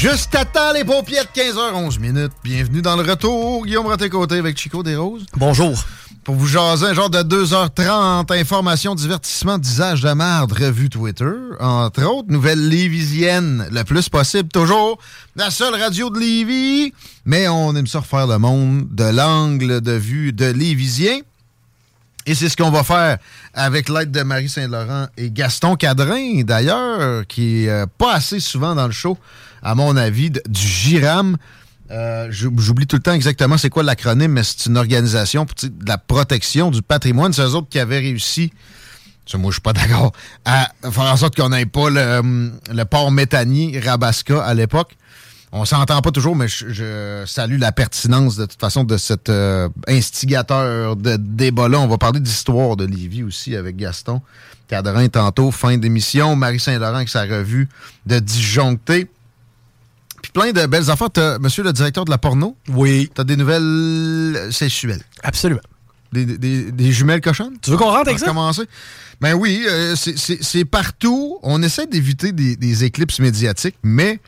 Juste à temps, les paupières de 15h11 minutes. Bienvenue dans le retour. Guillaume Raté-Côté avec Chico Desroses. Bonjour. Pour vous jaser un genre de 2h30, information, divertissement, disage de merde, revue Twitter. Entre autres, nouvelle lévisienne, le plus possible, toujours. La seule radio de Lévis. Mais on aime ça refaire le monde de l'angle de vue de Lévisien. Et c'est ce qu'on va faire avec l'aide de Marie Saint-Laurent et Gaston Cadrin, d'ailleurs, qui est euh, pas assez souvent dans le show, à mon avis, du GIRAM. Euh, j'ou- J'oublie tout le temps exactement c'est quoi l'acronyme, mais c'est une organisation pour, de la protection du patrimoine. C'est eux autres qui avaient réussi, moi je suis pas d'accord, à faire en sorte qu'on n'ait pas le, hum, port méthanier Rabasca à l'époque. On s'entend pas toujours, mais je, je salue la pertinence de toute façon de cet euh, instigateur de débat-là. On va parler d'histoire de Lévis aussi avec Gaston Cadrin tantôt, fin d'émission. Marie Saint-Laurent avec sa revue de disjoncté. Puis plein de belles affaires. Monsieur le directeur de la porno, Oui, t'as des nouvelles sexuelles? absolument. Des, des- des jumelles cochonnes? Tu veux qu'on rentre avec ça? commencer? Ben oui, euh, c'est- partout. On essaie d'éviter des, des éclipses médiatiques, mais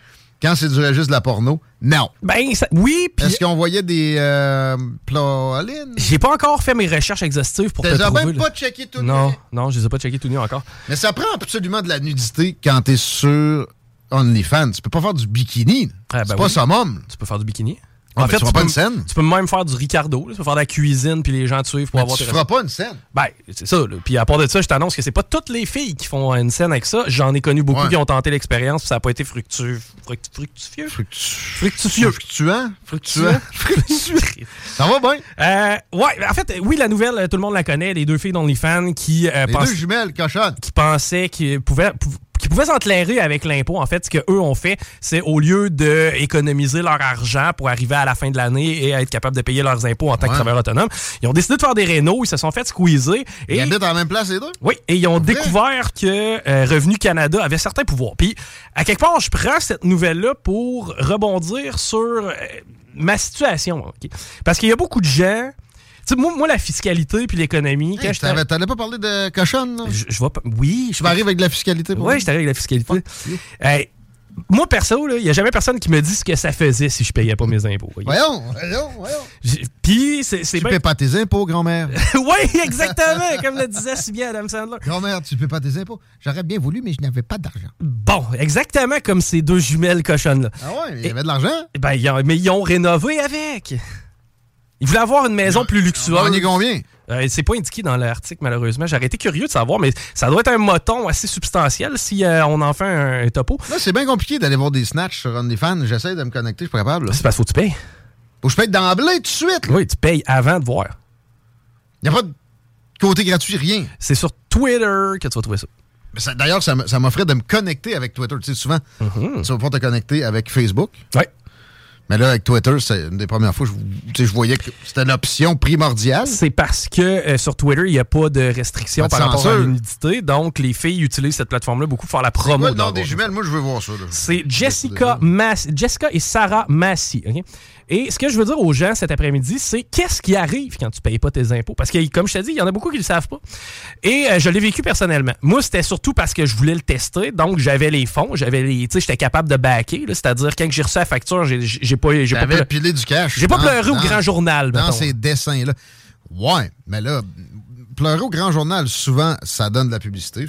quand c'est du registre de la porno, non. Ben, ça- oui, puis Est-ce qu'on voyait des euh, plolines? j'ai pas encore fait mes recherches exhaustives pour te T'as trouver. même là. pas checké tout Non, nu. non, je les ai pas checkés tout nu encore. Mais ça prend absolument de la nudité quand t'es sur OnlyFans. Tu peux pas faire du bikini. Ah, ben c'est pas oui. summum. Tu peux faire du bikini. Ah, ben, tu feras pas peux, une scène? Tu peux même faire du Ricardo. là. Tu peux faire de la cuisine, puis les gens te suivent pour Mais avoir tu feras pas une scène? Ben, c'est ça. là. Puis à part de ça, je t'annonce que c'est pas toutes les filles qui font une scène avec ça. J'en ai connu beaucoup Ouais. qui ont tenté l'expérience, puis ça n'a pas été fructueux. Fruct- fructifieux? Fructueux. Fructuant? Fructueux. Fructueux. Ça va bien? Euh, ouais, en fait, oui, la nouvelle, euh, tout le monde la connaît, les deux filles d'OnlyFans qui, euh, Les deux jumelles cochonnes. qui pensaient qu'ils pouvaient, pou- pouvaient s'enclairer avec l'impôt. En fait, ce qu'eux ont fait, c'est au lieu d'économiser leur argent pour arriver à la fin de l'année et être capable de payer leurs impôts en tant que travailleurs autonomes, ils ont décidé de faire des rénaux, ils se sont fait squeezer. Ils Et, habitent en même place, les deux? oui, et ils ont découvert que euh, Revenu Canada avait certains pouvoirs. Puis, à quelque part, je prends cette nouvelle-là pour rebondir sur euh, ma situation. Parce qu'il y a beaucoup de gens... Sais, moi, moi, la fiscalité puis l'économie... Hey, t'avais- T'allais pas parler de cochonne, là? je, je vais pas- Oui, je arriver avec de la fiscalité pour oui, je t'arrive avec la fiscalité. Hey, moi, perso, il n'y a jamais personne qui me dit ce que ça faisait si je payais pas mes impôts. voyez. Voyons, voyons, voyons. Puis, c'est Tu bien. paies pas tes impôts, grand-mère. oui, exactement, comme le disait si bien Adam Sandler. grand-mère, tu paies pas tes impôts. J'aurais bien voulu, mais je n'avais pas d'argent. Bon, exactement comme ces deux jumelles cochonnes-là. Ah ouais, il y avait de l'argent? Ben, ils ont- mais ils ont rénové avec. Ils voulaient avoir une maison plus On luxueuse. gagnait combien? Euh, c'est pas indiqué dans l'article, malheureusement. J'aurais été curieux de savoir, mais ça doit être un moton assez substantiel si euh, on en fait un, un topo. Là, c'est bien compliqué d'aller voir des snatchs sur OnlyFans. J'essaie de me connecter, je suis pas capable. là. C'est parce qu'il faut que tu payes. Faut que je paye d'emblée tout de suite. là. Oui, tu payes avant de voir. Il n'y a pas de côté gratuit, rien. C'est sur Twitter que tu vas trouver ça. Mais ça- D'ailleurs, ça, m'offrait de me connecter avec Twitter. Tu sais, souvent, tu vas pas te connecter avec Facebook. Ouais. Mais là, avec Twitter, c'est une des premières fois que je, voyais que c'était l'option primordiale. C'est parce que euh, sur Twitter, il n'y a pas de de par rapport à l'humidité. Donc, les filles utilisent cette plateforme-là beaucoup pour faire la promo. quoi le nom des jumelles? Moi, je veux voir ça. C'est Jessica. Jessica et Sarah Massey. ok? Et ce que je veux dire aux gens cet après-midi, c'est qu'est-ce qui arrive quand tu payes pas tes impôts? Parce que, comme je t'ai dit, il y en a beaucoup qui le savent pas. Et euh, je l'ai vécu personnellement. Moi, c'était surtout parce que je voulais le tester. Donc, j'avais les fonds, j'avais les, tu sais, j'étais capable de backer. C'est-à-dire, quand j'ai reçu la facture, j'ai pas, j'ai pas, pilé du cash. j'ai pas dans- pleuré au grand journal. Dans mettons. ces dessins-là. Ouais, mais là, pleurer au grand journal, souvent, ça donne de la publicité.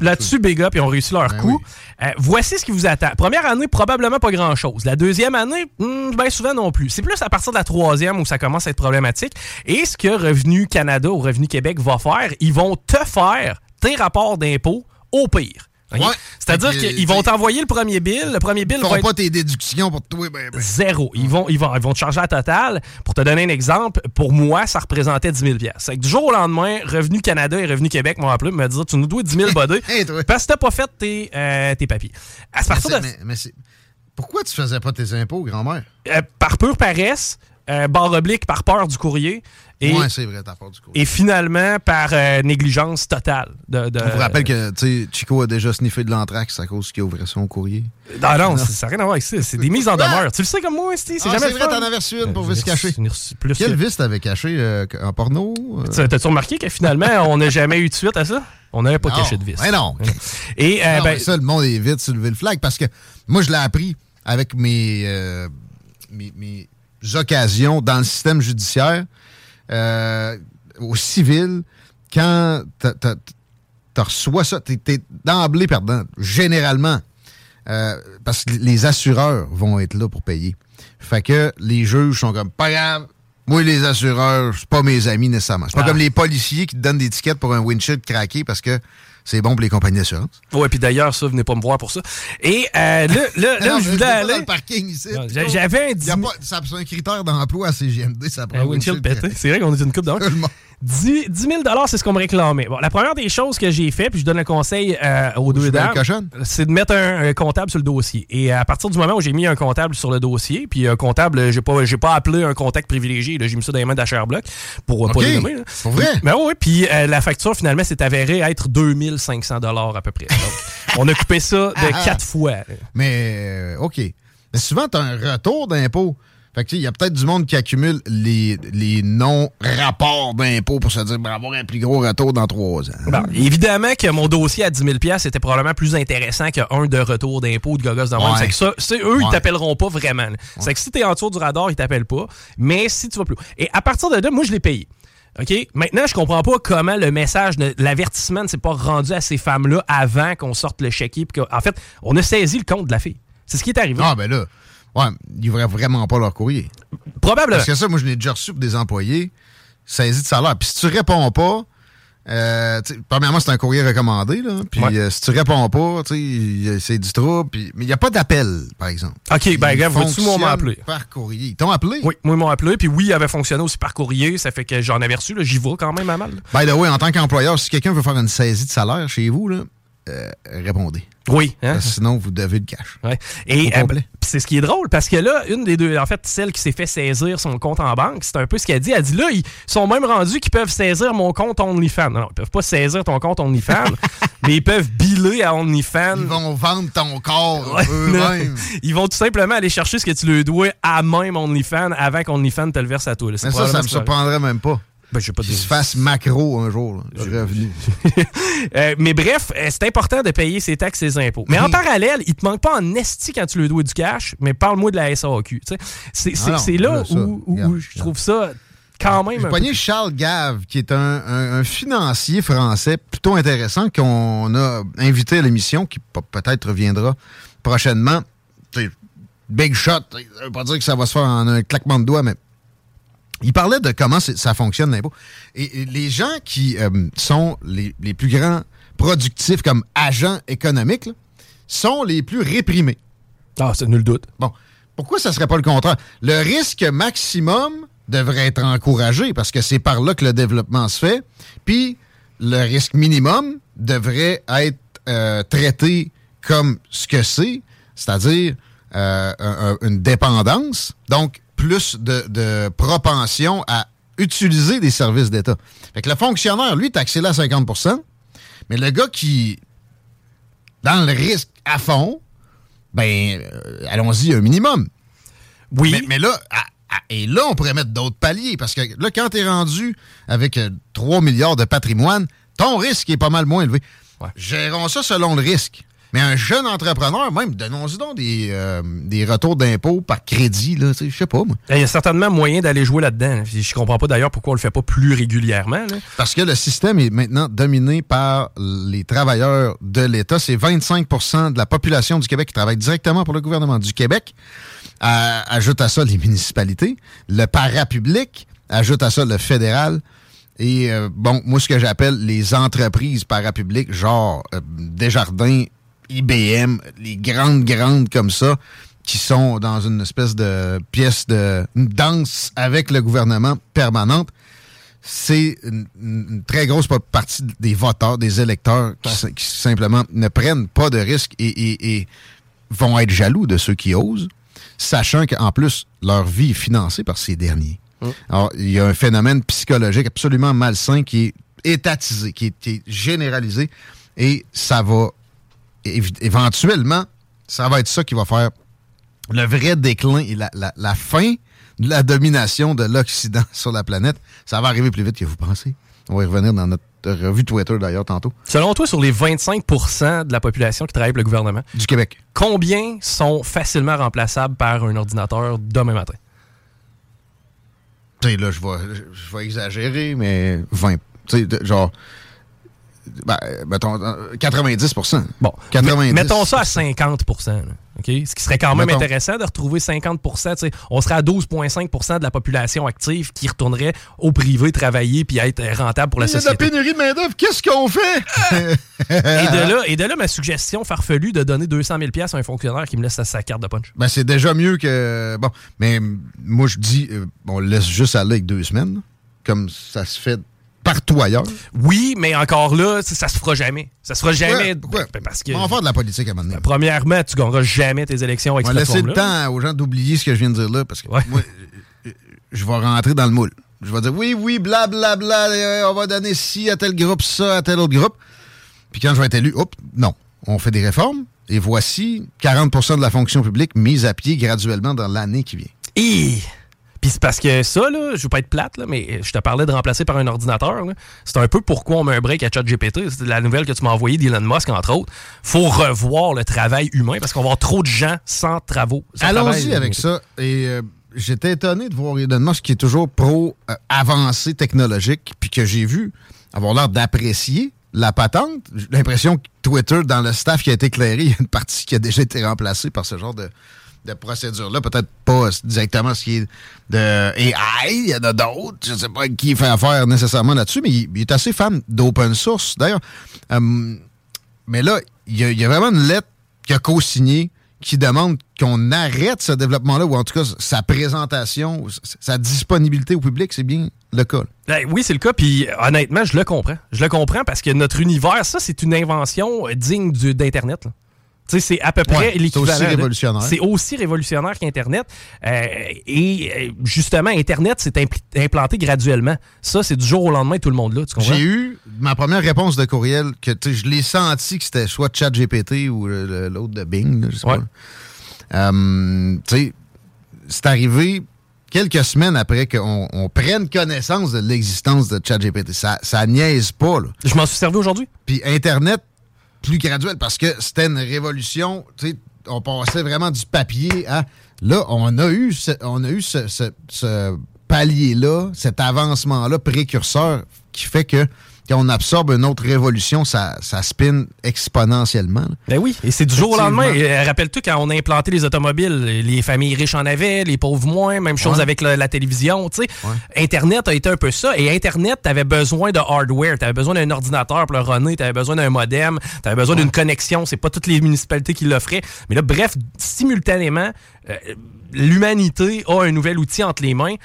Là-dessus, Big Up, ils ont réussi leur Ben coup. oui. Euh, voici ce qui vous attend. Première année, probablement pas grand-chose. La deuxième année, hmm, bien souvent non plus. C'est plus à partir de la troisième où ça commence à être problématique. Et ce que Revenu Canada ou Revenu Québec va faire, ils vont te faire tes rapports d'impôts au pire. Ouais. C'est-à-dire qu'ils vont t'envoyer le premier bill. Le premier bill Ils va font être pas tes déductions pour toi. Ben, ben. Zéro. Ils vont, ils, vont, ils vont te charger à total. Pour te donner un exemple, pour moi, ça représentait 10 000 C'est que du jour au lendemain, Revenu Canada et Revenu Québec m'ont appelé me dire Tu nous dois 10 000 bodés Hey, parce que t'as pas fait tes, euh, tes papiers. À Mais de, mais- mais Pourquoi tu faisais pas tes impôts, grand-mère? euh, par pure paresse, euh, barre oblique par peur du courrier et, Ouais, c'est vrai, t'as du coup. et finalement par euh, négligence totale. De, de- On vous rappelle que Chico a déjà sniffé de l'anthrax à cause qu'il ouvrait son courrier. Non, non, c'est- ça n'a rien à voir avec ça. C'est des mises en demeure. Tu le sais comme moi, c'est Ah, jamais c'est vrai, t'en avais reçu une pour ai caché. plus Quel que- vis t'avais caché euh, en porno? euh? Tu- T'as-tu remarqué que finalement, on n'a jamais eu de suite à ça? On n'avait pas Non, caché de vis. ben non. Et, Non, ben, mais ça, le monde est vite soulevé le flag parce que moi, je l'ai appris avec mes, mes, mes occasions dans le système judiciaire, euh, au civil, quand t'as- t'as- t'as reçois ça, t'es t'es d'emblée perdant, généralement, euh, parce que les assureurs vont être là pour payer. Fait que les juges sont comme, pas grave, moi, les assureurs, c'est pas mes amis nécessairement. C'est pas Ah. comme les policiers qui te donnent des tickets pour un windshield craqué parce que c'est bon pour les compagnies d'assurance. ouais, puis d'ailleurs, ça, venez pas me voir pour ça. Et euh, là, là, là, Non, je voulais aller. dans le parking ici. J'avais un Il y a 10 pas, ça, c'est un critère d'emploi à CGMD, ça prend windshield pété. C'est vrai qu'on est une coupe d'heure. Tout le monde. 10, 10 000 c'est ce qu'on me réclamait. Bon, la première des choses que j'ai fait, puis je donne le conseil euh, aux deux dames, c'est de mettre un, un comptable sur le dossier. Et à partir du moment où j'ai mis un comptable sur le dossier, puis un comptable, euh, j'ai pas, j'ai pas appelé un contact privilégié, j'ai mis ça dans les mains d'HR Block pour euh, pas OK. les nommer. là. Pour vrai? Mais oui, puis euh, la facture finalement s'est avérée être 2500 à peu près. Donc, on a coupé ça de Ah, ah. quatre fois. Mais, OK. Mais souvent, tu as un retour d'impôt. Fait que, tu sais, il y a peut-être du monde qui accumule les, les non-rapports d'impôt pour se dire, ben, avoir un plus gros retour dans trois ans. Bon, évidemment que mon dossier à 10 000 était probablement plus intéressant qu'un de retour d'impôt de gogos dans le Ouais. C'est que ça, c'est eux, ils Ouais. t'appelleront pas vraiment. C'est que si t'es en dessous du radar, ils t'appellent pas. Mais si tu vas plus. Et à partir de là, moi, je l'ai payé. OK? Maintenant, je comprends pas comment le message, de- l'avertissement ne s'est pas rendu à ces femmes-là avant qu'on sorte le chéquier. En fait, on a saisi le compte de la fille. C'est ce qui est arrivé. Ah, ben là, ouais, ils ouvraient vraiment pas leur courrier. Probablement. Parce que ça, moi, je l'ai déjà reçu pour des employés, saisi de salaire. Puis si tu réponds pas, euh, tu premièrement, c'est un courrier recommandé, là. Puis Ouais. euh, si tu réponds pas, tu c'est du trouble. Puis, mais il n'y a pas d'appel, par exemple. OK, ben, gars, m'a fonctionne appelé. Par courrier. Ils t'ont appelé? Oui, moi, ils m'ont appelé. Puis oui, il avait fonctionné aussi par courrier. Ça fait que j'en avais reçu. là. J'y vais quand même à mal. By the way, en tant qu'employeur, si quelqu'un veut faire une saisie de salaire chez vous, là, euh, répondez. Oui. Hein? Parce que sinon, vous devez le cash. Ouais. Et euh, c'est ce qui est drôle parce que là, une des deux, en fait, celle qui s'est fait saisir son compte en banque, c'est un peu ce qu'elle dit. Elle dit là, ils sont même rendus qu'ils peuvent saisir mon compte OnlyFans. Non, non, ils peuvent pas saisir ton compte OnlyFans, mais ils peuvent biller à OnlyFans. Ils vont vendre ton corps Ouais, eux-mêmes. Ils vont tout simplement aller chercher ce que tu leur dois à même OnlyFans avant qu'OnlyFans te le verse à toi. là. Mais ça, ça me surprendrait même pas. Ben, j'ai pas de- se fassent macro un jour, du revenu. Euh, mais bref, euh, c'est important de payer ses taxes et ses impôts. Mais en parallèle, il te manque pas en esti quand tu le dois du cash, mais parle-moi de la SAQ. C'est Ah c'est là, où, je trouve ça quand même. J'ai pogné Charles Gave, qui est un, un- un financier français plutôt intéressant qu'on a invité à l'émission, qui pe- peut-être reviendra prochainement. Big shot, ça veut pas dire que ça va se faire en un claquement de doigts, mais il parlait de comment ça fonctionne l'impôt. Et, et les gens qui euh, sont les, les plus grands productifs comme agents économiques là, sont les plus réprimés. Ah, c'est nul doute. Bon, pourquoi ça serait pas le contraire? Le risque maximum devrait être encouragé parce que c'est par là que le développement se fait. Puis le risque minimum devrait être euh, traité comme ce que c'est, c'est-à-dire euh, une dépendance, donc plus de, de, propension à utiliser des services d'État. Fait que le fonctionnaire, lui, est taxé là à 50% mais le gars qui, dans le risque à fond, ben, euh, allons-y, un minimum. Oui. Mais, là, et là, on pourrait mettre d'autres paliers, parce que là, quand tu es rendu avec 3 milliards de patrimoine, ton risque est pas mal moins élevé. Gérons ça selon le risque. Mais un jeune entrepreneur, même, donnons-y donc des, euh, des retours d'impôts par crédit, là, je sais pas, moi. Il y a certainement moyen d'aller jouer là-dedans. Je comprends pas d'ailleurs pourquoi on le fait pas plus régulièrement. Parce que le système est maintenant dominé par les travailleurs de l'État. C'est 25% de la population du Québec qui travaille directement pour le gouvernement du Québec. ajoute à ça les municipalités. Le parapublic. Ajoute à ça le fédéral. Et euh, bon, moi, ce que j'appelle les entreprises parapubliques, genre euh, Desjardins, IBM, les grandes, grandes comme ça, qui sont dans une espèce de pièce de danse avec le gouvernement permanente, c'est une, très grosse partie des voteurs, des électeurs qui, simplement ne prennent pas de risques et, vont être jaloux de ceux qui osent, sachant qu'en plus, leur vie est financée par ces derniers. Hum. Alors, il y a un phénomène psychologique absolument malsain qui est étatisé, qui est généralisé, et ça va éventuellement, ça va être ça qui va faire le vrai déclin et la, fin de la domination de l'Occident sur la planète. Ça va arriver plus vite que vous pensez. On va y revenir dans notre revue Twitter d'ailleurs tantôt. Selon toi, sur les 25% de la population qui travaille pour le gouvernement du Québec, combien sont facilement remplaçables par un ordinateur demain matin? Tu sais, là, je vais, je vais exagérer, mais 20. Tu sais, genre ben, mettons, 90 Bon. 90 mettons ça à 50 OK? Ce qui serait quand même intéressant de retrouver 50% On serait à 12,5% de la population active qui retournerait au privé travailler puis être rentable pour la société. Il y a de la pénurie de main-d'œuvre. Qu'est-ce qu'on fait? et, de là, et de là, ma suggestion farfelue de donner 200 000 à un fonctionnaire qui me laisse sa, carte de punch. Ben, c'est déjà mieux que. Bon, mais moi, je dis, euh, on laisse juste aller avec deux semaines, comme ça se fait partout ailleurs. Oui, mais encore là, ça se fera jamais. Ça se fera jamais. Ben, parce que, on va faire de la politique à un moment donné. Premièrement, tu gagneras jamais tes élections avec On va laisser le temps aux gens d'oublier ce que je viens de dire là, parce que moi, je vais rentrer dans le moule. Je vais dire oui, oui, blablabla, bla, bla, euh, on va donner ci à tel groupe, ça à tel autre groupe. Puis quand je vais être élu, hop, non. On fait des réformes et voici 40% de la fonction publique mise à pied graduellement dans l'année qui vient. Et puis c'est parce que ça, là, je veux pas être plate, là, mais je te parlais de remplacer par un ordinateur. C'est un peu pourquoi on met un break à ChatGPT. C'est la nouvelle que tu m'as envoyée d'Elon Musk, entre autres. faut revoir le travail humain parce qu'on va avoir trop de gens sans travaux. Allons-y avec ça. Et euh, j'étais étonné de voir Elon Musk qui est toujours pro euh, avancée technologique, puis que j'ai vu avoir l'air d'apprécier la patente. J'ai l'impression que Twitter, dans le staff qui a été éclairé, il y a une partie qui a déjà été remplacée par ce genre de de procédure-là. Peut-être pas directement ce qui est de AI, il y en a d'autres. Je ne sais pas qui fait affaire nécessairement là-dessus, mais il, est assez fan d'open source. D'ailleurs, euh, mais là, il y, a, vraiment une lettre qu'il a co-signée qui demande qu'on arrête ce développement-là, ou en tout cas sa présentation, sa disponibilité au public, c'est bien le cas. Ben oui, c'est le cas, puis honnêtement, je le comprends. Je le comprends parce que notre univers, ça, c'est une invention digne d'Internet c'est à peu près l'équivalent. C'est aussi révolutionnaire. C'est aussi révolutionnaire qu'Internet. Euh, et euh, justement, Internet s'est implanté graduellement. Ça, c'est du jour au lendemain, tout le monde là. J'ai eu ma première réponse de courriel que je l'ai senti que c'était soit ChatGPT ou l'autre de Bing. je sais pas. Euh, c'est arrivé quelques semaines après qu'on prenne connaissance de l'existence de ChatGPT. Ça, ça niaise pas. Je m'en suis servi aujourd'hui. Puis Internet plus graduel parce que c'était une révolution. On passait vraiment du papier à. Là, on a eu ce, on a eu ce palier-là, cet avancement-là précurseur qui fait que quand on absorbe une autre révolution, ça, ça spin exponentiellement. Ben oui, et c'est du jour au lendemain. Euh, rappelle-toi, quand on a implanté les automobiles, les familles riches en avaient, les pauvres moins, même chose avec la, télévision. tu sais. Internet a été un peu ça. Et Internet, tu avais besoin de hardware, tu avais besoin d'un ordinateur pour le runner, tu avais besoin d'un modem, tu avais besoin d'une connexion. C'est pas toutes les municipalités qui l'offraient. Mais là, bref, simultanément, euh, l'humanité a un nouvel outil entre les mains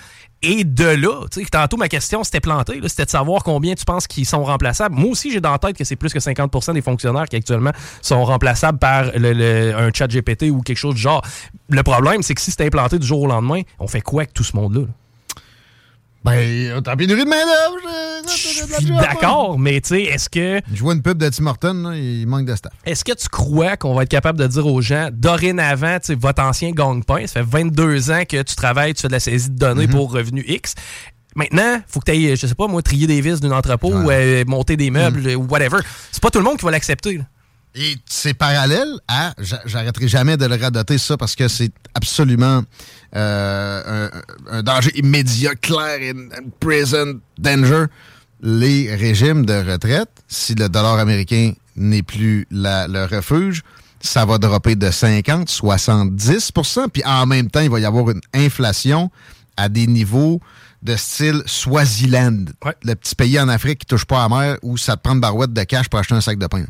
Et de là, tu sais, tantôt ma question s'était plantée, c'était de savoir combien tu penses qu'ils sont remplaçables. Moi aussi, j'ai dans tête que c'est plus que 50% des fonctionnaires qui actuellement sont remplaçables par le, un chat GPT ou quelque chose du genre. Le problème, c'est que si c'était implanté du jour au lendemain, on fait quoi avec tout ce monde-là? Ben, t'as pénurie de main-d'œuvre. D'accord, mais tu sais, est-ce que. Je vois une pub de Tim Horton, il manque de staff. Est-ce que tu crois qu'on va être capable de dire aux gens, dorénavant, tu sais, votre ancien gang-pain, ça fait 22 ans que tu travailles, tu fais de la saisie de données mm-hmm. pour revenu X. Maintenant, faut que tu ailles, je sais pas, moi, trier des vis d'un entrepôt ou euh, monter des meubles mm. ou whatever. C'est pas tout le monde qui va l'accepter. Et c'est parallèle à, j'arrêterai jamais de le radoter ça parce que c'est absolument euh, un, danger immédiat, clair, and, present danger. Les régimes de retraite, si le dollar américain n'est plus le refuge, ça va dropper de 50, 70% puis en même temps, il va y avoir une inflation à des niveaux de style Swaziland, le petit pays en Afrique qui touche pas à la mer où ça te prend une barouette de cash pour acheter un sac de pain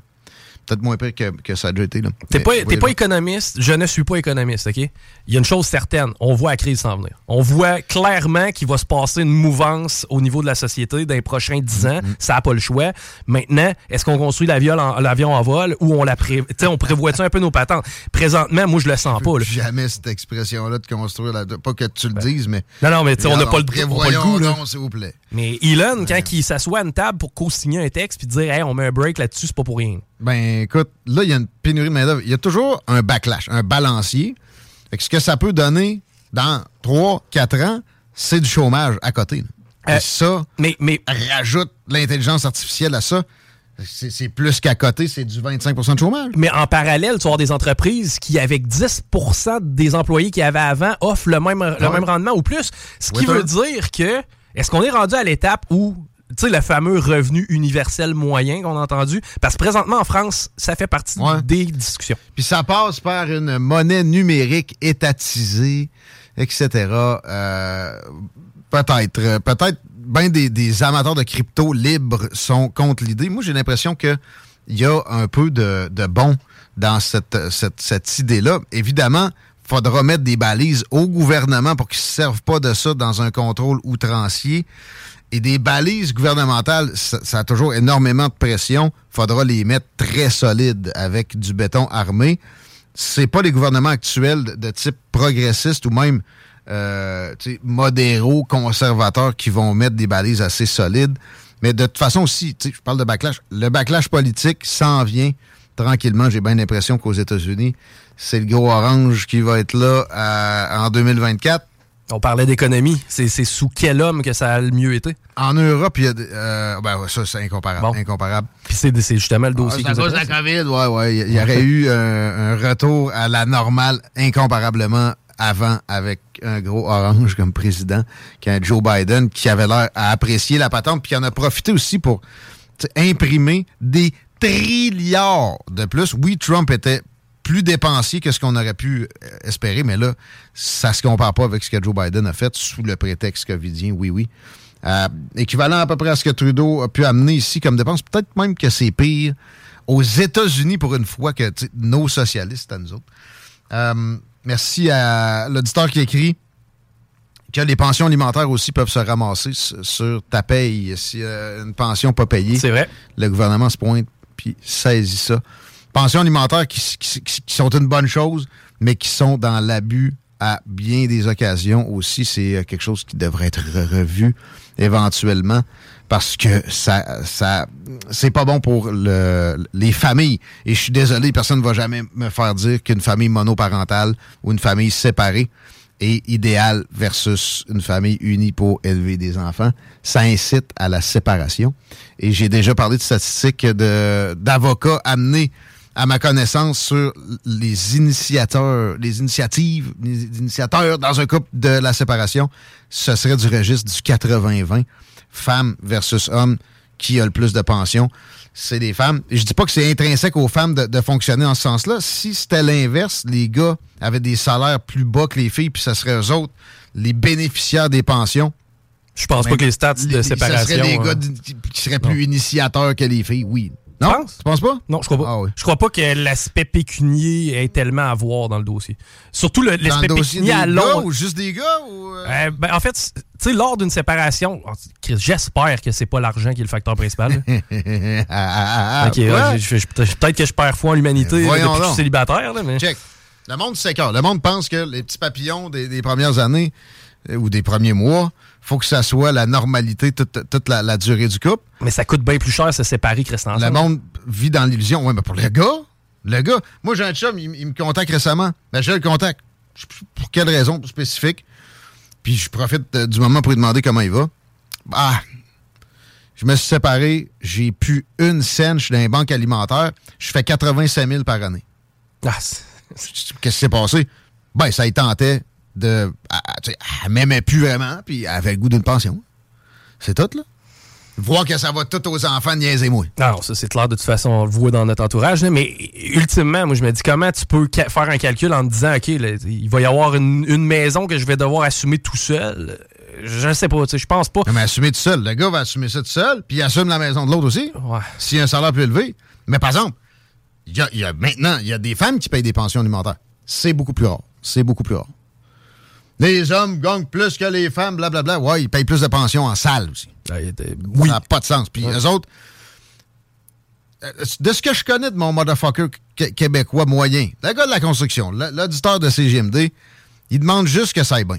peut-être moins pire que, ça a déjà été. T'es pas, pas économiste, je ne suis pas économiste, OK? Il y a une chose certaine, on voit la crise s'en venir. On voit clairement qu'il va se passer une mouvance au niveau de la société dans les prochains dix ans. Mm-hmm. Ça n'a pas le choix. Maintenant, est-ce qu'on construit l'avion en, en, vol ou on la pré... on prévoit un peu nos patentes? Présentement, moi, je le sens pas. Jamais cette expression-là de construire la... Pas que tu le ben. dises, mais... Non, non, mais on n'a pas, le, goût. Non, s'il vous plaît. Mais Elon, quand il s'assoit à une table pour co-signer un texte puis dire hey, on met un break là-dessus, c'est pas pour rien. Ben écoute, là, il y a une pénurie de main-d'œuvre. Il y a toujours un backlash, un balancier. ce que ça peut donner dans 3-4 ans, c'est du chômage à côté. Et euh, ça, mais, mais rajoute l'intelligence artificielle à ça. C'est plus qu'à côté, c'est du 25% de chômage. Mais en parallèle, tu vas avoir des entreprises qui, avec 10% des employés qu'il y avait avant, offrent le même, le même rendement ou plus. Ce qui veut dire que est-ce qu'on est rendu à l'étape où tu sais, le fameux revenu universel moyen qu'on a entendu. Parce que présentement, en France, ça fait partie des discussions. Puis ça passe par une monnaie numérique étatisée, etc. Euh, peut-être. Peut-être bien des, amateurs de crypto libres sont contre l'idée. Moi, j'ai l'impression qu'il y a un peu de, bon dans cette, cette, cette idée-là. Évidemment, faudra mettre des balises au gouvernement pour qu'ils ne se servent pas de ça dans un contrôle outrancier. Et des balises gouvernementales, ça, a toujours énormément de pression. faudra les mettre très solides avec du béton armé. C'est pas les gouvernements actuels de, type progressiste ou même euh, modéraux, conservateurs qui vont mettre des balises assez solides. Mais de toute façon aussi, je parle de backlash. Le backlash politique s'en vient tranquillement. J'ai bien l'impression qu'aux États-Unis, c'est le gros orange qui va être là euh, en 2024. On parlait d'économie. C'est sous quel homme que ça a le mieux été? En Europe, il y a. Euh, ben, ça, c'est incomparable. incomparable. Puis c'est justement le dossier ah, à cause de la COVID, ouais, ouais. Il y, aurait eu un, retour à la normale incomparablement avant avec un gros orange comme président, Joe Biden qui avait l'air à apprécier la patente, puis qui en a profité aussi pour imprimer des trilliards de plus. Oui, Trump était plus dépensier que ce qu'on aurait pu euh, espérer, mais là, ça se compare pas avec ce que Joe Biden a fait sous le prétexte covidien, oui, oui. Euh, équivalent à peu près à ce que Trudeau a pu amener ici comme dépense. Peut-être même que c'est pire aux États-Unis pour une fois que nos socialistes à nous autres. Euh, merci à l'auditeur qui écrit que les pensions alimentaires aussi peuvent se ramasser sur ta paye. Si une pension pas payée, c'est vrai. Le gouvernement se pointe puis saisit ça pensions alimentaires qui, sont une bonne chose, mais qui sont dans l'abus à bien des occasions aussi. C'est euh, quelque chose qui devrait être revu éventuellement parce que ça, ça c'est pas bon pour les familles. Et je suis désolé, personne ne va jamais me faire dire qu'une famille monoparentale ou une famille séparée est idéale versus une famille unie pour élever des enfants. Ça incite à la séparation. Et j'ai déjà parlé de statistiques d'avocats amenés à ma connaissance, sur les initiateurs, les initiatives, les initiateurs dans un couple de la séparation, ce serait du registre du 80-20, femme versus homme, qui a le plus de pension. C'est des femmes. Je dis pas que c'est intrinsèque aux femmes de, fonctionner en ce sens-là. Si c'était l'inverse, les gars avaient des salaires plus bas que les filles, puis ce serait eux autres les bénéficiaires des pensions. Je pense pas que les stats de séparation. Ce seraient des gars qui seraient plus initiateurs que les filles, oui Non? Tu penses? Tu penses pas? Non, je crois pas. Ah oui. Je crois pas que l'aspect pécunier ait tellement à voir dans le dossier. Surtout le- Dans le l'aspect pécunier des à gars long. ou juste des gars? Ou, euh? Euh, ben, en fait, tu sais, lors d'une séparation, oh, j'espère que c'est pas l'argent qui est le facteur principal. Ah, ok, ouais. ouais, je- je- je- peut-être que je perds foi en l'humanité là, depuis que je suis célibataire. là, mais... Check. Le monde s'écarte. Le monde pense que les petits papillons des, des premières années euh, ou des premiers mois, faut que ça soit la normalité toute, toute la, la durée du couple. mais ça coûte bien plus cher se séparer que rester Le ensemble. monde vit dans l'illusion. Ouais, mais pour le gars, le gars, moi j'ai un chum, il, il me contacte récemment. Ben, je le contacte. Je- Pour quelle raison? Spécifique? Puis je profite euh, du moment pour lui demander comment il va. Ah, je me suis séparé, j'ai plus une scène, je suis dans les banques alimentaires, je fais 85 000 par année. Ah, Qu'est-ce qui s'est passé? Ben, ça y tentait de. Elle, m'aimait plus vraiment, puis elle avait le goût d'une pension. C'est tout, là. Voir que ça va tout aux enfants, niaisez-moi. Non, ça c'est clair, de toute façon, on le voit dans notre entourage. là, mais ultimement, moi je me dis comment tu peux faire un calcul en te disant, OK, là, il va y avoir une, une maison que je vais devoir assumer tout seul. Je ne sais pas, tu sais, je pense pas. Mais assumer tout seul. Le gars va assumer ça tout seul, puis il assume la maison de l'autre aussi. Ouais. S'il y a un salaire plus élevé. Mais par exemple, a, y a maintenant, il y a des femmes qui payent des pensions alimentaires. C'est beaucoup plus rare. C'est beaucoup plus rare. Les hommes gagnent plus que les femmes, blablabla. Ouais, ils payent plus de pensions en salle aussi. Oui. Ça n'a pas de sens. Puis eux autres, euh, de ce que je connais de mon motherfucker qué- québécois moyen, le gars de la construction, l'auditeur de CGMD, il demande juste que ça aille bien.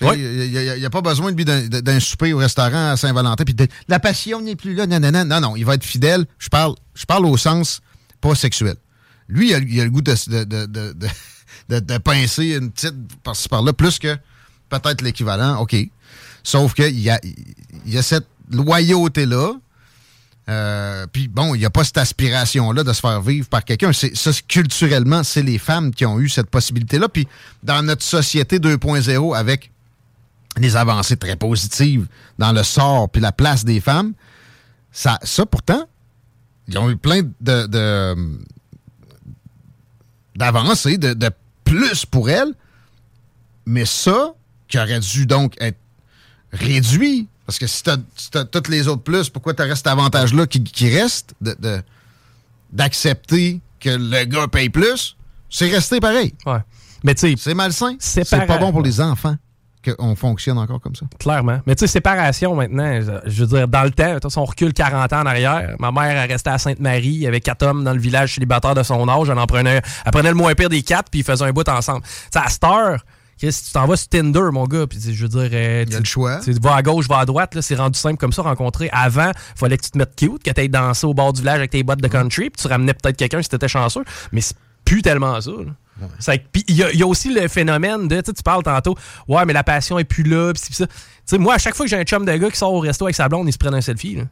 Oui. Il n'y a, pas besoin de lui d'un- souper au restaurant à Saint-Valentin. Puis la passion n'est plus là. Non, non, non, non, non. Il va être fidèle. Je parle, je parle au sens pas sexuel. Lui, il a, il a le goût de, de, de, de, de- pincer une petite par-ci par-là, plus que peut-être l'équivalent. OK. Sauf qu'il y a, y a cette loyauté-là. Euh, Puis bon, il n'y a pas cette aspiration-là de se faire vivre par quelqu'un. C'est- Ça, culturellement, c'est les femmes qui ont eu cette possibilité-là. Puis dans notre société 2.0, avec les avancées très positives dans le sort puis la place des femmes, ça, pourtant, ils ont eu plein de, de- d'avancées, de plus pour elles. Mais ça, qui aurait dû donc être réduit, parce que si tu as, toutes les autres plus, pourquoi tu cet avantage-là qui, qui reste de- de- d'accepter que le gars paye plus? C'est resté pareil. Ouais. Mais tu sais, C'est malsain. C'est pas bon pour les enfants qu'on fonctionne encore comme ça. clairement. Mais tu sais, séparation maintenant, je, veux dire, dans le temps, attention, on recule 40 ans en arrière. Ma mère, elle restait à Sainte-Marie, il y avait quatre hommes dans le village célibataire de son âge. Elle en prenait, elle prenait le moins pire des quatre, puis ils faisaient un bout ensemble. Tu sais, à cette heure, Chris, tu t'en vas sur Tinder, mon gars, puis tu je veux dire, euh, Il y a tu- le choix. tu vas à gauche, va à droite, là, c'est rendu simple comme ça, rencontrer. Avant, fallait que tu te mettes cute, que tu ailles danser au bord du village avec tes bottes de country, puis tu ramenais peut-être quelqu'un si t'étais chanceux, mais c'est plus tellement ça. là. Puis il y, a- il y a aussi le phénomène de, tu parles tantôt, ouais, mais la passion est plus là, puis ça. Moi, à chaque fois que j'ai un chum de gars qui sort au resto avec sa blonde, il se prend un selfie. Là.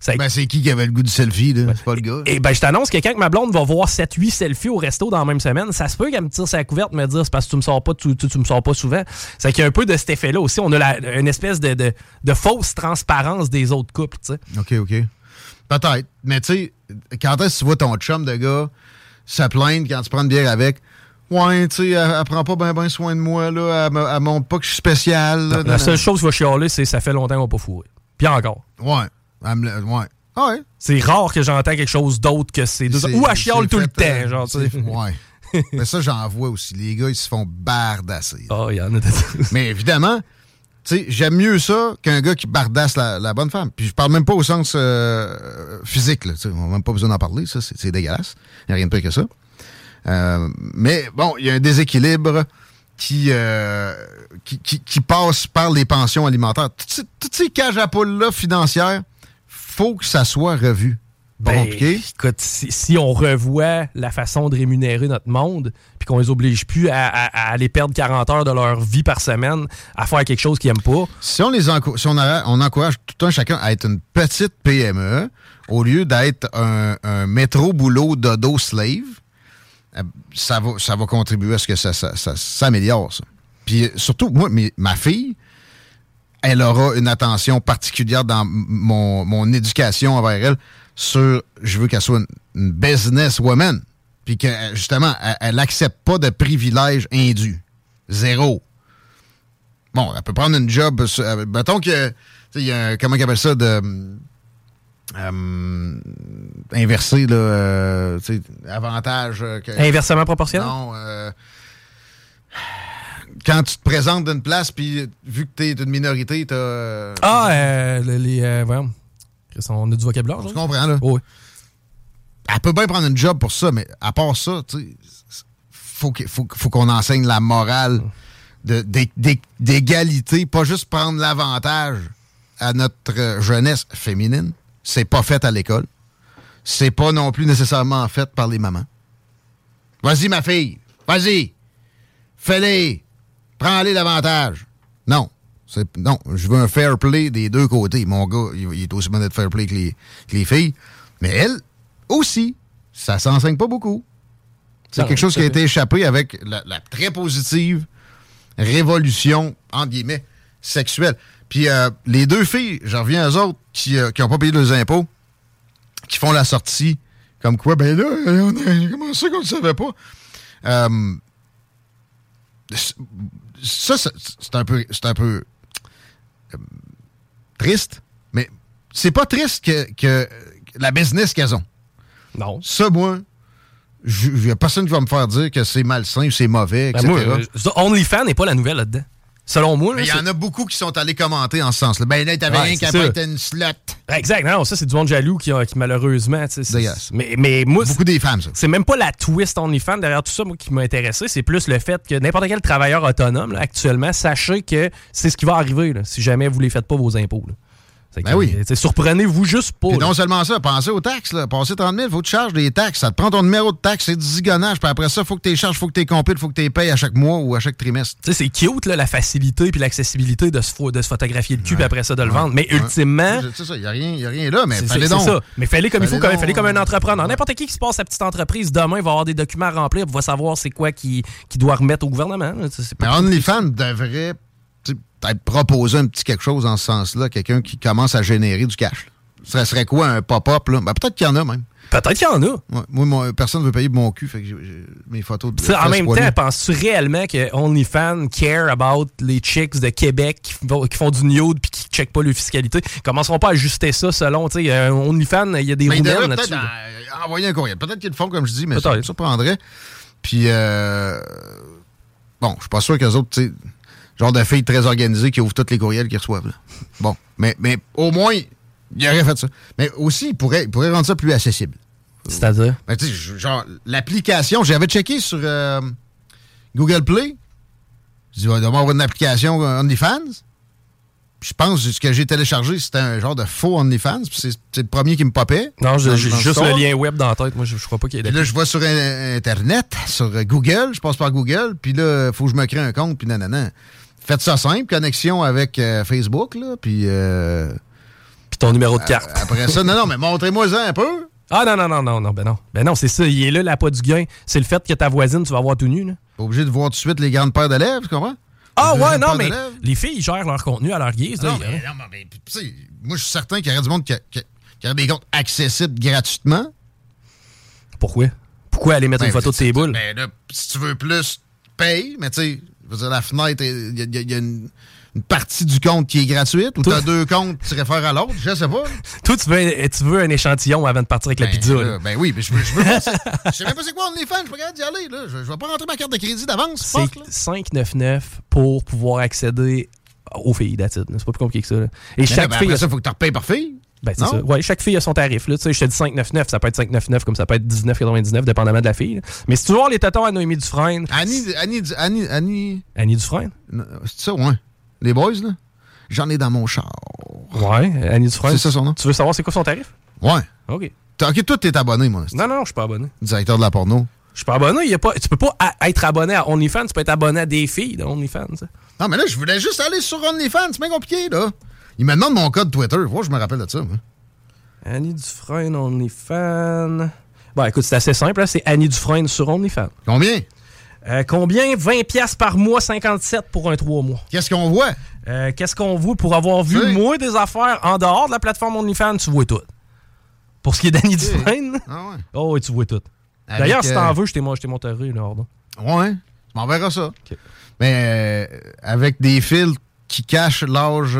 C'est Ben, c'est qui qui avait le goût du selfie, là? C'est pas le gars. et ben, je t'annonce que quand ma blonde va voir 7-8 selfies au resto dans la même semaine, ça se peut qu'elle me tire sa couverte, me dire c'est parce que tu me sors pas, tu, tu- tu me sors pas souvent. C'est qu'il y a un peu de cet effet-là aussi. On a la- une espèce de, de, de fausse transparence des autres couples, tu sais. OK, OK. Peut-être. Mais tu sais, quand est-ce que tu vois ton chum de gars se plaindre quand tu prends une bière avec? Ouais, tu sais, elle, elle prend pas bien ben soin de moi, là. Elle, elle montre pas que je suis spécial. là, La seule chose qui va chialer, c'est ça fait longtemps qu'on va pas fourré. Puis encore. Ouais. Elle me ouais. Ah ouais. C'est rare que j'entends quelque chose d'autre que deux. C'est- Ou à chiale tout le euh, temps, genre, tu sais. Ouais. Mais ça, j'en vois aussi. Les gars, ils se font bardasser. Ah, il y en a Mais évidemment, tu sais, j'aime mieux ça qu'un gars qui bardasse la, la bonne femme. Puis je parle même pas au sens euh, physique. Là, tu sais, on n'a même pas besoin d'en parler. Ça, c'est c'est dégueulasse. Il n'y a rien de pire que ça. Euh, mais bon, il y a un déséquilibre qui, euh, qui, qui- qui passe par les pensions alimentaires. Toutes ces, toutes ces cages à poules-là financières, faut que ça soit revu. Pas Ben, compliqué. écoute, si, si on revoit la façon de rémunérer notre monde, puis qu'on les oblige plus à, à- à aller perdre 40 heures de leur vie par semaine à faire quelque chose qu'ils n'aiment pas, Si on les encourage, si on, encourage tout un chacun à être une petite PME au lieu d'être un, un métro boulot dodo slave, ça va, ça va contribuer à ce que ça, ça- s'améliore. Puis euh, surtout, moi, ma fille, elle aura une attention particulière dans mon, mon éducation envers elle sur je veux qu'elle soit une, une business woman. Puis que euh, justement, elle- n'accepte pas de privilèges indus. Zéro. Bon, elle peut prendre une job. euh, mettons que. tu sais, il y a comment on appelle ça de. Euh, inversé, là, euh, avantage. euh, que- Inversement proportionnel? Non, euh, quand tu te présentes d'une place, puis vu que tu es une minorité, tu as. Ah, le- les. Voyons. On a du vocabulaire. Tu comprends, là? Oui. Elle peut bien prendre une job pour ça, mais à part ça, tu faut que- faut, faut qu'on enseigne la morale d'égalité, pas juste prendre l'avantage à notre jeunesse féminine. C'est pas fait à l'école. C'est pas non plus nécessairement fait par les mamans. Vas-y, ma fille. Vas-y. Fais-les. Prends-les davantage. Non. Non, je veux un fair play des deux côtés. Mon gars, il, il est aussi bon d'être fair play que les, que les filles. Mais elle aussi, ça s'enseigne pas beaucoup. C'est quelque chose qui a été échappé avec la, la très positive révolution, entre guillemets, sexuelle. Puis euh, les deux filles, j'en reviens aux autres, qui n'ont pas payé leurs impôts, qui font la sortie, comme quoi, ben là, on a, comment ça qu'on ne savait pas? Euh, ça, c'est un peu, c'est un peu euh, triste, mais c'est pas triste que, que la business qu'elles ont. Non. Ça, moi, il n'y a personne qui va me faire dire que c'est malsain ou c'est mauvais, Ben, etc. euh, ça, OnlyFans n'est pas la nouvelle là-dedans. Selon moi. mais il y en a beaucoup qui sont allés commenter en ce sens-là. Ben là, t'avais rien pas été une slot. Exact. Non, ça, c'est du monde jaloux qui, a- qui malheureusement. Mais, mais moi, Beaucoup des femmes, ça. c'est même pas la twist OnlyFans derrière tout ça, moi, qui m'a intéressé. C'est plus le fait que n'importe quel travailleur autonome, là, actuellement, sachez que c'est ce qui va arriver là, si jamais vous les faites pas vos impôts. là. Ben oui. Surprenez-vous juste pas. Puis là. non seulement ça, pensez aux taxes. Là. Passer 30 000, il faut que tu charges des taxes. Ça te prend ton numéro de taxe, c'est du zigonnage. Puis après ça, il faut que tu les charges, il faut que tu les compiles, il faut que tu les payes à chaque mois ou à chaque trimestre. Tu sais, c'est cute, là, la facilité puis l'accessibilité de se, de se photographier le cul puis après ça de le vendre. Mais ultimement, C'est ça, il n'y a, rien- rien là, mais fallait c'est donc. ça. Mais fallait comme il faut, comme, fallait comme un entrepreneur. N'importe qui qui se passe sa petite entreprise demain va avoir des documents à remplir, va savoir c'est quoi qu'il doit remettre au gouvernement. là. Mais OnlyFans devrait peut-être proposer un petit quelque chose dans ce sens-là, quelqu'un qui commence à générer du cash. Ça serait quoi un pop-up? là? Ben, peut-être qu'il y en a même. Peut-être qu'il y en a. Ouais, moi, personne ne veut payer mon cul, fait que mes photos de en même temps, penses-tu réellement que OnlyFans care about les chicks de Québec qui font, qui font du nude puis qui checkent pas leur fiscalité? Commenceront pas à ajuster ça selon, euh, OnlyFans, il y a des roumelles devraient là-dessus. en- envoyer un courriel. Peut-être qu'ils le font, comme je dis, mais ça me surprendrait. Puis, euh, bon, je suis pas sûr qu'eux autres, tu sais, genre de filles très organisées qui ouvrent tous les courriels qu'ils reçoivent. là. Bon, mais, mais au moins, ils auraient fait ça. Mais aussi, ils pourraient, ils pourraient rendre ça plus accessible. C'est-à-dire? Ben, tu sais, je- genre, l'application, j'avais checké sur euh, Google Play. Je dis, il va y avoir une application OnlyFans. Je pense que ce que j'ai téléchargé, c'était un genre de faux OnlyFans. Puis c'est le premier qui me popait. Non, j'ai juste le lien web dans la tête. Moi, je, je crois pas qu'il y ait Puis là, je vois sur Internet, sur Google, je passe par Google, puis là, il faut que je me crée un compte, puis nanana. Faites ça simple, connexion avec euh, Facebook, là, puis... euh, Puis ton numéro de carte. après ça, non, non, mais montrez-moi ça un peu. Ah non, non, non, non, non, ben non. Ben non, c'est ça, il est là l'appât du gain. C'est le fait que ta voisine, tu vas voir tout nu. Là. Pas obligé de voir tout de suite les grandes paires de lèvres, tu comprends? Ah ouais, non, mais les filles ils gèrent leur contenu à leur guise. là, Non, a- mais, non, mais, tu sais, moi, je suis certain qu'il y aurait du monde qui, qui- qui aurait des comptes accessibles gratuitement. Pourquoi? Pourquoi aller mettre Ben, une photo de tes boules? Ben, là, si tu veux plus, paye, mais tu sais, je veux dire, la fenêtre, il y a, y y une, une partie du compte qui est gratuite, ou tu as deux comptes, tu réfères à l'autre, je sais pas. Toi, tu veux, un, tu veux un échantillon avant de partir avec la Ben, pizza. là, ben oui, mais je veux, je veux sais même pas c'est quoi OnlyFans, je suis pas capable d'y aller, là. Je, je vais pas rentrer ma carte de crédit d'avance, C'est fuck, là. 5,99 pour pouvoir accéder aux filles d'attitude. C'est pas plus compliqué que ça. là. Et Mais chaque là, ben, fille. après ça, faut que tu repayes par fille. Ben, c'est Non? ça. Ouais, chaque fille a son tarif. Là. Tu sais, je te dis 5,99, ça peut être 5,99 comme ça peut être 19,99, dépendamment de la fille. là. Mais si tu veux voir les tatons à Noémie Dufresne. Annie, Annie, Annie, Annie, Annie Dufresne? non, c'est ça, ouais. Les boys, là? J'en ai dans mon char. Ouais, Annie Dufresne. C'est ça son nom? Tu veux savoir c'est quoi son tarif? Ouais. OK. T'as- Ok, toi, t'es abonné, moi. Non, non, je suis pas abonné. Directeur de la porno. Je suis pas abonné. Y a pas, tu peux pas a- être abonné à OnlyFans, tu peux être abonné à des filles de OnlyFans. Non, mais là, je voulais juste aller sur OnlyFans. C'est bien compliqué, là. Il me demande mon code Twitter. Vois, je me rappelle de ça, moi. Annie Dufresne, OnlyFans. Bon, écoute, c'est assez simple. C'est Annie Dufresne sur OnlyFans. Combien? Euh, combien? 20$ piastres par mois, 57 pour un 3 mois. Qu'est-ce qu'on voit? Euh, Qu'est-ce qu'on voit pour avoir vu, Oui. moi, des affaires en dehors de la plateforme OnlyFans? Tu vois tout. Pour ce qui est d'Annie Dufresne, Ah ouais. oh, tu vois tout. D'ailleurs, si t'en euh, veux, je t'ai mon- je t'ai montré, là, Ordon. Ouais, tu m'enverras ça. Mais euh, avec des fils qui cachent l'âge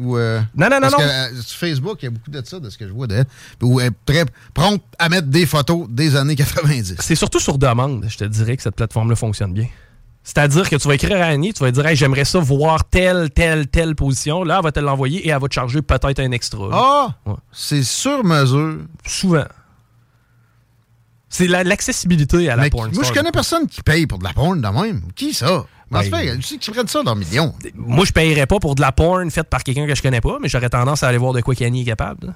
Ou, euh, Non, non, non, parce non. que, euh, sur Facebook, il y a beaucoup de ça, de ce que je vois d'elle. Elle est très prompte à mettre des photos des années 90. C'est surtout sur demande, je te dirais que cette plateforme-là fonctionne bien. C'est-à-dire que tu vas écrire à Annie, tu vas dire hey, j'aimerais ça voir telle, telle, telle position. Là, elle va te l'envoyer et elle va te charger peut-être un extra. Ah! Ouais. C'est sur mesure. Souvent. C'est la- l'accessibilité à la Mais porn moi, je connais personne qui paye pour de la porn de même. Qui ça? Comment Ben, ça fait? Tu sais qu'ils prennent ça dans millions. Moi, je payerais pas pour de la porn faite par quelqu'un que je connais pas, mais j'aurais tendance à aller voir de quoi qu'Annie est capable. là.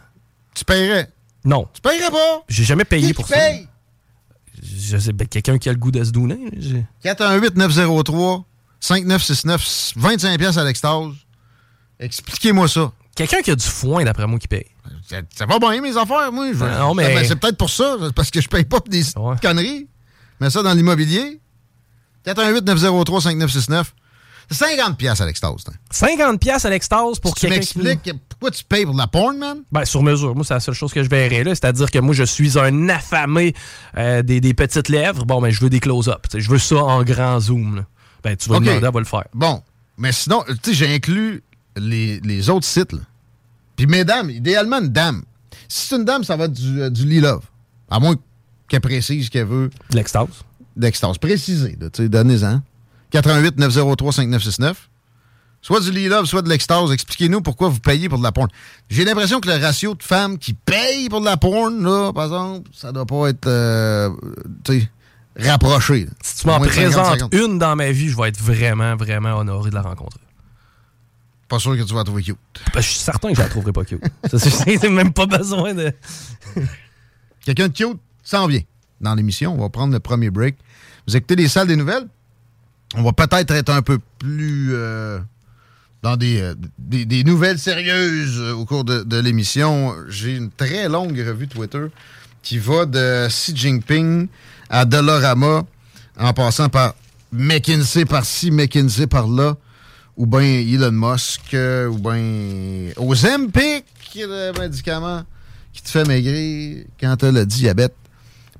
Tu paierais? Non. Tu paierais pas? J'ai jamais payé Qui pour qui ça. paye? Je sais, ben, quelqu'un qui a le goût de se donner. j'ai- 418-903-5969, 25 pièces à l'extase. Expliquez-moi ça. Quelqu'un qui a du foin, d'après moi, qui paye. Ça, ça va bien, mes affaires, moi. Je- Non, mais- Ben, c'est peut-être pour ça, parce que je paye pas pour des Ouais. conneries. Mais ça, dans l'immobilier, 418-903-5969, c'est 50 pièces à l'extase. hein. 50$ piastres à l'extase pour Tu quelqu'un qui... m'expliques pourquoi tu payes pour de la porn, man? Ben, sur mesure. Moi, c'est la seule chose que je verrais là. C'est-à-dire que moi, je suis un affamé euh, des, des petites lèvres. Bon, ben, je veux des close-up. Tu Je veux ça en grand zoom. là. Ben, tu vas Ok. demander, elle va le faire. Bon, mais sinon, tu sais, j'ai inclus les, les autres sites. là. Puis mesdames, idéalement une dame. Si c'est une dame, ça va être du, euh, du Lee Love. À moins qu'elle précise qu'elle veut De l'extase. D'extase. Précisez, donnez-en. 88 903 5969. Soit du Lee Love, soit de l'extase. Expliquez-nous pourquoi vous payez pour de la porn. J'ai l'impression que le ratio de femmes qui payent pour de la porn, là, par exemple, ça doit pas être, euh, rapproché. Si tu m'en Au moins 50, présentes 50. une dans ma vie, je vais être vraiment, vraiment honoré de la rencontrer. Pas sûr que tu vas la trouver cute. Ben, je suis certain que je la trouverai pas cute. C'est même pas besoin de... Quelqu'un de cute s'en vient dans l'émission. On va prendre le premier break. Vous écoutez les salles des nouvelles? On va peut-être être un peu plus euh, dans des, euh, des, des nouvelles sérieuses euh, au cours de, l'émission. J'ai une très longue revue Twitter qui va de Xi Jinping à Dolorama en passant par McKinsey par-ci, McKinsey par-là, ou bien Elon Musk, ou bien Ozempic, le médicament qui te fait maigrir quand tu as le diabète.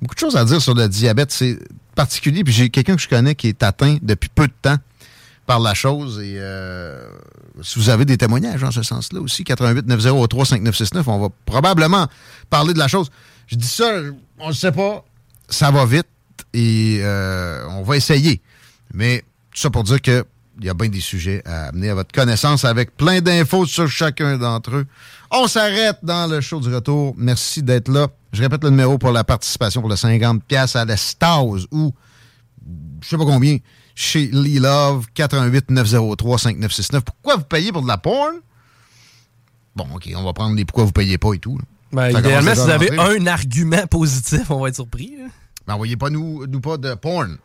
Beaucoup de choses à dire sur le diabète. C'est particulier. Puis j'ai quelqu'un que je connais qui est atteint depuis peu de temps par la chose. Et euh, si vous avez des témoignages en ce sens-là aussi, 88 903 5969, on va probablement parler de la chose. Je dis ça, on ne sait pas. Ça va vite et euh, on va essayer. Mais tout ça pour dire que il y a bien des sujets à amener à votre connaissance avec plein d'infos sur chacun d'entre eux. On s'arrête dans le show du retour. Merci d'être là. Je répète le numéro pour la participation pour le 50 pièces à l'Estase ou je sais pas combien chez Lee Love 88 903 5969. Pourquoi vous payez pour de la porn? Bon, OK, on va prendre les pourquoi vous payez pas et tout. Ben, idéalement, si vous avez un argument positif, on va être surpris. Mais envoyez pas nous, nous pas de porn.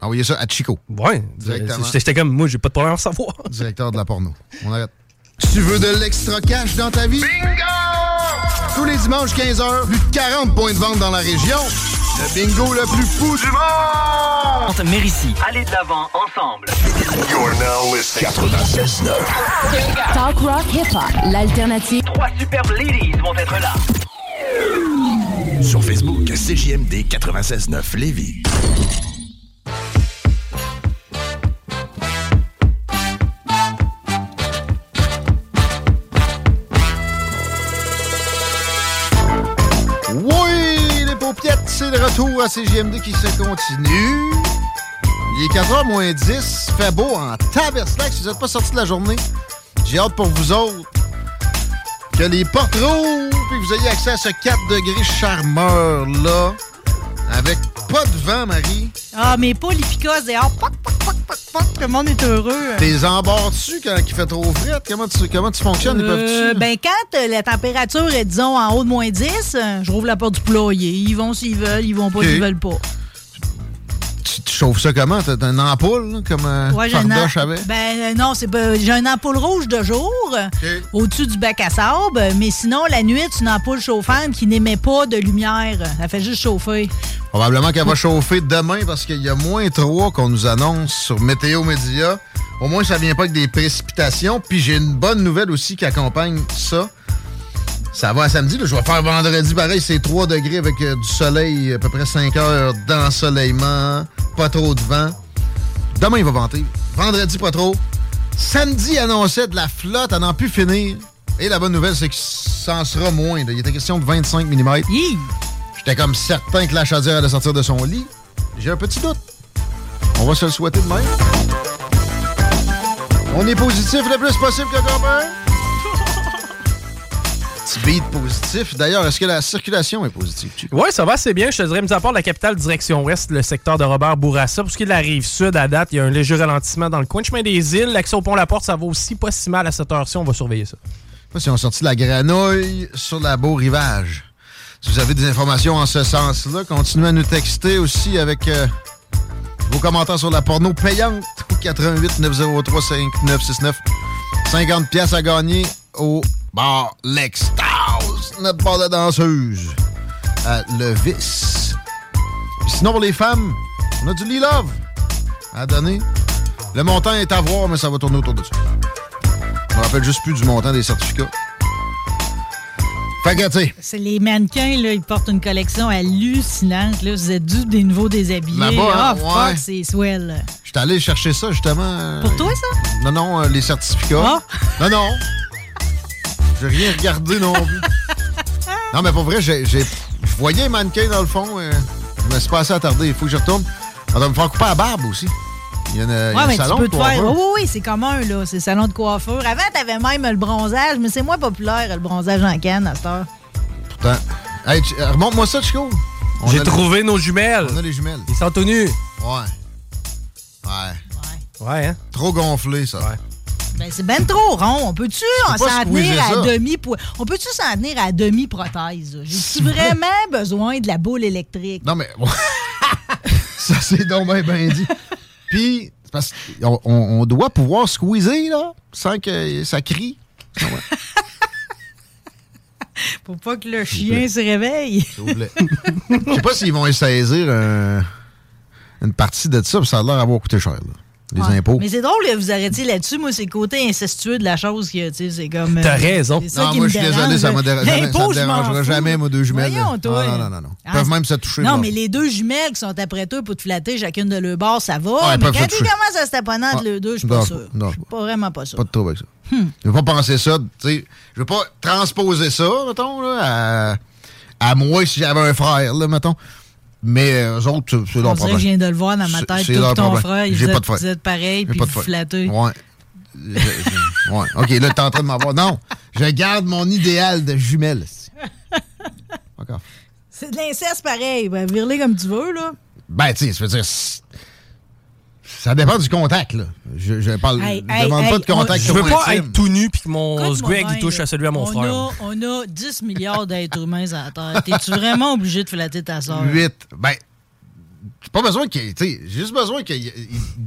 Envoyez ça à Chico, Ouais. Directement. J'étais j'étais comme, moi, j'ai pas de problème à savoir. directeur de la porno. On arrête. Tu veux de l'extra cash dans ta vie? Bingo! Tous les dimanches 15h, plus de 40 points de vente dans la région. Le bingo le plus fou du monde! Mérici. Allez de l'avant ensemble. Talk rock hip hop, l'alternative. Trois superbes ladies vont être là. Sur Facebook, CJMD 96.9 Lévis. C'est le retour à CGMD qui se continue. Il est 4h moins 10, fait beau en taberslac. Si vous n'êtes pas sortis de la journée, j'ai hâte pour vous autres que les portes rouvrent et que vous ayez accès à ce 4 degrés charmeur-là. Avec pas de vent, Marie. Ah, mais pas les picosses dehors. Poc, poc, poc, poc, poc. Tout le monde est heureux. T'es embarres dessus quand il fait trop frais? Comment tu, comment tu fonctionnes? Ils Euh, peuvent-tu- ben, quand euh, la température est, disons, en haut de moins 10, euh, je rouvre la porte du poulailler. Ils vont s'ils veulent, ils vont pas Ok. s'ils veulent pas. Tu, tu chauffes ça comment? T'as une ampoule, là, comme euh, Ouais, Fardoche avait? Ben euh, non, c'est pas- j'ai une ampoule rouge de jour au-dessus du bac à sable, mais sinon la nuit, c'est une ampoule chauffante qui n'émet pas de lumière. Elle fait juste chauffer. Probablement qu'elle va chauffer demain parce qu'il y a moins 3 qu'on nous annonce sur Météo Média. Au moins, ça vient pas avec des précipitations. Puis j'ai une bonne nouvelle aussi qui accompagne ça. Ça va à samedi. là. Je vais faire vendredi pareil, c'est 3 degrés avec euh, du soleil, à peu près 5 heures d'ensoleillement, pas trop de vent. Demain, il va vanter. Vendredi, pas trop. Samedi annonçait de la flotte à n'en plus finir. Et la bonne nouvelle, c'est que ça en sera moins. là. Il était question de 25 mm. J'étais comme certain que la chaudière allait sortir de son lit. J'ai un petit doute. On va se le souhaiter de même. On est positif le plus possible que copain. Petit beat positif. D'ailleurs, est-ce que la circulation est positive? Oui, ça va assez bien. Je te dirais, mis à part la capitale direction ouest, le secteur de Robert Bourassa. Pour ce qui est de la rive sud, à date, il y a un léger ralentissement dans le coin de chemin des îles. L'accès au pont La Porte, ça va aussi pas si mal à cette heure-ci. On va surveiller ça. Je sais pas si on sorti la granouille sur la beau rivage. Si vous avez des informations en ce sens-là, continuez à nous texter aussi avec euh, vos commentaires sur la porno payante au 88 903 5969. 50 pièces à gagner au bar L'Extase, notre bar de danseuse à Levis. Puis Sinon, pour les femmes, on a du Lee Love à donner. Le montant est à voir, mais ça va tourner autour de ça. Je me rappelle juste plus du montant des certificats. Fait que, tu sais, C'est les mannequins, là, ils portent une collection hallucinante. Là. Vous êtes dû des nouveaux déshabillés. Là-bas, fuck, ouais. c'est swell. j'étais allé chercher ça, justement. euh, Pour toi, ça? Non, non, euh, les certificats. Ah. Non, non. J'ai rien regardé non plus. non, mais pour vrai, j'ai, j'ai- je voyais un mannequin dans le fond. euh, je me suis pas assez attardé. Il faut que je retourne. On va me faire couper la barbe aussi. Il y a, une, il y a Ouais, un mais tu salon peux de te faire. coiffeur. Oui, oui, oui, c'est commun, là. C'est le salon de coiffure. Avant, t'avais même le bronzage, mais c'est moins populaire, le bronzage en canne à cette heure. Pourtant. Hey, tu- euh, remonte-moi ça, Chico. On J'ai trouvé nos jumelles. On a les jumelles. Ils sont tout nus. Ouais. Ouais. Ouais, hein? Trop gonflé, ça. Ben, c'est ben trop rond. On peut-tu s'en tenir à ça. demi On peut-tu s'en tenir à demi-prothèse? J'ai-tu vraiment besoin de la boule électrique? Non, mais. ça, c'est donc bien ben dit. Puis, parce qu'on on, doit pouvoir squeezer, là, sans que ça crie. Ouais, Pour pas que le chien se réveille. Je sais pas s'ils vont saisir un- une partie de ça, puis ça a l'air d'avoir coûté cher, là. Les Ouais. impôts. Mais c'est drôle que vous arrêtiez là-dessus. Moi, c'est le côté incestueux de la chose que, tu sais, c'est comme. euh, T'as raison. c'est ça Non, qui moi, je suis désolé, dérange. ça, m'a déra- jamais- ça me dérangera jamais, moi, deux jumelles. Voyons, toi. Non, non, non, non. Ils Ah, peuvent même se toucher. Non, là. mais les deux jumelles qui sont après toi pour te flatter chacune de leur bord, ça va. Mais quand toucher. commencent à se taponner entre les deux, je suis Non, pas sûr. non, Je suis pas vraiment pas sûr. Pas de trouble avec ça. Hmm. Je veux pas penser ça, tu sais. Je veux pas transposer ça, mettons, là, à, à moi si j'avais un frère, là, mettons. Mais euh, eux autres, c'est- leur problème. je viens de le voir dans ma tête. c'est leur ton problème. frère, vous pas êtes, de frère. vous êtes pareils, J'ai puis vous flattez. Ouais. Je- je- ouais. OK, là, t'es en train de m'avoir. Non, je garde mon idéal de jumelle. Encore. C'est de l'inceste pareil. Ben, virler comme tu veux, là. Ben, tu sais, ça veut dire. Ça dépend du contact, là. Je, je parle. Hey, je hey, demande pas de contact Je veux pas intime. être tout nu puis que mon il touche à celui à mon on frère. A, on a 10 milliards d'êtres humains sur la Terre. T'es-tu vraiment obligé de flatter ta soeur? 8. Ben, j'ai pas besoin qu'il. J'ai juste besoin qu'il il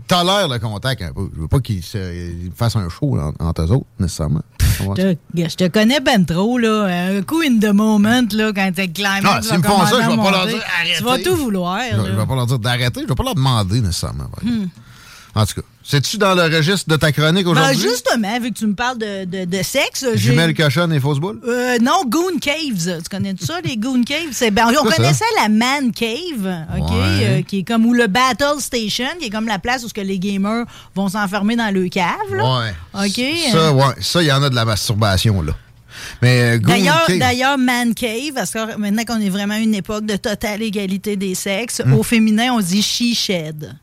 tolère le contact un peu. Je veux pas qu'il se- il fasse un show en- entre eux autres, nécessairement. Je te, je te connais ben trop, là. Un coup in the moment, là, quand t'es climbé. Ah, s'ils me font ça, je vais pas leur dire Tu vas arrêtez. tout vouloir, Je, je vais pas leur dire d'arrêter, je vais pas leur demander nécessairement. Hmm. En tout cas, c'est-tu dans le registre de ta chronique Ben, aujourd'hui? justement, vu que tu me parles de, de, de sexe, Jumelles cochonnes et fausses boules? Euh, non, Goon Caves. Tu connais ça, les Goon Caves? Ben, on ça? connaissait la Man Cave, OK? Ouais. euh, qui est comme, ou le Battle Station, qui est comme la place où que les gamers vont s'enfermer dans le cave, là. Ouais. OK? Ça, ouais. Ça, il y en a de la masturbation, là. Mais euh, D'ailleurs, Man Cave, parce que maintenant qu'on est vraiment à une époque de totale égalité des sexes, Hmm. au féminin, on dit she shed.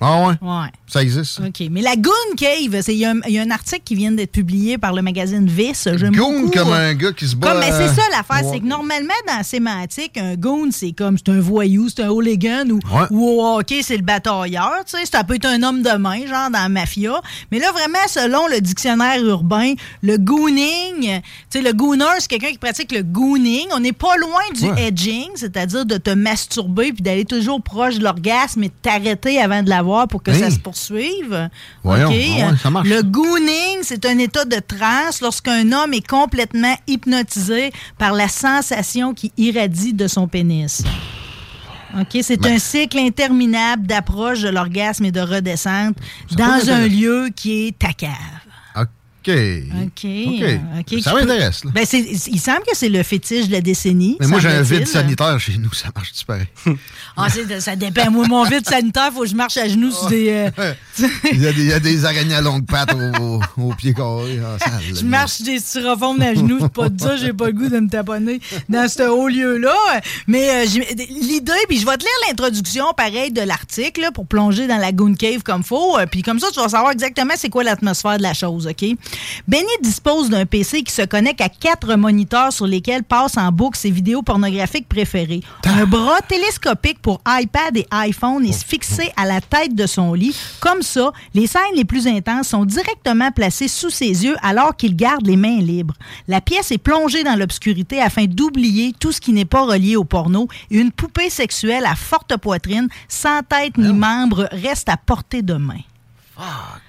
Ah ouais? Ouais. Ça existe? ça? OK. Mais la Goon Cave, il y, a un- il y a un article qui vient d'être publié par le magazine Vice. J'aime Goon beaucoup, comme euh, un gars qui se bat. Comme, mais c'est ça euh, l'affaire, ouais. c'est que normalement, dans la sémantique, un goon, c'est comme c'est un voyou, c'est un hooligan, ou, Ouais. ou au hockey, c'est le batailleur. Tu sais, ça peut être un homme de main, genre dans la mafia. Mais là, vraiment, selon le dictionnaire urbain, le gooning, tu sais, le gooner, c'est quelqu'un qui pratique le gooning. On n'est pas loin du Ouais. edging, c'est-à-dire de te masturber puis d'aller toujours proche de l'orgasme et de t'arrêter avant de l'avoir pour que Hey. ça se poursuive. Voyons, ah ouais, ça marche. Le gooning, c'est un état de transe lorsqu'un homme est complètement hypnotisé par la sensation qui irradie de son pénis. OK, c'est Ben. un cycle interminable d'approche de l'orgasme et de redescente dans un lieu qui est ta cave. OK. OK. OK. OK. Ça m'intéresse, là. Ben, c'est- il semble que c'est le fétiche de la décennie. Mais moi, j'ai un vide sanitaire chez nous, ça marche-tu pareil? Ah, c'est- ça dépend. Moi, mon vide sanitaire, faut que je marche à genoux sur des. euh, il, y a des, il y a des araignées à longues pattes au, au, au pied carré. Ah, ça, Je marche sur des styrofoams à genoux, c'est pas de ça, j'ai pas le goût de me taponner dans ce haut lieu-là. Mais euh, l'idée, puis je vais te lire l'introduction, pareil, de l'article, là, pour plonger dans la Goon Cave comme faut. euh, Puis comme ça, tu vas savoir exactement c'est quoi l'atmosphère de la chose, OK? Benny dispose d'un PC qui se connecte à quatre moniteurs sur lesquels passe en boucle ses vidéos pornographiques préférées. Un bras télescopique pour iPad et iPhone est fixé à la tête de son lit. Comme ça, les scènes les plus intenses sont directement placées sous ses yeux alors qu'il garde les mains libres. La pièce est plongée dans l'obscurité afin d'oublier tout ce qui n'est pas relié au porno et une poupée sexuelle à forte poitrine, sans tête ni membre, reste à portée de main.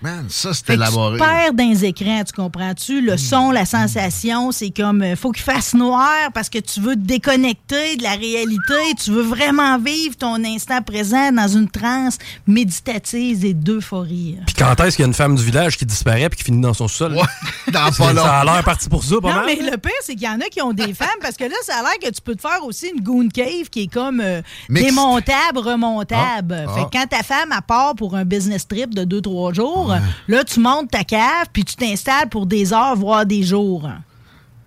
Man, ça, c'est Fait élaboré. tu perds dans les écrans, tu comprends-tu? Le son, la sensation, c'est comme, euh, faut qu'il fasse noir parce que tu veux te déconnecter de la réalité, tu veux vraiment vivre ton instant présent dans une transe méditative et d'euphorie. Puis quand est-ce qu'il y a une femme du village qui disparaît puis qui finit dans son sol? dans ça, pas long. ça a l'air parti pour ça, pas Non, mal. mais le pire, c'est qu'il y en a qui ont des femmes parce que là, ça a l'air que tu peux te faire aussi une goon cave qui est comme euh, démontable, remontable. Ah, Fait ah. que quand ta femme, à part pour un business trip de 2-3 là, tu montes ta cave puis tu t'installes pour des heures, voire des jours.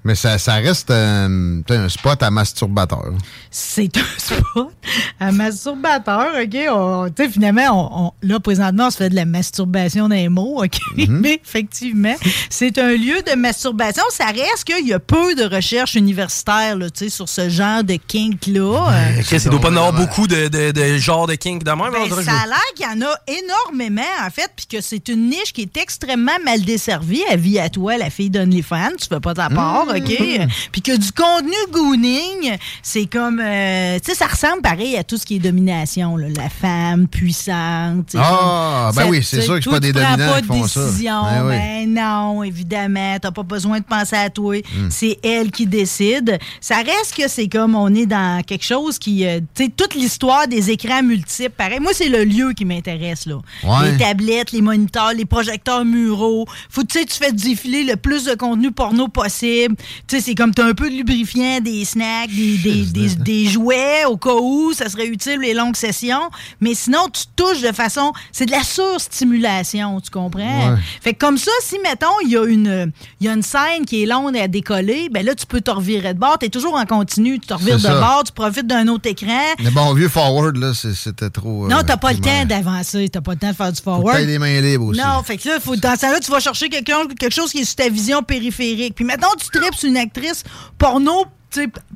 Mais ça, ça reste un, un spot à masturbateur. C'est un spot à masturbateur, OK? On- Tu sais, finalement, on, on- là, présentement, on se fait de la masturbation les mots, OK? Mais effectivement, c'est un lieu de masturbation. Ça reste qu'il y a peu de recherches universitaires, là, tu sais, sur ce genre de kink-là. Euh, Chris, il doit pas y en avoir beaucoup de, de, de genres de kink de même. ben, dirait, ça je- a l'air qu'il y en a énormément, en fait, puis que c'est une niche qui est extrêmement mal desservie. Avis à toi, la fille d'OnlyFans, tu fais pas ta part, Mmh. OK? Puis que du contenu gooning, c'est comme... euh, tu sais, ça ressemble pareil à tout ce qui est domination, là, la femme puissante. Ah, ben ça- oui, c'est sûr que c'est toi, pas des dominants pas qui de font ça. décision. Ben oui. Ben non, évidemment, t'as pas besoin de penser à toi. Hmm. C'est elle qui décide. Ça reste que c'est comme on est dans quelque chose qui, euh, tu sais, toute l'histoire des écrans multiples. Pareil, moi c'est le lieu qui m'intéresse là. Ouais. Les tablettes, les moniteurs, les projecteurs muraux. Faut tu sais, tu fais défiler le plus de contenu porno possible. Tu sais, c'est comme t'as un peu de lubrifiant, des snacks, des, des, des- des jouets au cas où ça serait utile les longues sessions. Mais sinon, tu touches de façon, c'est de la surstimulation, tu comprends? Ouais. Fait que comme ça, si, mettons, il y, a une- y a une scène qui est longue à décoller, ben là, tu peux te revirer de bord. Tu es toujours en continu. Tu te revires de ça. bord, tu profites d'un autre écran. Le bon vieux forward, là, c'était trop. Non, euh, t'as pas le temps d'avancer. T'as pas le temps de faire du Faut forward. t'aies les mains libres aussi. Non, fait que là, faut, dans ce temps-là, tu vas chercher quelqu'un, quelque chose qui est sur ta vision périphérique. Puis maintenant, tu tripes sur une actrice porno,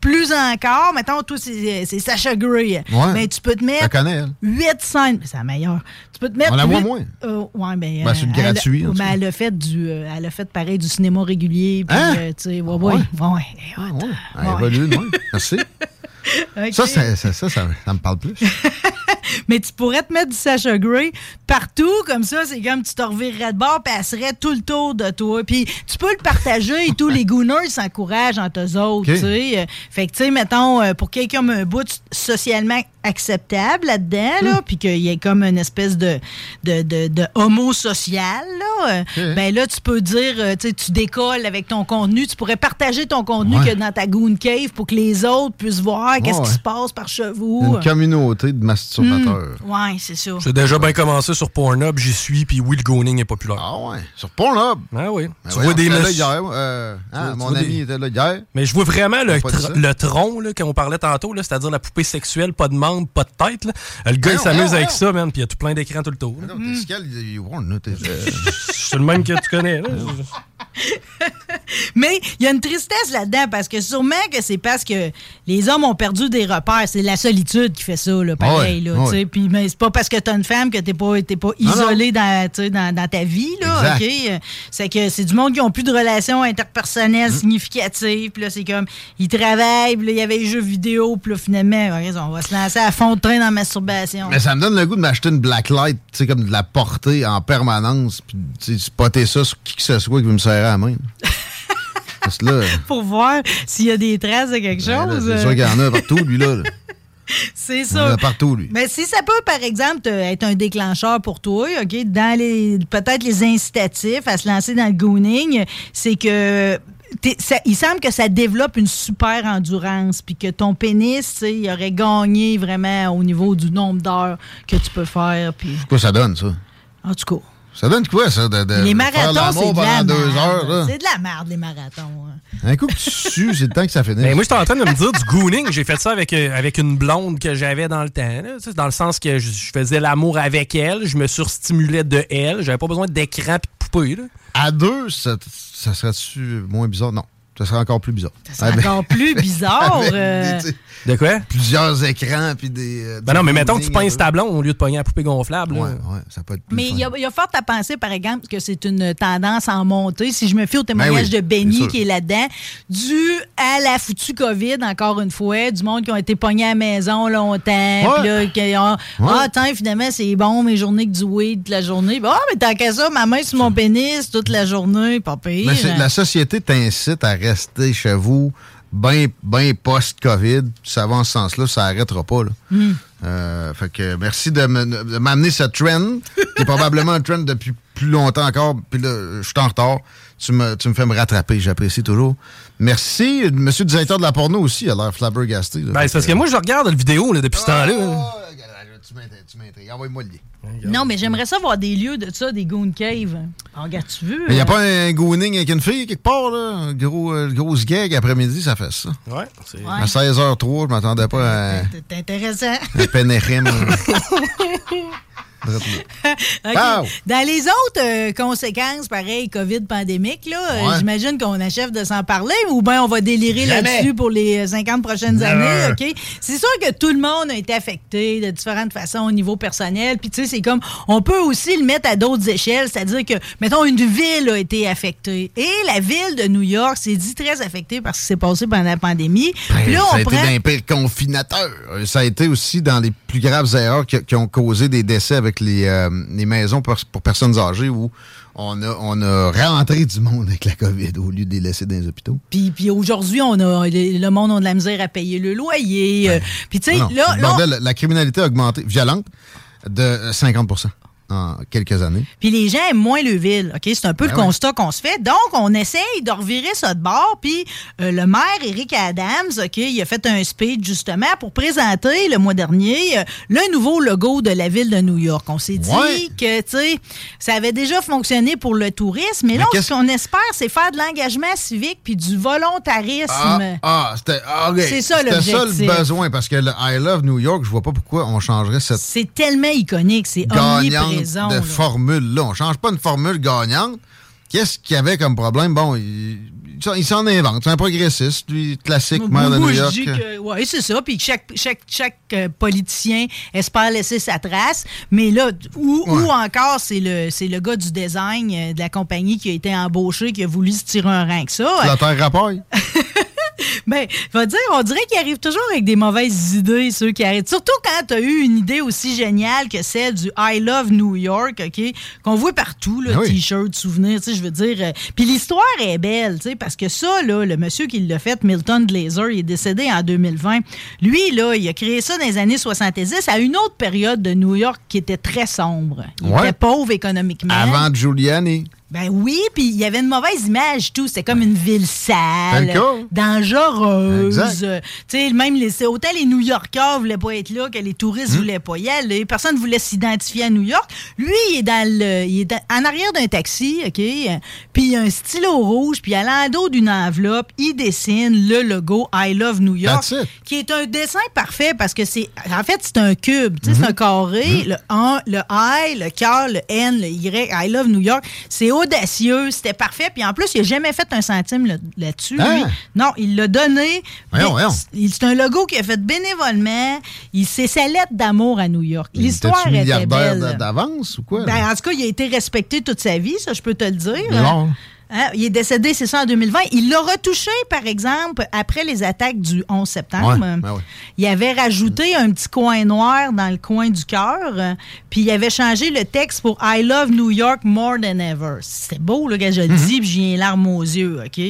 plus encore. Mettons, toi, c'est c'est Sacha Grey. Ouais. Mais tu peux te Je mettre connais, elle. 8 scènes. C'est la meilleure. Tu peux te mettre. On la voit moins. Euh, ouais, ben, Ben, c'est euh, gratuit, Elle, en tout ben, elle a fait du. euh, elle a fait pareil du cinéma régulier. Puis, Hein? euh, tu sais, ouais, ouais, ouais, ouais. Elle évolue de même. Merci. Ça, ça, ça, ça me parle plus. Mais tu pourrais te mettre du Sacha Grey partout, comme ça, c'est comme tu te revirerais de bord, puis elle serait tout le tour de toi. Puis tu peux le partager et tous les gooners s'encouragent entre eux autres, tu sais. Fait que, tu sais, mettons, euh, pour quelqu'un un bout socialement acceptable là-dedans, là, puis qu'il y ait comme une espèce de, de, de, de homo social, là, euh, ben là, tu peux dire, euh, tu sais, tu décolles avec ton contenu, tu pourrais partager ton contenu Ouais. que dans ta goon cave pour que les autres puissent voir qu'est-ce Ouais, qui se passe par chez vous. Une communauté de masturbateurs. Hmm. Ouais, c'est ça. J'ai déjà bien commencé sur Pornhub, j'y suis, puis oui, le goning est populaire. Ah ouais, sur Pornhub. Ah oui. Ben tu vois des là hier. euh, hein, Tu mon vois ami des- était là hier. Mais je vois vraiment le, tr- le tronc là, qu'on parlait tantôt, là, c'est-à-dire la poupée sexuelle, pas de pas de tête. là. Le gars, il Voyons, s'amuse voyons, avec ça, man, puis il y a tout plein d'écrans tout le tour. là. Non, t'es t'es- C'est le même que tu connais. là. Mais il y a une tristesse là-dedans parce que sûrement que c'est parce que les hommes ont perdu des repères. C'est la solitude qui fait ça, là, pareil. Ouais, là. Puis, mais c'est pas parce que t'as une femme que t'es pas, t'es pas isolé dans, dans, dans ta vie. Là? C'est que c'est du monde qui ont plus de relations interpersonnelles Mm. significatives. Puis là, c'est comme, ils travaillent, puis là, il y avait les jeux vidéo. Puis là, finalement, on va se lancer à fond de train dans la masturbation. Mais ça me donne le goût de m'acheter une blacklight, tu sais, comme de la porter en permanence, puis spotter ça sur qui que ce soit qui veut me serrer la main. Parce que là, Pour voir s'il y a des traces de quelque ben chose. c'est sûr qu'il y en a partout, lui, là. là. C'est Il y en ça. a partout, lui. Mais si ça peut, par exemple, te- être un déclencheur pour toi, OK, dans les peut-être les incitatifs à se lancer dans le gooning, c'est que ça- il semble que ça développe une super endurance, puis que ton pénis, il aurait gagné vraiment au niveau du nombre d'heures que tu peux faire. Puis, Quoi ça donne, ça? en tout cas, Ça donne quoi, ça? De, de les faire marathons, l'amour c'est de la deux heures? C'est de la merde, les marathons. hein. Un coup que tu sues, c'est le temps que ça finisse. Ben, moi, j'étais en train de me dire du gooning. J'ai fait ça avec, euh, avec une blonde que j'avais dans le temps. là. Dans le sens que je, je faisais l'amour avec elle, je me surstimulais de elle. J'avais pas besoin d'écran et de poupée. là. À deux, ça, ça serait-tu moins bizarre? Non. Ça serait encore plus bizarre. C'est encore plus bizarre. Euh, des- De quoi? plusieurs écrans puis des. euh, Ben non, mais mettons que tu pinces un ta blonde au lieu de pogner la poupée gonflable. Ouais, ouais, ça peut être plus Mais il y, a- il y a fort à penser, par exemple, que c'est une tendance en montée. Si je me fie au témoignage Ben oui, de Benny qui est là-dedans, dû à la foutue COVID, encore une fois, du monde qui ont été pognés à la maison longtemps, Ouais. puis là, qui ont, Ouais. ah, tiens, finalement, c'est bon, mes journées que du weed toute la journée. Ah, mais tant qu'à ça, ma main sur mon pénis toute la journée, pas pire. Mais la société t'incite à rester chez vous bien ben post-COVID. Ça va en ce sens-là, ça n'arrêtera pas. Là. Hmm. Euh, fait que merci de me- de m'amener ce trend, qui est probablement un trend depuis plus longtemps encore. Puis là, je suis en retard. Tu me, tu me fais me rattraper, j'apprécie toujours. Merci. Monsieur le directeur de la porno aussi, il a l'air flabbergasté. là. Ben, c'est parce que moi, je regarde la vidéo là, depuis ce temps-là. Ah, tu m'intrigues. Envoie-moi le lien. Non, mais j'aimerais ça voir des lieux de ça, des goon caves. Ah, regarde, tu veux? Mais il n'y a pas un gooning avec une fille quelque part, là? Un gros, euh, grosse gag après-midi, ça fait ça. Ouais. À 16h03, je m'attendais pas à C'est intéressant. un pénérim. Wow! Dans les autres euh, conséquences, pareil, COVID pandémique, là, euh, j'imagine qu'on achève de s'en parler ou bien on va délirer là-dessus pour les euh, 50 prochaines Never. années. OK? C'est sûr que tout le monde a été affecté de différentes façons au niveau personnel. Puis, tu sais, c'est comme, on peut aussi le mettre à d'autres échelles, c'est-à-dire que, mettons, une ville a été affectée. Et la ville de New York s'est dit très affectée par ce qui s'est passé pendant la pandémie. Puis là, ça on a été d'un pire confinateur. Euh, Ça a été aussi dans les plus graves erreurs qui, qui ont causé des décès avec les, euh, les maisons pour, pour personnes âgées où on a, on a rentré du monde avec la COVID au lieu de les laisser dans les hôpitaux. Puis, puis aujourd'hui, on a le le monde a de la misère à payer le loyer. euh, Puis tu sais, là, la criminalité a augmenté, violente, de 50 en quelques années. Puis les gens aiment moins le ville, OK? C'est un peu Ben le constat qu'on se fait. Donc, on essaye de revirer ça de bord. Puis euh, le maire, Eric Adams, OK, il a fait un speech justement pour présenter le mois dernier euh, le nouveau logo de la ville de New York. On s'est dit Ouais. que, tu sais, ça avait déjà fonctionné pour le tourisme. Mais, Mais là, ce qu'on espère, c'est faire de l'engagement civique puis du volontarisme. Ah, ah, c'était ah, ok. C'est ça, C'était ça l'objectif. le besoin, parce que le I Love New York, je vois pas pourquoi on changerait cette C'est tellement iconique, c'est gagnante de là. formule-là. On change pas une formule gagnante. Qu'est-ce qu'il y avait comme problème? Bon, il, il s'en- invente. C'est un progressiste, lui, classique, maire de Moi, New York. oui, c'est ça. Puis que chaque, chaque, chaque euh, politicien espère laisser sa trace. Mais là, ou, ou encore, c'est le, c'est le gars du design euh, de la compagnie qui a été embauché, qui a voulu se tirer un rein que ça. La terre rapaille. Ben, vais dire, on dirait qu'ils arrivent toujours avec des mauvaises idées, ceux qui arrivent. Surtout quand tu as eu une idée aussi géniale que celle du I Love New York, OK? Qu'on voit partout, Ah oui. t-shirt, tu sais, je veux dire. euh, Puis l'histoire est belle, tu sais, parce que ça, là, le monsieur qui l'a fait, Milton Glaser, il est décédé en 2020. Lui, là, il a créé ça dans les années 70 à une autre période de New York qui était très sombre. Il Ouais. était pauvre économiquement. Avant Giuliani. Ben oui, puis il y avait une mauvaise image, tout. C'était comme une ville sale, dangereuse. Euh, Tu sais, même les, c'est autant les New Yorkers voulaient pas être là que les touristes Hmm. voulaient pas y aller. Personne voulait s'identifier à New York. Lui, il est dans le, il est dans- en arrière d'un taxi, ok, puis il a un stylo rouge, puis à l'endos d'une enveloppe, il dessine le logo I Love New York, qui est un dessin parfait parce que c'est, en fait, c'est un cube, tu sais, Mm-hmm. c'est un carré, le 1, le I, le cœur, le N, le Y, I Love New York. C'est audacieux, c'était parfait. Puis en plus, il n'a jamais fait un centime là- là-dessus. Hein? Non, il l'a donné. C'est un logo qu'il a fait bénévolement. Il C'est sa lettre d'amour à New York. L'histoire était milliardaire d'avance ou quoi? Ben, en tout cas, il a été respecté toute sa vie, ça, je peux te le dire. Hein, il est décédé, c'est ça, en 2020. Il l'a retouché, par exemple, après les attaques du 11 septembre. Ouais, ben ouais. Il avait rajouté un petit coin noir dans le coin du cœur, euh, puis il avait changé le texte pour I love New York more than ever. C'était beau, là, quand je le dis, puis j'ai les larmes aux yeux, OK?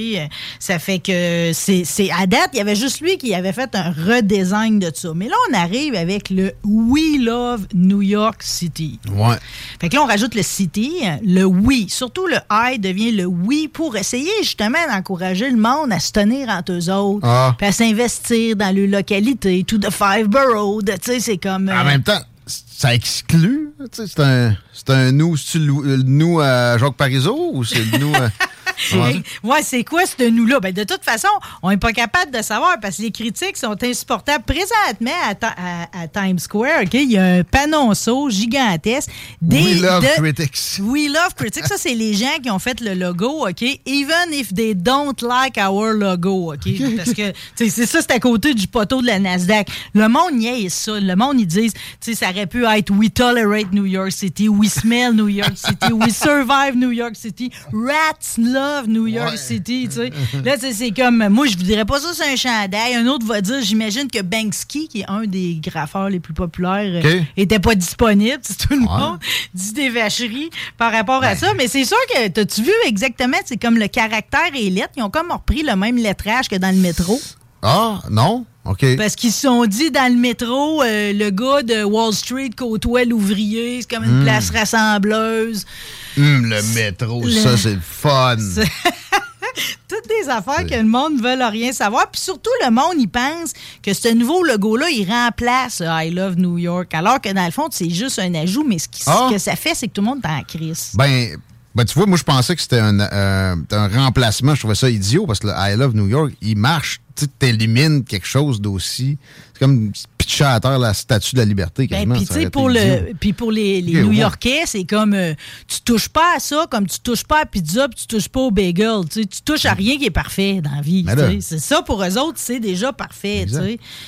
Ça fait que c'est c'est- à date, il y avait juste lui qui avait fait un redesign de ça. Mais là, on arrive avec le We love New York City. Ouais. Fait que là, on rajoute le city, le oui. Surtout le I devient le oui pour essayer justement d'encourager le monde à se tenir entre eux autres, Ah. puis à s'investir dans les localités, to the five boroughs. Tu sais, c'est comme. euh, En même temps, ça exclut. C'est un, c'est un nous, c'est le nous à Jacques Parizeau ou c'est le nous à. Ouais, c'est quoi ce nous-là? Ben, de toute façon, on n'est pas capable de savoir parce que les critiques sont insupportables. Présentement, à, ta- à- à Times Square, OK, il y a un panonceau gigantesque. Des, We love de- critics. We love critics. Ça, c'est les gens qui ont fait le logo, OK? Even if they don't like our logo, OK? Parce que, c'est ça, c'est à côté du poteau de la Nasdaq. Le monde y ça. Le monde, ils disent, tu sais, ça aurait pu être We tolerate New York City, We smell New York City, We survive New York City, Rats love New York City, tu sais. Là, c'est comme, moi, je vous dirais pas ça, c'est un chandail. Un autre va dire, j'imagine que Banksy, qui est un des graffeurs les plus populaires, euh, OK. était pas disponible. Tout le monde dit des vacheries par rapport à ça. Mais c'est sûr que, t'as-tu vu exactement, c'est comme le caractère et les lettres, ils ont comme repris le même lettrage que dans le métro. Ah, non? Parce qu'ils se sont dit dans le métro, euh, le gars de Wall Street côtoie l'ouvrier, c'est comme une Hmm. place rassembleuse. Hum, le métro, Le- ça, c'est fun. Toutes des affaires que le monde ne veut rien savoir. Puis surtout, le monde, il pense que ce nouveau logo-là, il remplace euh, I Love New York. Alors que dans le fond, c'est juste un ajout. Mais ce, qui- ce Ah. que ça fait, c'est que tout le monde est en crise. Ben, ben, tu vois, moi, je pensais que c'était un, euh, un remplacement. Je trouvais ça idiot parce que le I Love New York, il marche. Tu élimines quelque chose d'aussi. C'est comme pitcher à terre la statue de la liberté, Ben, puis, pour, été le, idiot. puis pour les, les Ok, ouais. New-Yorkais, c'est comme euh, tu touches pas à ça, comme tu touches pas à pizza, puis tu touches pas au bagel. Tu sais, tu touches à rien qui est parfait dans la vie. C'est ça, pour eux autres, c'est déjà parfait.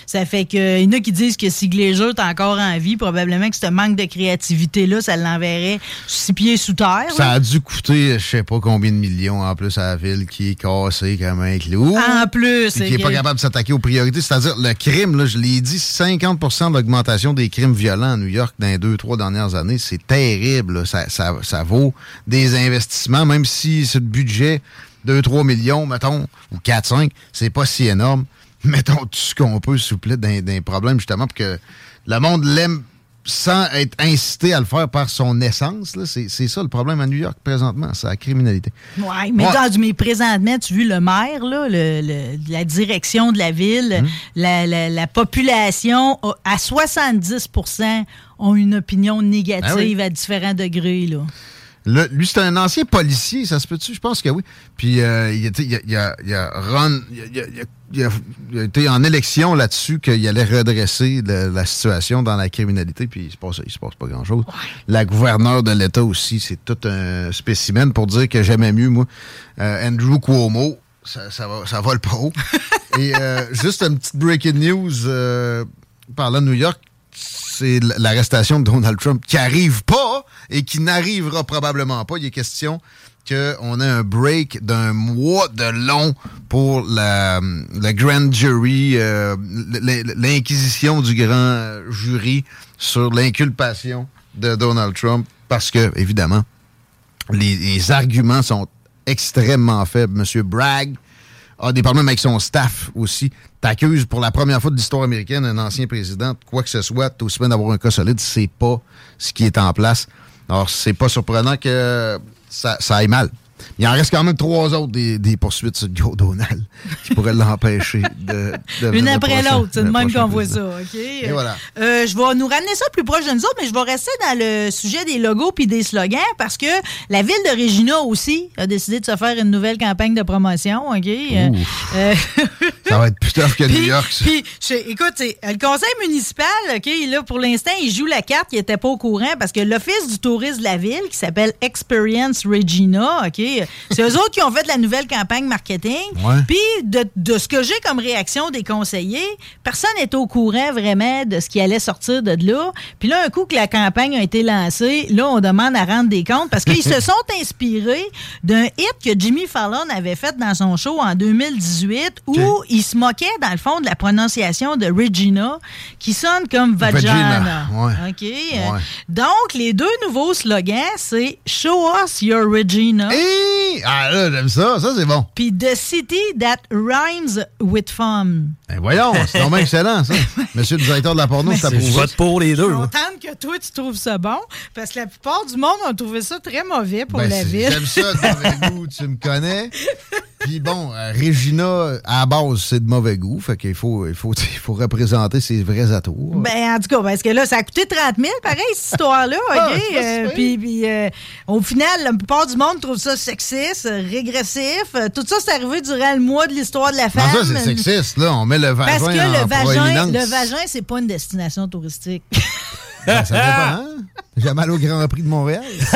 Ça fait que, il y en a qui disent que si Glazer est encore en vie, probablement que ce manque de créativité-là, ça l'enverrait six pieds sous terre. Ça là. a dû coûter, je sais pas combien de millions en plus à la ville qui est cassée comme un clou. En plus, qui n'est pas capable de s'attaquer aux priorités. C'est-à-dire, le crime, là, je l'ai dit, 50 de l'augmentation des crimes violents à New York dans les deux, trois dernières années, c'est terrible. Ça, ça- ça vaut des investissements, même si ce budget, 2-3 millions, mettons, ou 4-5, c'est pas si énorme. Mettons tout ce qu'on peut, s'il d'un problème, justement, pour que le monde l'aime sans être incité à le faire par son essence. C'est ça le problème à New York présentement, c'est la criminalité. Oui, mais Ouais. mais présentement, tu as vu le maire, là, le- le- la direction de la ville, Hum. la, la- la population, à 70% ont une opinion négative Ah oui. à différents degrés. Là. Lui, c'est un ancien policier, ça se peut-tu? Je pense que oui. Puis euh, il, était- il a, il a- il a run- il a- il a- il a- il a- il a été en élection là-dessus qu'il allait redresser le- la situation dans la criminalité, puis il se passe, il se passe pas grand-chose. La gouverneure de l'État aussi, c'est tout un spécimen pour dire que j'aimais mieux, moi, euh, Andrew Cuomo. Ça, ça, va, ça vole pas haut. Et euh, juste une petite breaking news euh, parlant de New York, c'est l'arrestation de Donald Trump qui arrive pas et qui n'arrivera probablement pas. Il est question qu'on ait un break d'un mois de long pour la, grand jury, euh, l'inquisition du grand jury sur l'inculpation de Donald Trump parce que, évidemment, les, arguments sont extrêmement faibles. Monsieur Bragg a des problèmes avec son staff aussi. T'accuses pour la première fois de l'histoire américaine un ancien président de quoi que ce soit, t'as aussi d'avoir un cas solide, c'est pas ce qui est en place. Alors, c'est pas surprenant que ça, ça aille mal. Il en reste quand même trois autres des, des poursuites sur Joe Donald qui pourraient l'empêcher de, de Une après l'autre, c'est de le même qu'on voit ça. OK? Et voilà. Euh, je vais nous ramener ça plus proche de nous autres, mais je vais rester dans le sujet des logos puis des slogans parce que la ville de Regina aussi a décidé de se faire une nouvelle campagne de promotion. OK? Euh, euh, Ça va être plus tough que New York. ça. Puis, je- écoute, le conseil municipal, OK, là, pour l'instant, il joue la carte, il n'était pas au courant parce que l'Office du tourisme de la ville, qui s'appelle Experience Regina, OK, C'est eux autres qui ont fait la nouvelle campagne marketing. Puis, de, de ce que j'ai comme réaction des conseillers, personne n'est au courant vraiment de ce qui allait sortir de là. Puis là, un coup que la campagne a été lancée, là, on demande à rendre des comptes parce qu'ils se sont inspirés d'un hit que Jimmy Fallon avait fait dans son show en 2018 où il se moquait, dans le fond, de la prononciation de Regina, qui sonne comme vagina. Vagina, ouais. OK? Ouais. Donc, les deux nouveaux slogans, c'est Show us your Regina. Et... Ah là, j'aime ça. Ça, c'est bon. Puis The City That Rhymes with Fun. Ben voyons, c'est vraiment excellent, ça. Monsieur le directeur de la porno, c'est Je approuvé. vote pour les Je deux. suis moi. contente que toi, tu trouves ça bon, parce que la plupart du monde ont trouvé ça très mauvais pour Ben, la ville. J'aime ça, de mauvais goût, tu me connais. Puis bon, euh, Regina, à la base, c'est de mauvais goût. Fait qu'il faut, il faut, il faut représenter ses vrais atours. Ben, en tout cas, parce que là, ça a coûté 30 000, pareil, cette histoire-là. Ah, OK? Euh, puis, puis, euh, au final, la plupart du monde trouve ça sexiste, régressif. Euh, Tout ça, c'est arrivé durant le mois de l'histoire de la femme. Non, ça, c'est sexiste, là. On met le vagin Parce que en le vagin, le vagin, c'est pas une destination touristique. Ben, ça dépend, hein? J'ai mal au Grand Prix de Montréal.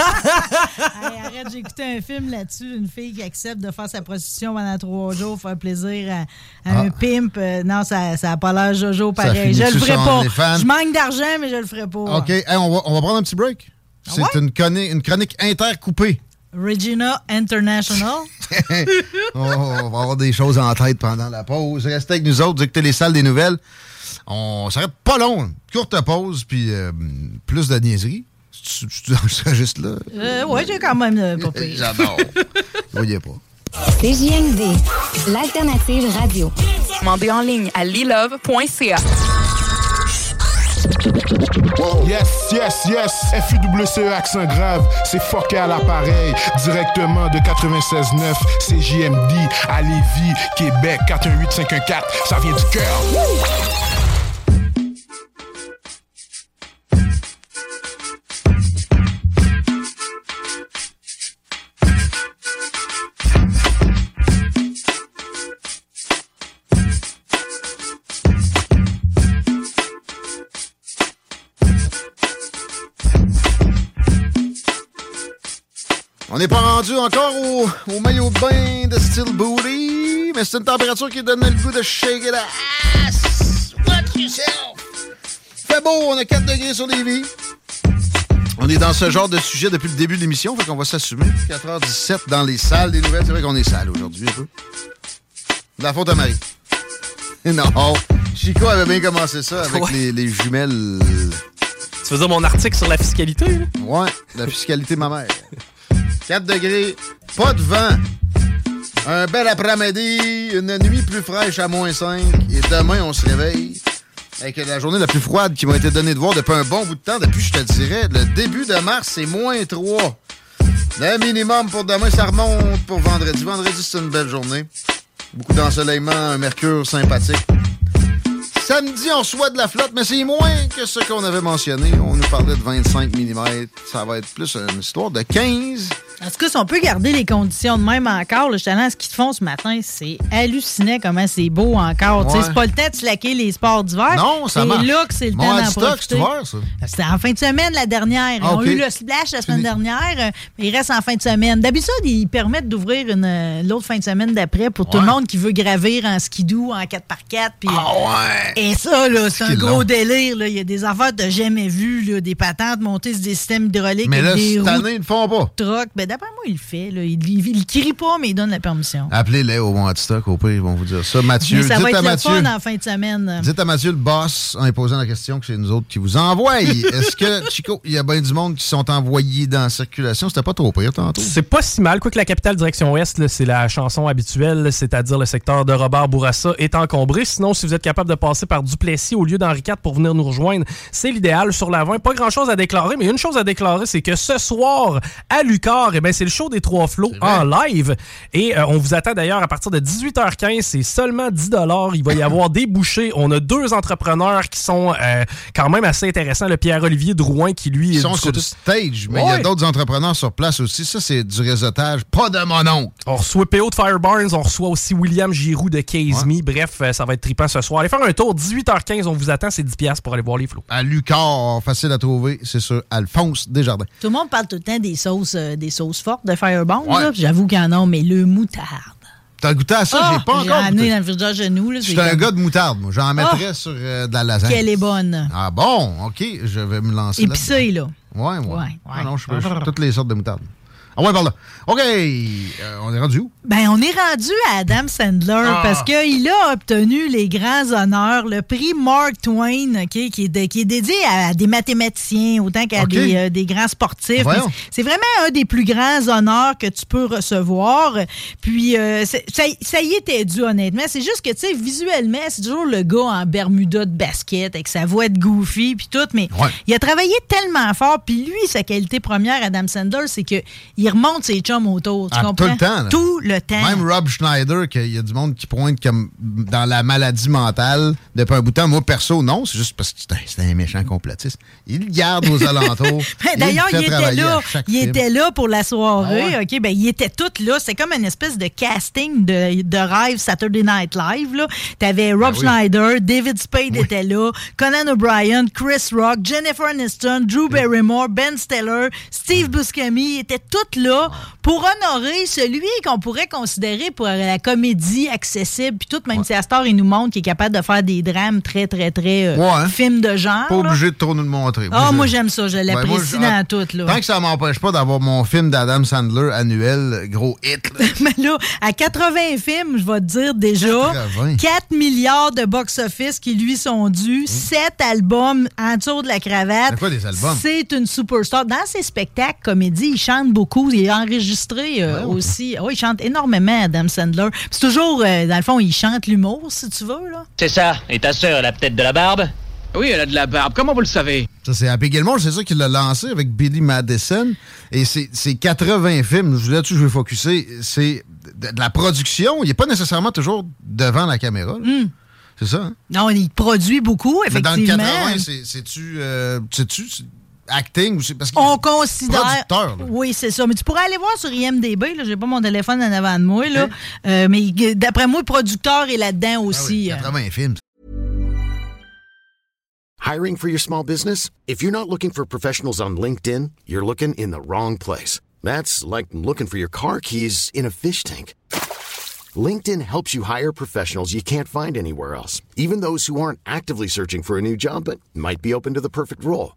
Arrête, j'ai écouté un film là-dessus, une fille qui accepte de faire sa prostitution pendant trois jours, faire plaisir à, à un Ah. pimp. Euh, non, ça n'a pas l'air Jojo pareil. Je le ferai pas. Je manque d'argent, mais je le ferai pas. OK, hey, on, va, on va prendre un petit break. C'est ouais? une, chronique, une chronique intercoupée. Regina International. on, on va avoir des choses en tête pendant la pause. Restez avec nous autres, écoutez les salles des nouvelles. On s'arrête pas long. Courte pause, puis euh, plus de niaiseries. Tu, tu, tu enregistres là? Euh, ouais, j'ai quand même euh, pas pire. J'adore. Vous voyez pas. CJMD, l'alternative radio. Demandez en ligne à lilove.ca. Yes, yes, yes. FUWCE accent grave. C'est fucké à l'appareil. Directement de 96.9 CJMD à Lévis, Québec. 418-514. Ça vient du cœur. N'est pas rendu encore au, au maillot de bain de style booty, mais c'est une température qui donne le goût de shake it ass. Watch yourself. Fait beau, on a 4 degrés sur les vies. On est dans ce genre de sujet depuis le début de l'émission, fait qu'on va s'assumer. 4h17 dans les salles des nouvelles. C'est vrai qu'on est sale aujourd'hui un peu. De la faute à Marie. non. Chico avait bien commencé ça avec Ouais. les, les jumelles. Tu veux dire mon article sur la fiscalité? là? Ouais, la fiscalité ma mère. 4 degrés, pas de vent. Un bel après-midi, une nuit plus fraîche à moins 5. Et demain, on se réveille avec la journée la plus froide qui m'a été donnée de voir depuis un bon bout de temps. Depuis, je te dirais, le début de mars, c'est moins 3. Le minimum pour demain, ça remonte pour vendredi. Vendredi, c'est une belle journée. Beaucoup d'ensoleillement, un mercure sympathique. Samedi, on reçoit de la flotte, mais c'est moins que ce qu'on avait mentionné. On nous parlait de 25 mm. Ça va être plus une histoire de 15. En tout cas, si on peut garder les conditions de même encore, là, justement, ce qu'ils font ce matin, c'est hallucinant comment c'est beau encore. Ouais. C'est pas le temps de slacker les sports d'hiver. Non, ça marche. C'est là que c'est le temps d'en profiter. C'était en fin de semaine la dernière. Ils Ah, ont ok. eu le splash la semaine Fini. dernière, euh, mais il reste en fin de semaine. D'habitude, ils permettent d'ouvrir une, euh, l'autre fin de semaine d'après pour tout le monde qui veut gravir en skidoo, en 4x4. puis- Ah ouais! Et ça, là, c'est un gros délire. là. Il y a des affaires que jamais vues, là, des patentes montées sur des systèmes hydrauliques Mais là, des cette année, ils le font pas. Ben, d'après moi, il le fait. Là. Il, il, il crie pas, mais il donne la permission. Appelez-les au bon stock, au pire, ils vont vous dire ça. Mathieu, Mais ça dites va à être le Mathieu. fun en fin de semaine. Dites à Mathieu le boss en lui posant la question que c'est nous autres qui vous envoient. Est-ce que, Chico, il y a bien du monde qui sont envoyés dans la circulation? C'était pas trop pire tantôt. C'est pas si mal. Quoique la capitale direction ouest, c'est la chanson habituelle, c'est-à-dire le secteur de Robert Bourassa est encombré. Sinon, si vous êtes capable de passer par Duplessis au lieu d'Henri IV pour venir nous rejoindre, c'est l'idéal sur la 20. Pas grand-chose à déclarer, mais une chose à déclarer, c'est que ce soir, à Lucar, eh ben, c'est le show des trois flots en live. Et euh, on vous attend d'ailleurs à partir de 18h15. C'est seulement 10 Il va y avoir des bouchées. On a deux entrepreneurs qui sont euh, quand même assez intéressants. Le Pierre-Olivier Drouin qui, lui... Ils sont du sur le stage, mais il y a d'autres entrepreneurs sur place aussi. Ça, c'est du réseautage, pas de mon oncle. On reçoit PO de Firebarns, on reçoit aussi William Giroux de Case Me. Bref, euh, ça va être trippant ce soir. Allez faire un tour, 18h15, on vous attend, c'est 10$ piastres pour aller voir les flots. À Lucar, facile à trouver, c'est sur Alphonse Desjardins. Tout le monde parle tout le temps des sauces, euh, des sauces sauce forte de Fireball. Ouais. là, puis J'avoue qu'il y en a, mais le moutarde. T'as goûté à ça? Ah, j'ai pas encore J'ai amené goûté. dans le frigidaire là, Je suis un comme- gars de moutarde, moi. J'en mettrais Ah! sur euh, de la lasagne. Qu'elle est bonne. Ah bon? OK, je vais me lancer là. Épicée, là. Ouais, ouais. Ouais, Ah non, je peux toutes les sortes de moutarde. Ah ouais, par là. OK, euh, on est rendu où? Ben, on est rendu à Adam Sandler Ah. parce qu'il a obtenu les grands honneurs, le prix Mark Twain, qui, est de- qui est dédié à des mathématiciens autant qu'à des, euh, des grands sportifs. C'est vraiment un des plus grands honneurs que tu peux recevoir. Puis, euh, ça, ça y était dû, honnêtement. C'est juste que, tu sais, visuellement, c'est toujours le gars en Bermuda de basket avec sa voix de goofy puis tout, mais Ouais. il a travaillé tellement fort. Puis lui, sa qualité première, Adam Sandler, c'est que il remonte ses chums autour. Tu Ah, comprends? tout le temps, là. Tout le temps. Même Rob Schneider, qu'il y a du monde qui pointe comme dans la maladie mentale depuis un bout de temps. Moi, perso, non. C'est juste parce que c'est un, méchant complotiste. Il le garde aux alentours. Ben, D'ailleurs, le il, était là. Il film. était là pour la soirée. Ah ouais? OK, ben, il était tout là. C'est comme une espèce de casting de, de rêve Saturday Night Live. Là. T'avais Rob Ben oui. Schneider, David Spade était là, Conan O'Brien, Chris Rock, Jennifer Aniston, Drew Barrymore, Ben Stiller, Steve Buscemi étaient tous là pour honorer celui qu'on pourrait considérer pour la comédie accessible. Puis tout, même si Astor, il nous montre qu'il est capable de faire des drames très, très, très euh, Ouais. films de genre. Pas là. obligé de trop nous le montrer. Ah, je- moi, j'aime ça. Je Ouais, moi, l'apprécie dans tout. Là. Tant que ça m'empêche pas d'avoir mon film d'Adam Sandler annuel, gros hit. là. Mais là, à 80 films, je vais te dire déjà, 80. 4 milliards de box-office qui lui sont dus, 7 albums en dessous de la cravate. C'est quoi des albums? C'est une superstar. Dans ses spectacles, comédie, il chante beaucoup. Il est enregistré euh, aussi. Oui, il chante énormément, Adam Sandler. Puis C'est toujours, euh, dans le fond, il chante l'humour, si tu veux. Là. C'est ça. Et ta sœur, elle a peut-être de la barbe? Oui, elle a de la barbe. Comment vous le savez? Ça, c'est Happy Gilmore, c'est ça qu'il l'a lancé avec Billy Madison. Et c'est c'est 80 films. Je- Là-dessus, je vais focuser. C'est de, de la production. Il n'est pas nécessairement toujours devant la caméra. là. C'est ça, hein? Non, il produit beaucoup, Mais dans le effectivement. 80, c'est- c'est-tu euh, acting ou c'est parce que On considère. Producteur. Oui, c'est ça. Mais tu pourrais aller voir sur IMDB. Là, j'ai pas mon téléphone en avant de moi. Là. Euh, mais d'après moi, le producteur est là-dedans aussi. Ah oui, 80 films. Hiring for your small business? If you're not looking for professionals on LinkedIn, you're looking in the wrong place. That's like looking for your car keys in a fish tank. LinkedIn helps you hire professionals you can't find anywhere else, even those who aren't actively searching for a new job but might be open to the perfect role.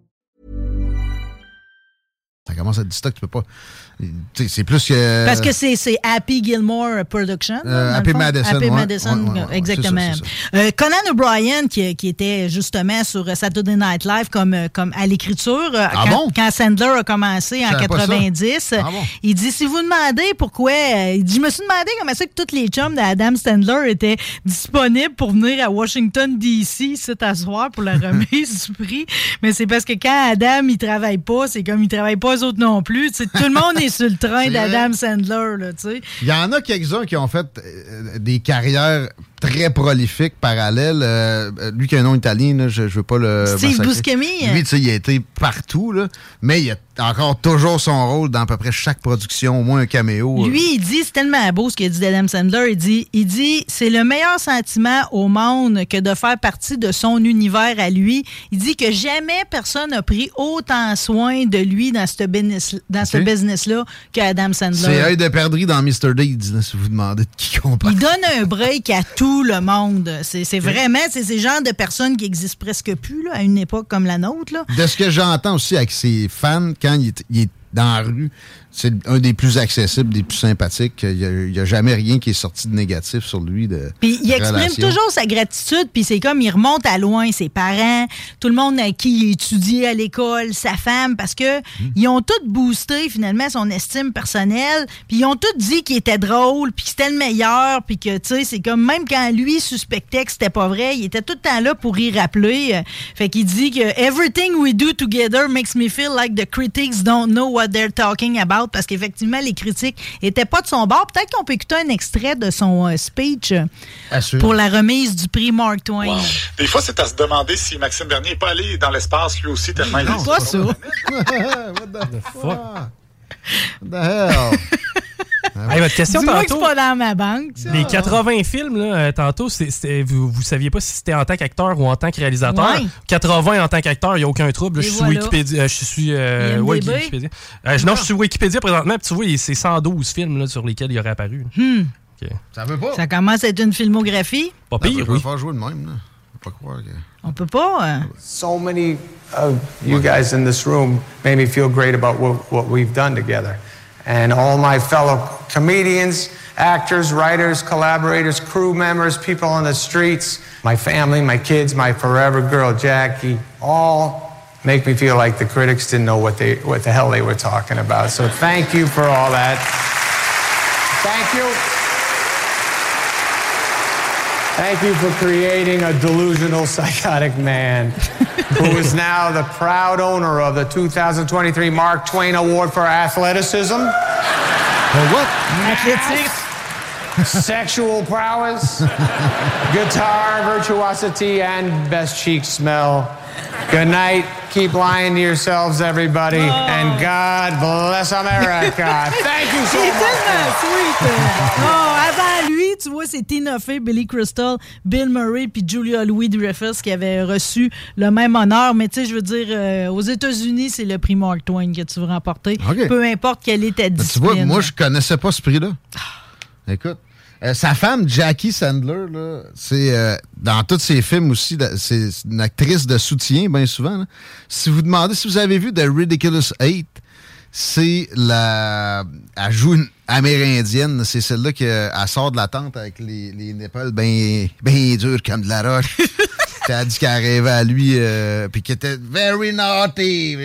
Ça commence à être du stock, tu peux pas. C'est plus que. Parce que c'est c'est Happy Gilmore Production. Euh, Happy. Madison, Happy ouais. Madison, Ouais, ouais, ouais, exactement. c'est ça, c'est Euh, Conan O'Brien, qui, qui était justement sur Saturday Night Live comme, euh, comme à l'écriture, Ah quand, bon? quand Sandler a commencé en Je savais pas ça. 90, Ah bon? il dit si vous demandez pourquoi, il dit, je me suis demandé comment ça que tous les chums d'Adam Sandler étaient disponibles pour venir à Washington, D.C. cet asseoir pour la remise du prix. Mais c'est parce que quand Adam, il travaille pas, c'est comme il travaille pas eux autres non plus. Tout le monde est sur le train d'Adam Sandler, là. Il y en a quelques-uns qui ont fait euh, des carrières très prolifiques, parallèles. Euh, euh, lui qui a un nom italien, là, je, je veux pas le. Steve massacrer. Buscemi. Lui, tu sais, il a été partout, là, mais il a encore toujours son rôle dans à peu près chaque production, au moins un caméo. Lui, il dit, c'est tellement beau ce qu'il dit d'Adam Sandler. Il dit, il dit, c'est le meilleur sentiment au monde que de faire partie de son univers à lui. Il dit que jamais personne n'a pris autant soin de lui dans ce business, dans ce business-là qu'Adam C'est Sandler. œil de perdrix dans Mr. Deeds, là, si vous demandez de qui parle. Il donne un break à tout le monde. C'est c'est vraiment, c'est ces genres de personnes qui existent presque plus là, à une époque comme la nôtre. Là. De ce que j'entends aussi avec ses fans, quand il est, il est dans la rue, c'est un des plus accessibles, des plus sympathiques. Il n'y a, jamais rien qui est sorti de négatif sur lui. De puis il exprime relation. toujours sa gratitude, puis c'est comme il remonte à loin ses parents, tout le monde à qui il étudiait à l'école, sa femme, parce que Hmm. ils ont tous boosté finalement son estime personnelle, puis ils ont tous dit qu'il était drôle, puis que c'était le meilleur, puis que tu sais, c'est comme même quand lui suspectait que c'était pas vrai, il était tout le temps là pour y rappeler. Fait qu'il dit que everything we do together makes me feel like the critics don't know what they're talking about parce qu'effectivement les critiques étaient pas de son bord. Peut-être qu'on peut écouter un extrait de son euh, speech euh, Assure. pour la remise du prix Mark Twain. Des fois, c'est à se demander si Maxime Bernier n'est pas allé dans l'espace lui aussi tellement il est Pas ça. What the fuck? What the hell? Hey, votre question Dis-moi que tantôt. c'est pas dans ma banque. ça. Les 80 films, là, euh, tantôt, c'est- c'était- vous, vous saviez pas si c'était en tant qu'acteur ou en tant que réalisateur? Ouais. 80 en tant qu'acteur, il n'y a aucun trouble. Et je suis voilà. Wikipédia. euh, je suis euh, ouais, Wikipédia. Euh, non, je suis Wikipédia présentement, puis tu vois, c'est 112 films là, sur lesquels il aurait apparu. Hmm. Ok. Ça veut pas. Ça commence à être une filmographie? Pas pire, peut oui. faire jouer de même. Là. Pas croire que... On peut pas. euh, So many of you guys in this room made me feel great about what, what we've done together. And all my fellow comedians, actors, writers, collaborators, crew members, people on the streets, my family, my kids, my forever girl, Jackie, all make me feel like the critics didn't know what, they, what the hell they were talking about. So thank you for all that. Thank you. Thank you for creating a delusional, psychotic man who is now the proud owner of the 2023 Mark Twain Award for Athleticism. what? Athletics. Sexual prowess, guitar virtuosity, and best cheek smell. Good night. Keep lying to yourselves, everybody. And God bless America. Thank you so C'est much. tellement sweet. euh. Non, avant lui, tu vois, c'est Tina Fey, Billy Crystal, Bill Murray puis Julia Louis-Dreyfus qui avaient reçu le même honneur. Mais tu sais, je veux dire, euh, aux États-Unis, c'est le prix Mark Twain que tu veux remporter. OK. Peu importe quelle est ta Ben, tu discipline. vois, moi, je connaissais pas ce prix-là. Écoute. euh, sa femme, Jackie Sandler, c'est euh, dans tous ses films aussi, c'est une actrice de soutien, bien souvent. Si vous demandez si vous avez vu The Ridiculous Eight, c'est la. Elle joue une amérindienne. C'est celle-là qui euh, sort de la tente avec les, les nipples bien ben durs comme de la roche. Puis elle a dit qu'elle rêvait à lui, euh, puis qu'il était very naughty,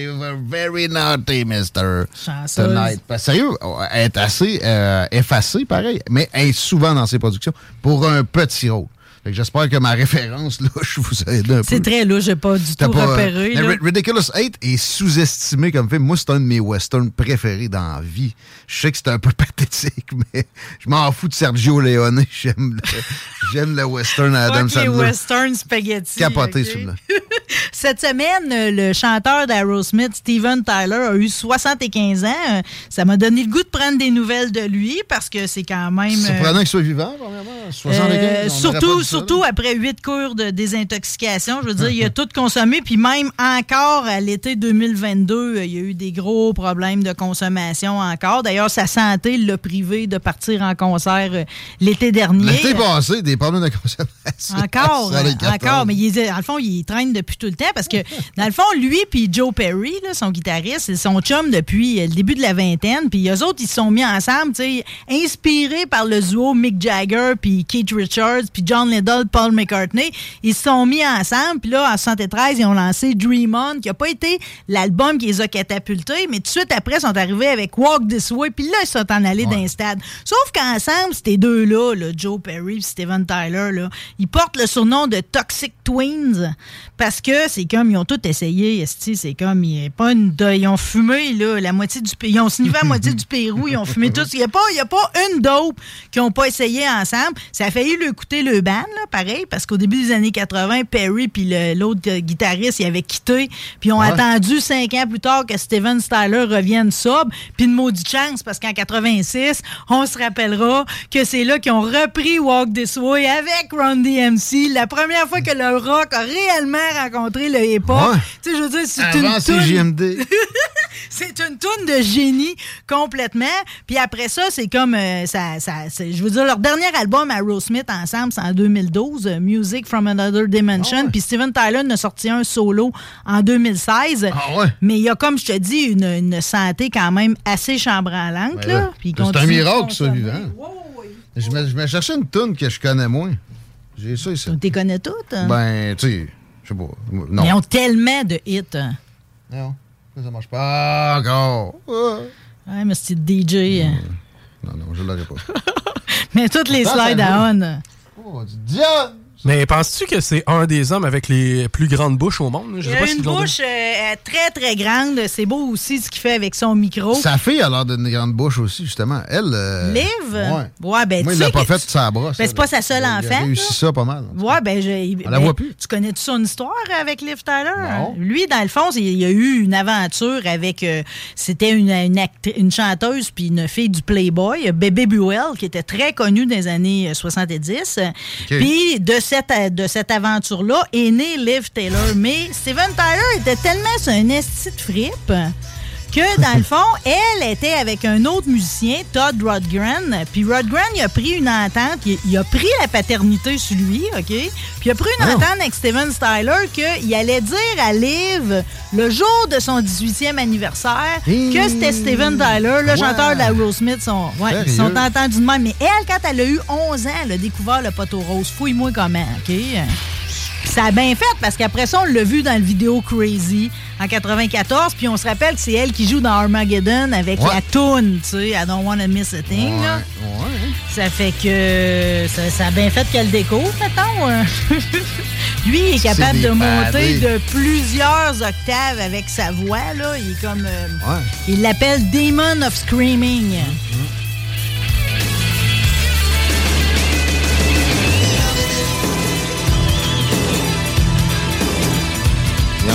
very naughty, mister. Chanceuse. Tonight. Sérieux, elle est assez euh, effacée, pareil, mais elle est souvent dans ses productions pour un petit rôle. Fait que j'espère que ma référence, là, je vous aide un peu. C'est très louche, j'ai pas du tout pas, euh, repéré. là. Ridiculous 8 est sous-estimé comme film. Moi, c'est un de mes westerns préférés dans la vie. Je sais que c'est un peu pathétique, mais je m'en fous de Sergio Leone. J'aime le, j'aime le western à Adam Fuck les Sandler. western spaghetti. Capoté, ok? celui-là. Cette semaine, euh, le chanteur d'Aerosmith, Steven Tyler, a eu 75 ans. Euh, Ça m'a donné le goût de prendre des nouvelles de lui parce que c'est quand même. euh, Surprenant qu'il soit vivant, premièrement. 75, euh, surtout, surtout après huit cours de désintoxication. Je veux dire, il a tout consommé. Puis même encore à l'été 2022, euh, il y a eu des gros problèmes de consommation encore. D'ailleurs, sa santé l'a privé de partir en concert euh, l'été dernier. L'été passé, des problèmes de consommation. Encore, Ça, les 14. encore, mais il est- dans le fond, il traîne depuis tout le temps parce que, dans le fond, lui puis Joe Perry, là, son guitariste, c'est son chum depuis euh, le début de la vingtaine. Puis eux autres, ils se sont mis ensemble, tu sais, inspirés par le duo Mick Jagger puis Keith Richards puis John Paul McCartney. Ils se sont mis ensemble. Puis là, en 73, ils ont lancé Dream On, qui n'a pas été l'album qui les a catapultés, mais tout de suite après, ils sont arrivés avec Walk This Way. Puis là, ils sont en allés d'un stade. Sauf qu'ensemble, ces deux-là, là, Joe Perry et Steven Tyler, là, ils portent le surnom de Toxic Twins parce que c'est comme, ils ont tout essayé, c'est comme, il y a pas une, ils ont fumé, là, la moitié du pays, ils ont sniffé la moitié du Pérou, ils ont fumé tout, il n'y a pas, y a pas une dope qu'ils n'ont pas essayé ensemble. Ça a failli lui coûter le ban, là, pareil, parce qu'au début des années 80, Perry puis l'autre guitariste, ils avaient quitté, puis ont Ouais. attendu cinq ans plus tard que Steven Styler revienne sobre, puis une maudite chance, parce qu'en 86, on se rappellera que c'est là qu'ils ont repris Walk This Way avec Ron DMC, la première fois que le rock a réellement rencontré le hip-hop. Ouais. Tu sais, je veux dire, c'est une toune- CJMD. c'est une toune de génie complètement. Puis après ça, c'est comme euh, ça, ça je veux dire leur dernier album à Smith ensemble, c'est en 2012, Music from Another Dimension. Puis Steven Tyler a sorti un solo en 2016. Mais il y a comme je te dis une, une santé quand même assez chambranlante Ben là. C'est un miracle, ça, vivant. Je me, je me cherchais une toune que je connais moins. J'ai ça ici. Tu connais toutes. hein? Ben, tu sais, je sais pas. Non. Mais ils ont tellement de hits. hein. Non, ça, marche pas encore. Ah. Ouais, mais c'est DJ. hein? Non, non, je l'aurais pas. Mais toutes les slides à on. Oh, du diable! Mais penses-tu que c'est un des hommes avec les plus grandes bouches au monde? Je Il sais a pas une bouche euh, très, très grande. C'est beau aussi ce qu'il fait avec son micro. Sa fille a l'air d'une grande bouche aussi, justement. Elle. euh, Liv? Ouais. Ouais, ben, Moi, tu il l'a pas fait sa brosse. Ben, c'est pas sa seule Il a enfant. réussi ça pas mal. Ouais, ben, je, On la ben, voit plus. Tu connais-tu son histoire avec Liv Tyler? Lui, dans le fond, il y a eu une aventure avec. euh, C'était une, une, chanteuse puis une fille du Playboy, Bébé Buell, qui était très connue dans les années euh, 70. Puis de cette, euh, de cette aventure-là est née Liv Taylor. Mais Steven Tyler était tellement sur un esti de que, dans le fond, elle était avec un autre musicien, Todd Rodgren. Puis Rodgren, il a pris une entente, il, il a pris la paternité sur lui, OK? Puis il a pris une entente avec Steven Styler qu'il allait dire à Liv, le jour de son 18e anniversaire, que c'était Steven Tyler, le chanteur de la Smith. Sont, ouais, ils sont entendus de même. Mais elle, quand elle a eu 11 ans, elle a découvert le poteau rose. Fouille-moi comment, OK? Puis ça a bien fait parce qu'après ça, on l'a vu dans le vidéo Crazy en 94. Puis on se rappelle que c'est elle qui joue dans Armageddon avec Ouais. la toune, tu sais, I don't wanna miss a thing. là. Ça fait que ça, ça a bien fait qu'elle découvre, mettons. euh. Lui, il est capable de monter de plusieurs octaves avec sa voix. Là. Il est comme. euh. Il l'appelle Demon of Screaming. A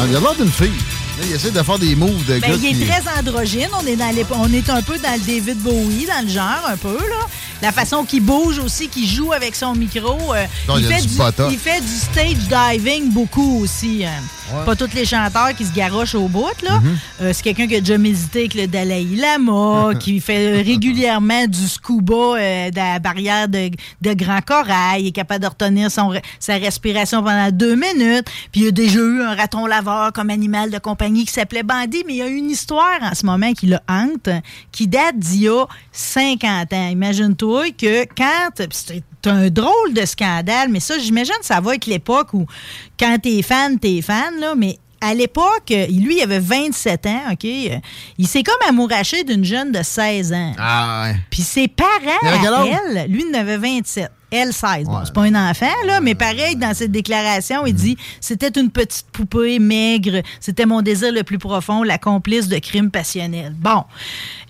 il a l'air d'une fille. Il essaie de faire des moves de Ben, gars il est qui- très androgyne. On est, dans les- on est un peu dans le David Bowie, dans le genre, un peu. là. La façon qu'il bouge aussi, qu'il joue avec son micro. euh, Non, il fait du botox. il fait du stage diving beaucoup aussi. hein. Ouais. Pas tous les chanteurs qui se garochent au bout. là. Mhm. Euh, c'est quelqu'un qui a déjà médité avec le Dalai Lama, qui fait régulièrement du scuba euh, dans la barrière de, de Grand Corail. Il est capable de retenir son, sa respiration pendant deux minutes. Puis il a déjà eu un raton laveur comme animal de compagnie qui s'appelait Bandy. Mais il y a une histoire en ce moment qui le hante, qui date d'il y a 50 ans. Imagine-toi que quand... C'est un drôle de scandale, mais ça, j'imagine que ça va être l'époque où quand t'es fan, t'es fan, là, mais à l'époque, lui, il avait 27 ans, OK? Il s'est comme amouraché d'une jeune de 16 ans. Ah, ouais. Puis ses parents, à elle, lui, il en avait 27. Elle, 16. Bon, c'est pas un enfant, là, mais pareil, dans cette déclaration, il dit C'était une petite poupée maigre, c'était mon désir le plus profond, la complice de crimes passionnels. Bon.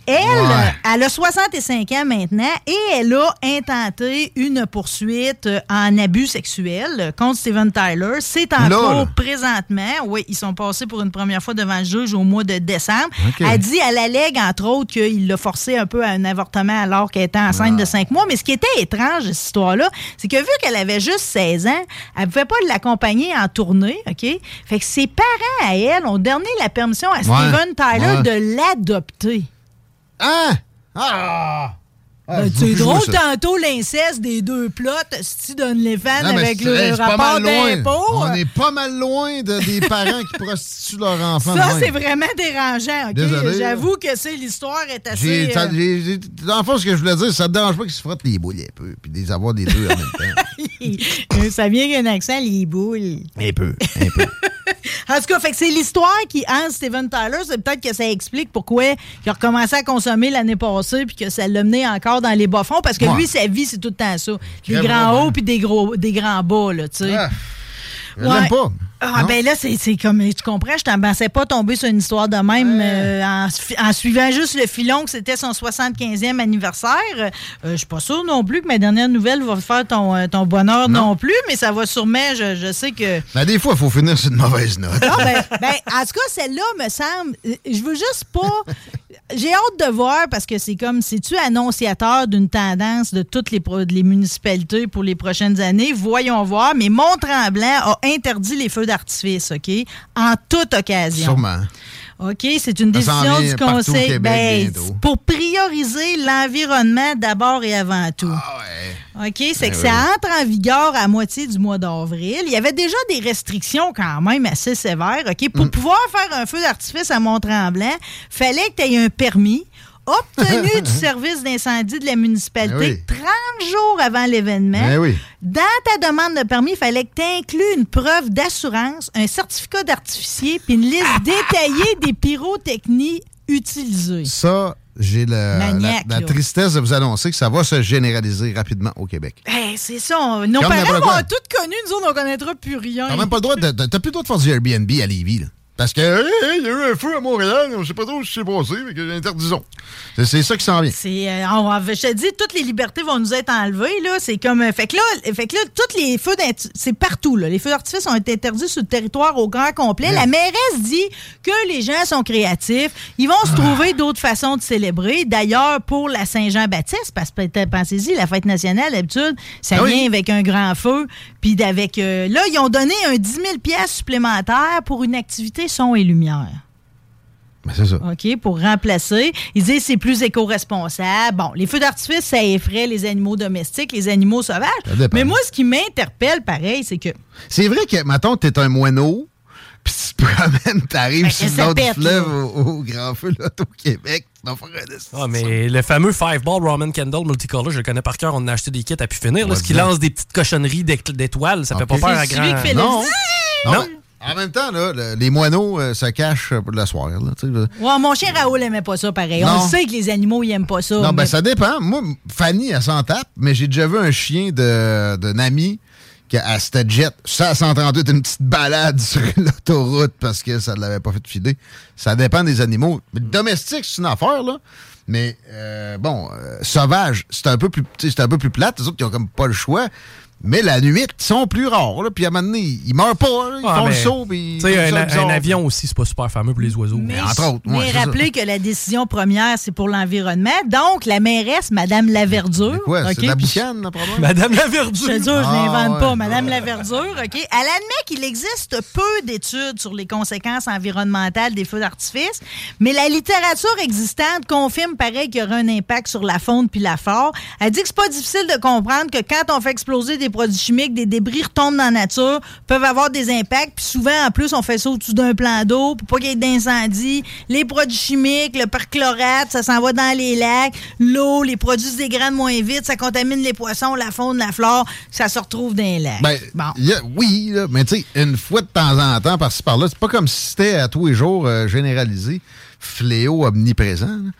Elle, Ouais. elle a 65 ans maintenant et elle a intenté une poursuite euh, en abus sexuel euh, contre Steven Tyler. C'est en cours présentement. Oui, ils sont passés pour une première fois devant le juge au mois de décembre. Elle dit, elle allègue, entre autres, qu'il l'a forcé un peu à un avortement alors qu'elle était enceinte de cinq mois. Mais ce qui était étrange, cette histoire-là, c'est que vu qu'elle avait juste 16 ans, elle ne pouvait pas l'accompagner en tournée, OK? Fait que ses parents, à elle, ont donné la permission à Steven Tyler de l'adopter. Hein? Ah! Ah, Ben, c'est drôle tantôt l'inceste des deux plots, si donne les fans avec le hey, rapport d'impôt. On est pas mal loin de, des parents qui prostituent leur enfant. Ça, c'est vraiment dérangeant. ok? Désolé, J'avoue que c'est l'histoire est assez. Euh, j'ai- j'ai- dans le fond, ce que je voulais dire, ça te dérange pas qu'ils se frottent les boules un peu, puis les avoir des deux en même temps. ça vient qu'un accent, les boules. Un peu, un peu. En tout cas, fait que c'est l'histoire qui hante Steven Tyler. C'est peut-être que ça explique pourquoi il a recommencé à consommer l'année passée puis que ça l'a mené encore dans les bas-fonds. Parce que Ouais. lui, sa vie, c'est tout le temps ça. Des grands hauts puis des, gros, des grands bas, là, tu sais. Ah, Ouais. l'aime pas. Ah, Non? ben là, c'est c'est comme, tu comprends, je t'en pensais pas tomber sur une histoire de même euh, en suivant juste le filon que c'était son 75e anniversaire. Euh, je suis pas sûre non plus que ma dernière nouvelle va faire ton, euh, ton bonheur non. plus, mais ça va sûrement, je, je sais que... Ben, des fois, il faut finir sur une mauvaise note. Non, ben, ben, en tout cas, celle-là me semble. euh, Je veux juste pas. J'ai hâte de voir parce que c'est comme. C'est-tu annonciateur d'une tendance de toutes les, municipalités pour les prochaines années? Voyons voir. Mais Mont-Tremblant a interdit les feux d'artifice, OK? En toute occasion. OK, c'est une décision du Conseil. Québec Ben, pour prioriser l'environnement d'abord et avant tout. OK, c'est Ben que oui. ça entre en vigueur à moitié du mois d'avril. Il y avait déjà des restrictions quand même assez sévères. OK, pour Mm. pouvoir faire un feu d'artifice à Mont-Tremblant, fallait que tu aies un permis obtenu du service d'incendie de la municipalité Ben oui. 30 jours avant l'événement. Ben oui. Dans ta demande de permis, il fallait que tu inclues une preuve d'assurance, un certificat d'artificier, puis une liste détaillée des pyrotechnies utilisées. Ça, j'ai la, la- tristesse de vous annoncer que ça va se généraliser rapidement au Québec. Hey, c'est ça. on- Nos Comme parents quoi. tout connu, nous autres, on connaîtra plus rien. T'as même pas le droit de. T'as plus le droit de faire du Airbnb à Lévis, là. Parce que, hey, il y a eu un feu à Montréal, on sait pas trop ce qui s'est passé, mais que interdisons. C'est- ça qui s'en vient. C'est, euh, je te dis, toutes les libertés vont nous être enlevées. Là. C'est comme. euh, fait que là, fait que là tous les feux d'artifice, c'est partout. Là. Les feux d'artifice ont été interdits sur le territoire au grand complet. La mairesse dit que les gens sont créatifs. Ils vont se trouver d'autres façons de célébrer. D'ailleurs, pour la Saint-Jean-Baptiste, parce que pensez-y, la fête nationale, d'habitude, ça Ah oui. vient avec un grand feu. Puis d'avec. euh, là, ils ont donné un 10 000 piastres supplémentaires pour une activité son et lumière. Ben, c'est ça. OK, pour remplacer. Ils disent c'est plus éco-responsable. Bon, les feux d'artifice, ça effraie les animaux domestiques, les animaux sauvages. Mais moi, ce qui m'interpelle, pareil, c'est que. C'est vrai que, mettons, t'es un moineau, puis tu te promènes, t'arrives Ben, sur le fleuve au, au Grand Feu, là, au Québec. Ah, mais le fameux Five Ball Roman Candle Multicolor, je le connais par cœur. On en a acheté des kits à pu finir. Là, ce qui lance des petites cochonneries d'é- d'étoiles, ça fait pas peur à celui grand. qui fait le Non. Non. Non. En même temps, là, le- les moineaux euh, se cachent pour le soir. Là. Ouais, mon chien Raoul aimait pas ça, pareil. Non. On sait que les animaux, ils aiment pas ça. Non, ben ça dépend. Moi, Fanny, elle s'en tape, mais j'ai déjà vu un chien de- d'un ami qui a c'était jet. Ça, à 138, une petite balade sur l'autoroute parce que ça ne l'avait pas fait filer. Ça dépend des animaux. Mais domestique, c'est une affaire, là. Mais euh, bon, euh, sauvage, c'est un peu plus c'est un peu plus plate. Les autres, ils ont comme pas le choix. Mais la nuit, ils sont plus rares. Là. Puis à un moment donné, ils meurent pas. là. Ils Ah, font le saut. Puis ils un, un avion aussi, c'est pas super fameux pour les oiseaux. Mais entre autres, ouais, Mais rappelez que la décision première, c'est pour l'environnement. Donc, la mairesse, Madame Laverdure. Quoi, c'est la boucane, là, probablement? Madame la verdure. Je te jure, je Ah, l'invente ouais. pas. Madame Laverdure, OK? Elle admet qu'il existe peu d'études sur les conséquences environnementales des feux d'artifice, mais la littérature existante confirme pareil qu'il y aura un impact sur la faune puis la flore. Elle dit que c'est pas difficile de comprendre que quand on fait exploser des produits chimiques, des débris retombent dans la nature, peuvent avoir des impacts, puis souvent, en plus, on fait ça au-dessus d'un plan d'eau pour pas qu'il y ait d'incendie. Les produits chimiques, le perchlorate, ça s'en va dans les lacs. L'eau, les produits se dégradent moins vite, ça contamine les poissons, la faune, la flore, ça se retrouve dans les lacs. Ben, a- oui, là, mais tu sais, une fois de temps en temps, par-ci par-là, c'est pas comme si c'était à tous les jours euh, généralisé, fléau omniprésent. là.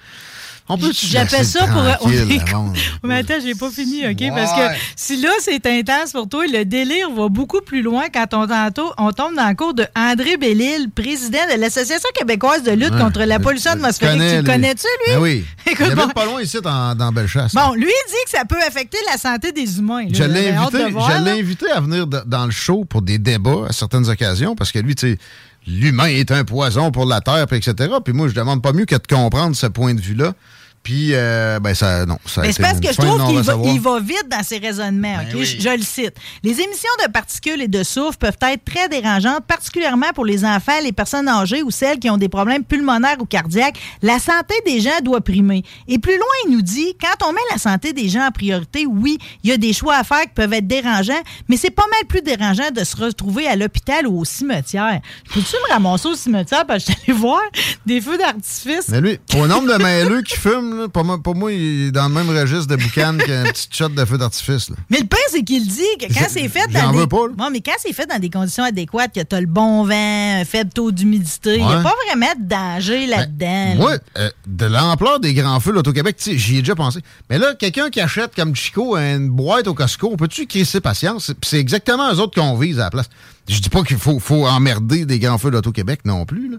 On peut J'appelle ça pour. Monde. Mais attends, j'ai pas fini, OK? Parce que si là, c'est intense pour toi, le délire va beaucoup plus loin quand on, tantôt- on tombe dans le cours de André Bellil, président de l'Association québécoise de lutte Ouais. contre la pollution atmosphérique. Tu le lui. connais-tu, lui? Ben oui. Écoute, il bon. pas loin ici, dans, dans Bellechasse. Bon, lui, il dit que ça peut affecter la santé des humains. là. Je l'ai invité, voir, je invité à venir dans le show pour des débats à certaines occasions, parce que lui, tu sais, l'humain est un poison pour la Terre, puis etc. Puis moi, je demande pas mieux que de comprendre ce point de vue-là. Puis, euh, ben, ça, non, ça a Mais été c'est parce que je trouve qu'il va, non-recevoir. il va vite dans ses raisonnements. Ben oui. je, je le cite. Les émissions de particules et de soufre peuvent être très dérangeantes, particulièrement pour les enfants, les personnes âgées ou celles qui ont des problèmes pulmonaires ou cardiaques. La santé des gens doit primer. Et plus loin, il nous dit, quand on met la santé des gens en priorité, oui, il y a des choix à faire qui peuvent être dérangeants, mais c'est pas mal plus dérangeant de se retrouver à l'hôpital ou au cimetière. Peux-tu me ramasser au cimetière parce que je suis allé voir des feux d'artifice? Mais lui, au nombre de mêleux qui fument, là, pour, moi, pour moi, il est dans le même registre de boucan qu'un petit shot de feu d'artifice. là. Mais le pire, c'est qu'il dit que quand c'est fait j'en dans veux des... pas, là. Ouais, mais quand c'est fait dans des conditions adéquates, que tu as le bon vent, un faible taux d'humidité, il n'y a Ouais. pas vraiment de danger là-dedans. Moi, là. euh, de l'ampleur des grands feux là, au Québec, tu sais, j'y ai déjà pensé. Mais là, quelqu'un qui achète comme Chico une boîte au Costco, on peut-tu crisser patience? C'est- C'est exactement eux autres qu'on vise à la place. Je dis pas qu'il faut, faut emmerder des grands feux l'Auto-Québec non plus. là.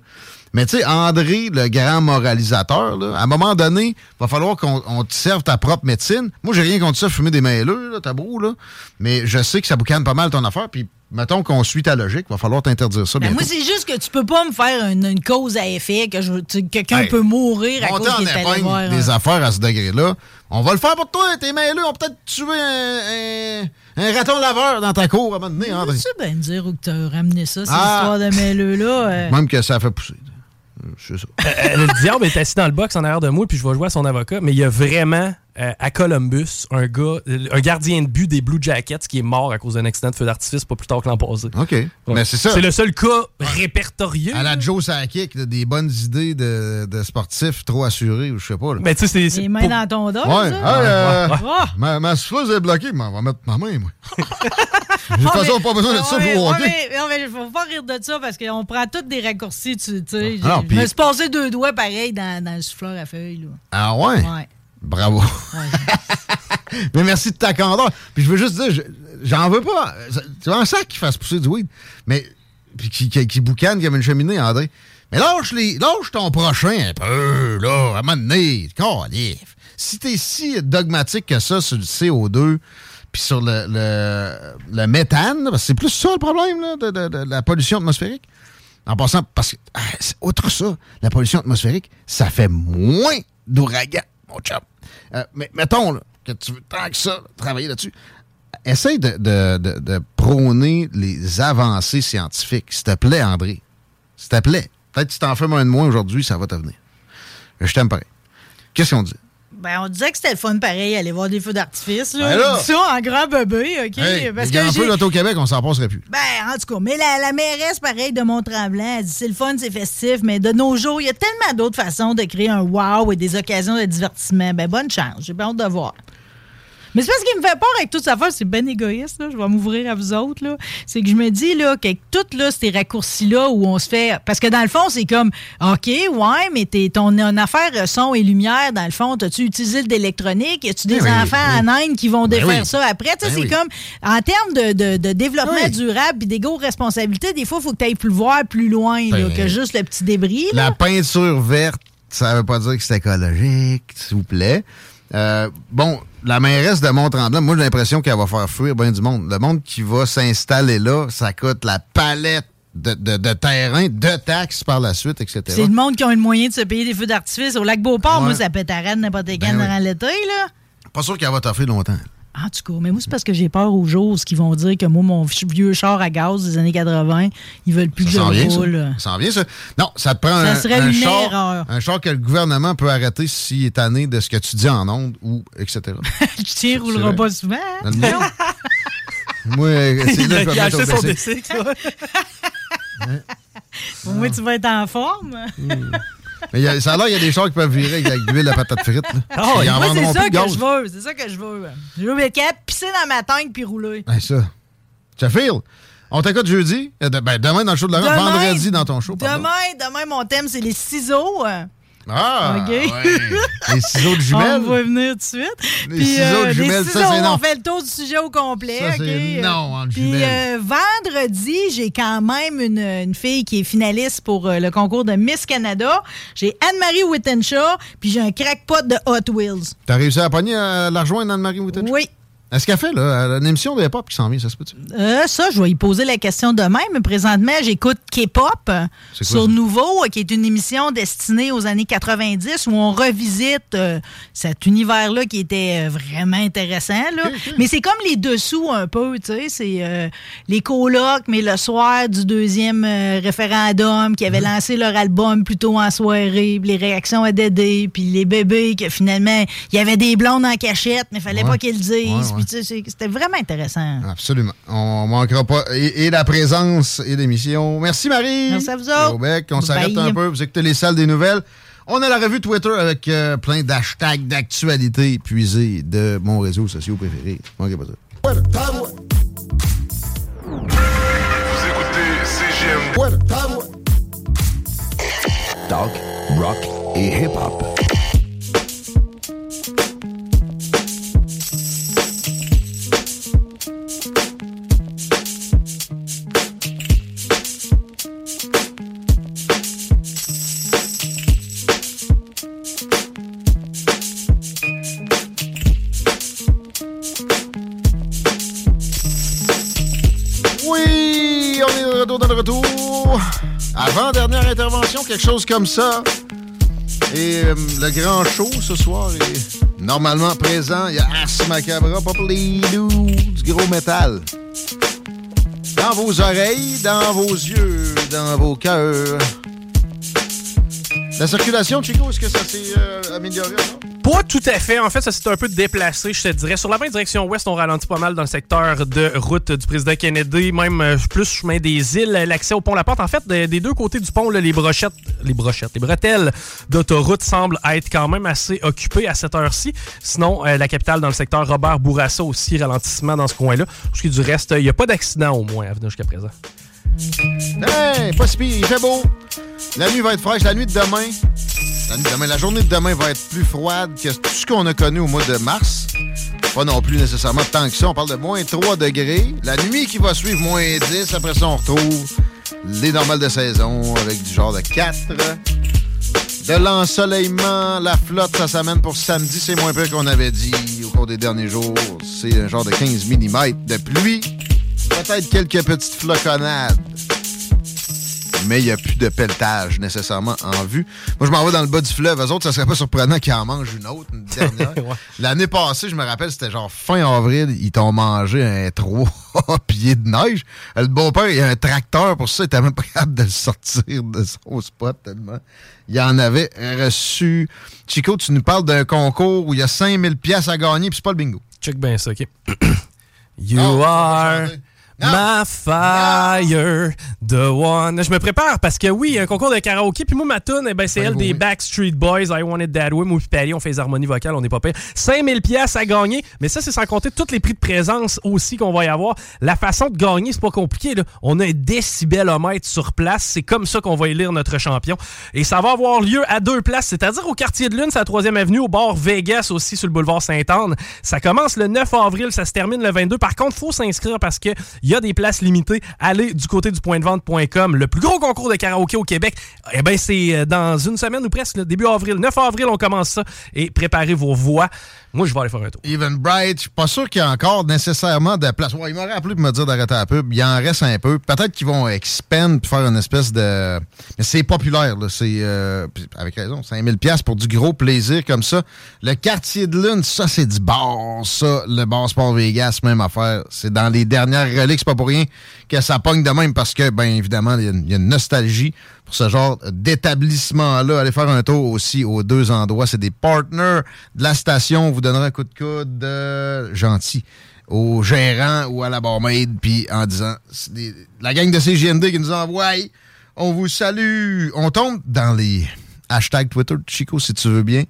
Mais tu sais, André, le grand moralisateur, là, à un moment donné, il va falloir qu'on on te serve ta propre médecine. Moi, j'ai rien contre ça, fumer des mêleux, là, t'as beau, là. Mais je sais que ça boucane pas mal ton affaire. Puis, mettons qu'on suit ta logique, il va falloir t'interdire ça Ben, bientôt. moi, c'est juste que tu peux pas me faire une, une cause à effet, que tu- quelqu'un Hey, peut mourir à cause en épingle voir. des un- affaires à ce degré-là. On va le faire pour toi, tes mêleux. On va peut-être tuer un, un- un raton laveur dans ta cour à un moment donné, André. Tu sais bien me dire où que t'as ramené ça, cette Ah. histoire de mêleux-là. euh. Même que ça fait pousser. C'est ça. Euh, le diable est assis dans le box en arrière de moi, puis je vais jouer à son avocat, mais il y a vraiment euh, à Columbus un gars, euh, un gardien de but des Blue Jackets qui est mort à cause d'un accident de feu d'artifice pas plus tard que l'an passé. OK. Mais c'est ça. C'est le seul cas répertorié. À la Joe Sakic, des bonnes idées de, de sportifs trop assurés, ou je sais pas. là. Mais tu sais, c'est. Les mains dans ton dos. Ouais, ça. hey, euh, Ouais. ma, ma souffleuse est bloquée, mais on va mettre ma main, moi. De toute façon, pas besoin de ça ouais, pour ouais, non, mais faut pas rire de ça parce qu'on prend tous des raccourcis, tu sais. Ah, Je me suis passé deux doigts pareil dans, dans le souffleur à feuilles. Là. Ah ouais? Ouais. Bravo. mais merci de ta candeur. Puis je veux juste dire, je- j'en veux pas. Tu vois un sac qui fasse pousser du weed, mais puis qui, qui, qui boucane comme une cheminée, André. Mais lâche, les, lâche ton prochain un peu, là, à un moment donné. Calif. Si t'es si dogmatique que ça sur le CO2, puis sur le, le, le méthane, là, parce que c'est plus ça le problème là, de, de- de la pollution atmosphérique. En passant, parce que, ah, c'est- outre ça, la pollution atmosphérique, ça fait moins d'ouragans, mon chum. Euh, mais mettons là, que tu veux tant que ça travailler là-dessus. Essaye de, prôner les avancées scientifiques, s'il te plaît, André. S'il te plaît. Peut-être que si t'en fais moins de moins aujourd'hui, ça va te venir. Je t'aime pareil. Qu'est-ce qu'on dit? Ben, on disait que c'était le fun pareil, aller voir des feux d'artifice. Ben là! Ça en grand bébé, OK? Hey, parce que j'ai- l'Auto-Québec, on s'en passerait plus. Ben, en tout cas, mais la, la mairesse, pareil, de Mont-Tremblant, elle dit c'est le fun, c'est festif, mais de nos jours, il y a tellement d'autres façons de créer un wow et des occasions de divertissement. Ben, bonne chance. J'ai hâte de voir. Mais c'est parce qu'il me fait peur avec toute sa affaire, c'est bien égoïste, là. Je vais m'ouvrir à vous autres, là. C'est que je me dis, là, que toutes, là, ces raccourcis-là où on se fait. Parce que dans le fond, c'est comme, OK, ouais, mais t'es, ton une affaire son et lumière, dans le fond, t'as-tu utilisé de l'électronique? Y a-tu des Ben oui, enfants oui. en Inde qui vont Ben défaire oui. ça après? Ben c'est comme, en termes de, de- de développement durable et d'égaux responsabilités, des fois, il faut que tu ailles plus voir plus loin là, Ben, que juste le petit débris. là. La peinture verte, ça veut pas dire que c'est écologique, s'il vous plaît. Euh, bon, la mairesse de Mont-Tremblant, moi, j'ai l'impression qu'elle va faire fuir bien du monde. Le monde qui va s'installer là, ça coûte la palette de, de, de terrain, de taxes par la suite, etc. C'est le monde qui a le moyen de se payer des feux d'artifice au lac Beauport. Ouais. Moi, ça pète à n'importe quand Ben durant l'été, là. Pas sûr qu'elle va t'offrir longtemps. En tout cas, mais moi, c'est parce que j'ai peur aux jours qui vont dire que moi, mon vieux char à gaz des années 80, ils veulent plus que je Ça s'en vient, roule. ça. Ça vient, ça. Non, ça te prend Ça un, serait un une char, erreur. un char que le gouvernement peut arrêter s'il est tanné de ce que tu dis en ondes ou etc. Le tien roulera pas souvent. hein? Mien? Moi, c'est là que je vais mettre au. Au moins, tu vas être en forme. Mais il a- ça a l'air qu'il y a des chars qui peuvent virer avec de l'huile à patate frite. En moi, c'est ça que je veux. C'est ça que je veux. Je veux capable de pisser dans ma tank puis rouler. Ben, ça. Sheffield, on t'écoute jeudi. Euh, Ben, demain dans le show de. Demain- Vendredi dans ton show. pardon. Demain, demain, mon thème, c'est les ciseaux. Ah! OK? ouais. Les ciseaux de jumelles. On va venir tout de suite. Les Puis, ciseaux de les jumelles, ça, ciseaux, c'est non. On fait le tour du sujet au complet. Ça, c'est OK? non, entre Puis euh, vendredi, j'ai quand même une, une fille qui est finaliste pour euh, le concours de Miss Canada. J'ai Anne-Marie Wittenshaw, puis j'ai un crackpot de Hot Wheels. T'as réussi à pogner euh, la rejoindre Anne-Marie Witted? Oui. Est-ce qu'elle fait, là? Une émission de hip-hop qui s'en vient, ça se peut-tu? Euh, ça, je vais y poser la question demain, mais présentement, j'écoute K-pop sur? Nouveau, euh, qui est une émission destinée aux années 90 où on revisite euh, cet univers-là qui était vraiment intéressant. Là. Mais c'est comme les dessous un peu, tu sais. C'est euh, les colocs, mais le soir du deuxième référendum qui avait Mm-hmm. lancé leur album plutôt en soirée, puis les réactions à Dédé, puis les bébés que finalement, il y avait des blondes en cachette, mais fallait Ouais. pas qu'ils le disent. Ouais, ouais. C'était vraiment intéressant. Absolument. On manquera pas. Et, et la présence et l'émission. Merci, Marie. Merci à vous autres. On s'arrête un peu. Vous écoutez les salles des nouvelles. On a la revue Twitter avec euh, plein d'hashtags d'actualité puisés de mon réseau social préféré. Manquez pas ça. Vous écoutez CGM. Talk, rock et hip-hop. Retour. Avant-dernière intervention, quelque chose comme ça. Et euh, le grand show ce soir est normalement présent. Il y a Ars Macabra, du gros métal. Dans vos oreilles, dans vos yeux, dans vos cœurs. La circulation, Chico, est-ce que ça s'est euh, amélioré? Pas tout à fait. En fait, ça s'est un peu déplacé, je te dirais. Sur la 20 direction ouest, on ralentit pas mal dans le secteur de route du président Kennedy, même euh, plus chemin des îles, l'accès au pont La Porte. En fait, des, deux côtés du pont, les brochettes, les brochettes, les bretelles d'autoroute semblent être quand même assez occupées à cette heure-ci. Sinon, euh, la capitale dans le secteur Robert Bourassa aussi, ralentissement dans ce coin-là. Parce que du reste, il n'y a pas d'accident au moins à venir jusqu'à présent. Hey, pas si pire, il fait beau. La nuit va être fraîche. La nuit de demain, la, nuit de demain, la journée de demain va être plus froide que tout ce qu'on a connu au mois de mars. Pas non plus nécessairement tant que ça. On parle de moins 3 degrés. La nuit qui va suivre, moins 10. Après ça, on retrouve les normales de saison avec du genre de 4. De l'ensoleillement, la flotte, ça s'amène pour samedi. C'est moins peu qu'on avait dit au cours des derniers jours. C'est un genre de 15 mm de pluie. Peut-être quelques petites floconnades. Mais il n'y a plus de pelletage nécessairement en vue. Moi, je m'en vais dans le bas du fleuve. Eux autres, ça serait pas surprenant qu'ils en mangent une autre, une dernière. L'année passée, je me rappelle, c'était genre fin avril, ils t'ont mangé un 3 pieds de neige. Le beau-père, il a un tracteur pour ça, il était même pas capable de le sortir de son spot tellement. Il y en avait reçu. Chico, tu nous parles d'un concours où il y a 5000 pièces à gagner, puis c'est pas le bingo. Check bien ça, OK. You are my fire, the one. Je me prépare parce que oui, il y a un concours de karaoké. Puis moi, ma tune, eh ben, c'est elle des Backstreet Boys. I Want It That Way. Moi, puis Paris, on fait les harmonies vocales, on n'est pas pire. 5000 pièces à gagner. Mais ça, c'est sans compter tous les prix de présence aussi qu'on va y avoir. La façon de gagner, c'est pas compliqué. Là. On a un décibelomètre sur place. C'est comme ça qu'on va élire notre champion. Et ça va avoir lieu à deux places, c'est-à-dire au quartier de Lune, c'est la troisième avenue, au bord Vegas aussi, sur le boulevard Sainte-Anne. Ça commence le 9 avril, ça se termine le 22. Par contre, faut s'inscrire parce que il y a des places limitées. Allez du côté du point de vente.com. Le plus gros concours de karaoké au Québec, eh ben c'est euh, dans une semaine ou presque, le début avril. 9 avril, on commence ça. Et préparez vos voix. Moi, je vais aller faire un tour. Even Bright, je suis pas sûr qu'il y a encore nécessairement de place. Ouais, il m'aurait appelé pour me dire d'arrêter la pub. Il en reste un peu. Peut-être qu'ils vont expand puis faire une espèce de. Mais c'est populaire, là. C'est. euh, avec raison. 5000 pièces pour du gros plaisir comme ça. Le quartier de Lune, ça, c'est du bar. Ça, le bar Sport Vegas, même affaire. C'est dans les dernières reliques. C'est pas pour rien que ça pogne de même parce que, ben évidemment, il y, a une nostalgie ce genre d'établissement-là. Allez faire un tour aussi aux deux endroits. C'est des partners de la station. On vous donnera un coup de coude euh, gentil au gérant ou à la barmaid, puis en disant des- la gang de CGND qui nous envoie, on vous salue. On tombe dans les hashtags Twitter de Chico, si tu veux bien.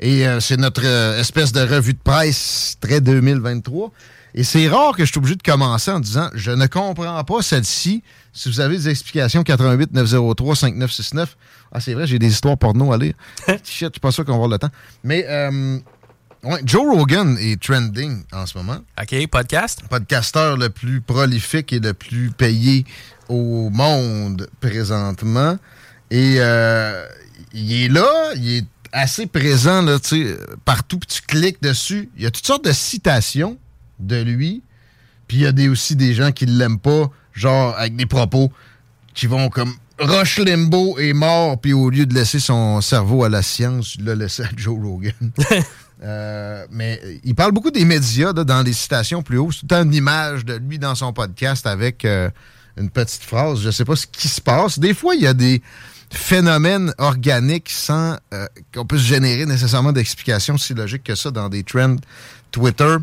Et euh, c'est notre euh, espèce de revue de presse très 2023. Et c'est rare que je suis obligé de commencer en disant je ne comprends pas celle-ci. Si vous avez des explications, 88 903 5969. Ah, c'est vrai, j'ai des histoires porno à lire. Shit, je suis pas sûr qu'on va avoir le temps. Mais euh, ouais, Joe Rogan est trending en ce moment. OK, podcast? Podcasteur le plus prolifique et le plus payé au monde présentement. Et euh, il est là, il est assez présent là, partout, puis tu cliques dessus. Il y a toutes sortes de citations de lui. Puis il y a des, aussi des gens qui l'aiment pas, genre avec des propos qui vont comme Rush Limbo est mort, puis au lieu de laisser son cerveau à la science, il l'a laissé à Joe Rogan. Euh, mais il parle beaucoup des médias là, dans les citations plus haut. C'est tout une image de lui dans son podcast avec euh, une petite phrase. Je sais pas ce qui se passe. Des fois, il y a des phénomènes organiques sans euh, qu'on puisse générer nécessairement d'explications si logiques que ça dans des trends Twitter.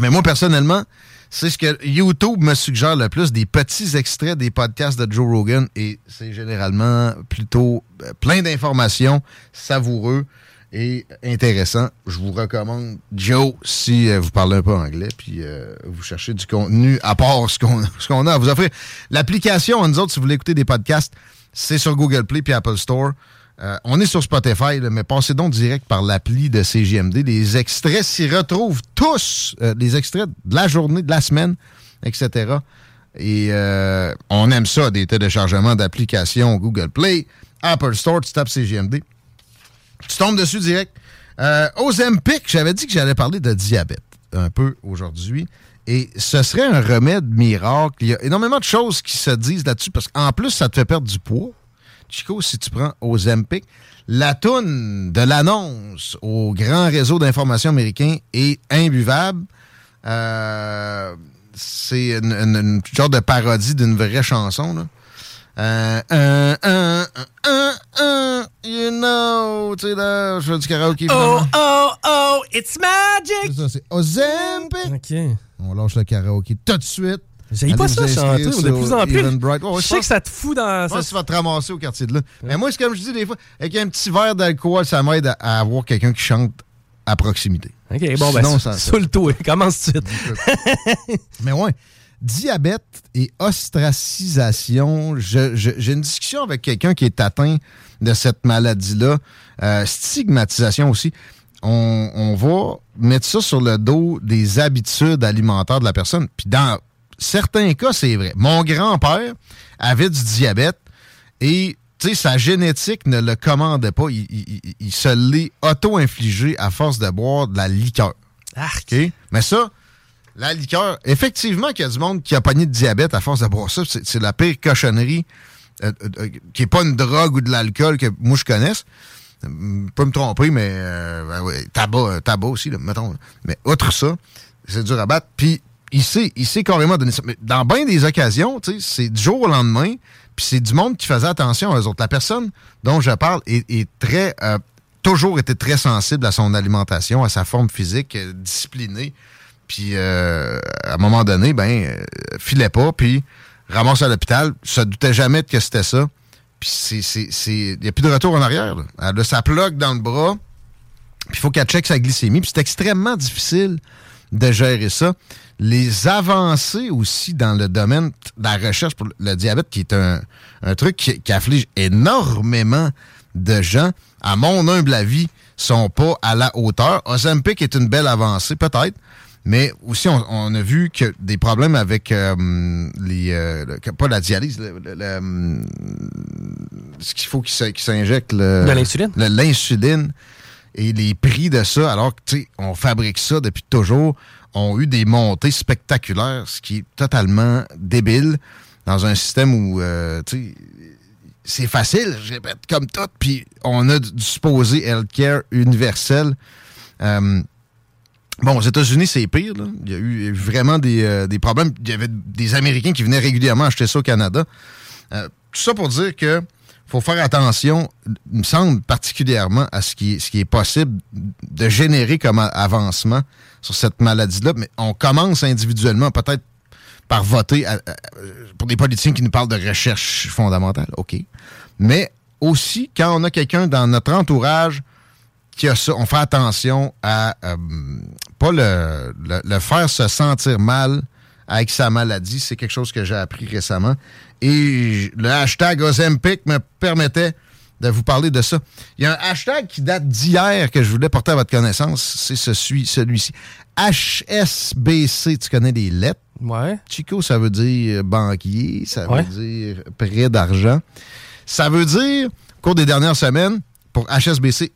Mais moi, personnellement, c'est ce que YouTube me suggère le plus, des petits extraits des podcasts de Joe Rogan. Et c'est généralement plutôt euh, plein d'informations, savoureux et intéressant. Je vous recommande Joe si euh, vous parlez un peu anglais, puis euh, vous cherchez du contenu à part ce qu'on a à vous offrir. L'application, nous autres, si vous voulez écouter des podcasts, c'est sur Google Play puis Apple Store. Euh, on est sur Spotify, mais passez donc direct par l'appli de CGMD. Les extraits s'y retrouvent tous, euh, les extraits de la journée, de la semaine, etc. Et euh, on aime ça, des téléchargements d'applications Google Play, Apple Store, tu tapes CGMD. Tu tombes dessus direct. Euh, Ozempic, j'avais dit que j'allais parler de diabète un peu aujourd'hui. Et ce serait un remède miracle. Il y a énormément de choses qui se disent là-dessus parce qu'en plus, ça te fait perdre du poids. Chico, si tu prends Ozempic, la toune de l'annonce au grand réseau d'information américain est imbuvable. Euh, c'est une, une- une genre de parodie d'une vraie chanson. Là. Euh, un, un, un, un, un, là, je fais du karaoké. Oh, finalement. oh, oh, it's magic! C'est ça, c'est Ozempic. OK. On lâche le karaoké tout de suite. J'aime pas ça chanter, ou de plus en plus. Ouais, je sais que ça te fout dans. Je pense que tu vas te ramasser au quartier de là. Mais moi, c'est comme je dis des fois, avec un petit verre d'alcool, ça m'aide à, à avoir quelqu'un qui chante à proximité. OK, bon, ben, Sinon, ça, ça- ça le tout. Commence tout de suite. Mais ouais, diabète et ostracisation. J'ai une discussion avec quelqu'un qui est atteint de cette maladie-là. Euh, stigmatisation aussi. On, on va mettre ça sur le dos des habitudes alimentaires de la personne. Puis dans certains cas, c'est vrai. Mon grand-père avait du diabète et sa génétique ne le commandait pas. Il, il- il- il se l'est auto-infligé à force de boire de la liqueur. Mais ça, la liqueur, effectivement qu'il y a du monde qui a pogné de diabète à force de boire ça. C'est la pire cochonnerie euh, euh, qui n'est pas une drogue ou de l'alcool que moi je connaisse. Euh, Je peux me tromper, mais euh, ben tabac, euh, tabac aussi, là, mettons. Mais outre ça, c'est dur à battre. Puis il sait, il carrément donner ça. Mais dans bien des occasions, c'est du jour au lendemain, puis c'est du monde qui faisait attention à eux autres. La personne dont je parle est, très, euh, toujours été très sensible à son alimentation, à sa forme physique, euh, disciplinée. Puis euh, à un moment donné, ben, filait pas, puis ramasse à l'hôpital, se doutait jamais que c'était ça. Puis il n'y a plus de retour en arrière. là. Elle a sa plug dans le bras, puis il faut qu'elle check sa glycémie. Puis c'est extrêmement difficile de gérer ça. Les avancées aussi dans le domaine de la recherche pour le diabète, qui est un, un truc qui, qui afflige énormément de gens, à mon humble avis, sont pas à la hauteur. Ozempic est une belle avancée, peut-être, mais aussi on, on a vu que des problèmes avec euh, les euh, le- pas la dialyse, le- le- le, hum, ce qu'il faut qu'il s- qu'il s'injecte le- De l'insuline? L'insuline et les prix de ça, alors que tu sais, on fabrique ça depuis toujours, ont eu des montées spectaculaires, ce qui est totalement débile dans un système où euh, tu sais, c'est facile, je répète, comme tout, puis on a du supposé healthcare universel. Euh, Bon, aux États-Unis, c'est pire. là. Il y a eu vraiment des, euh, des problèmes. Il y avait des Américains qui venaient régulièrement acheter ça au Canada. Tout ça pour dire que faut faire attention, il me semble particulièrement à ce qui est, possible de générer comme avancement sur cette maladie-là. Mais on commence individuellement, peut-être par voter pour des politiciens qui nous parlent de recherche fondamentale. OK. Mais aussi, quand on a quelqu'un dans notre entourage qui a ça, on fait attention à euh, pas le, le- le faire se sentir mal avec sa maladie. C'est quelque chose que j'ai appris récemment. Et le hashtag Ozempic me permettait de vous parler de ça. Il y a un hashtag qui date d'hier que je voulais porter à votre connaissance. C'est ce- celui-ci. HSBC, tu connais les lettres? Ouais. Chico, ça veut dire banquier, ça Ouais. veut dire prêt d'argent. Ça veut dire, au cours des dernières semaines, pour HSBC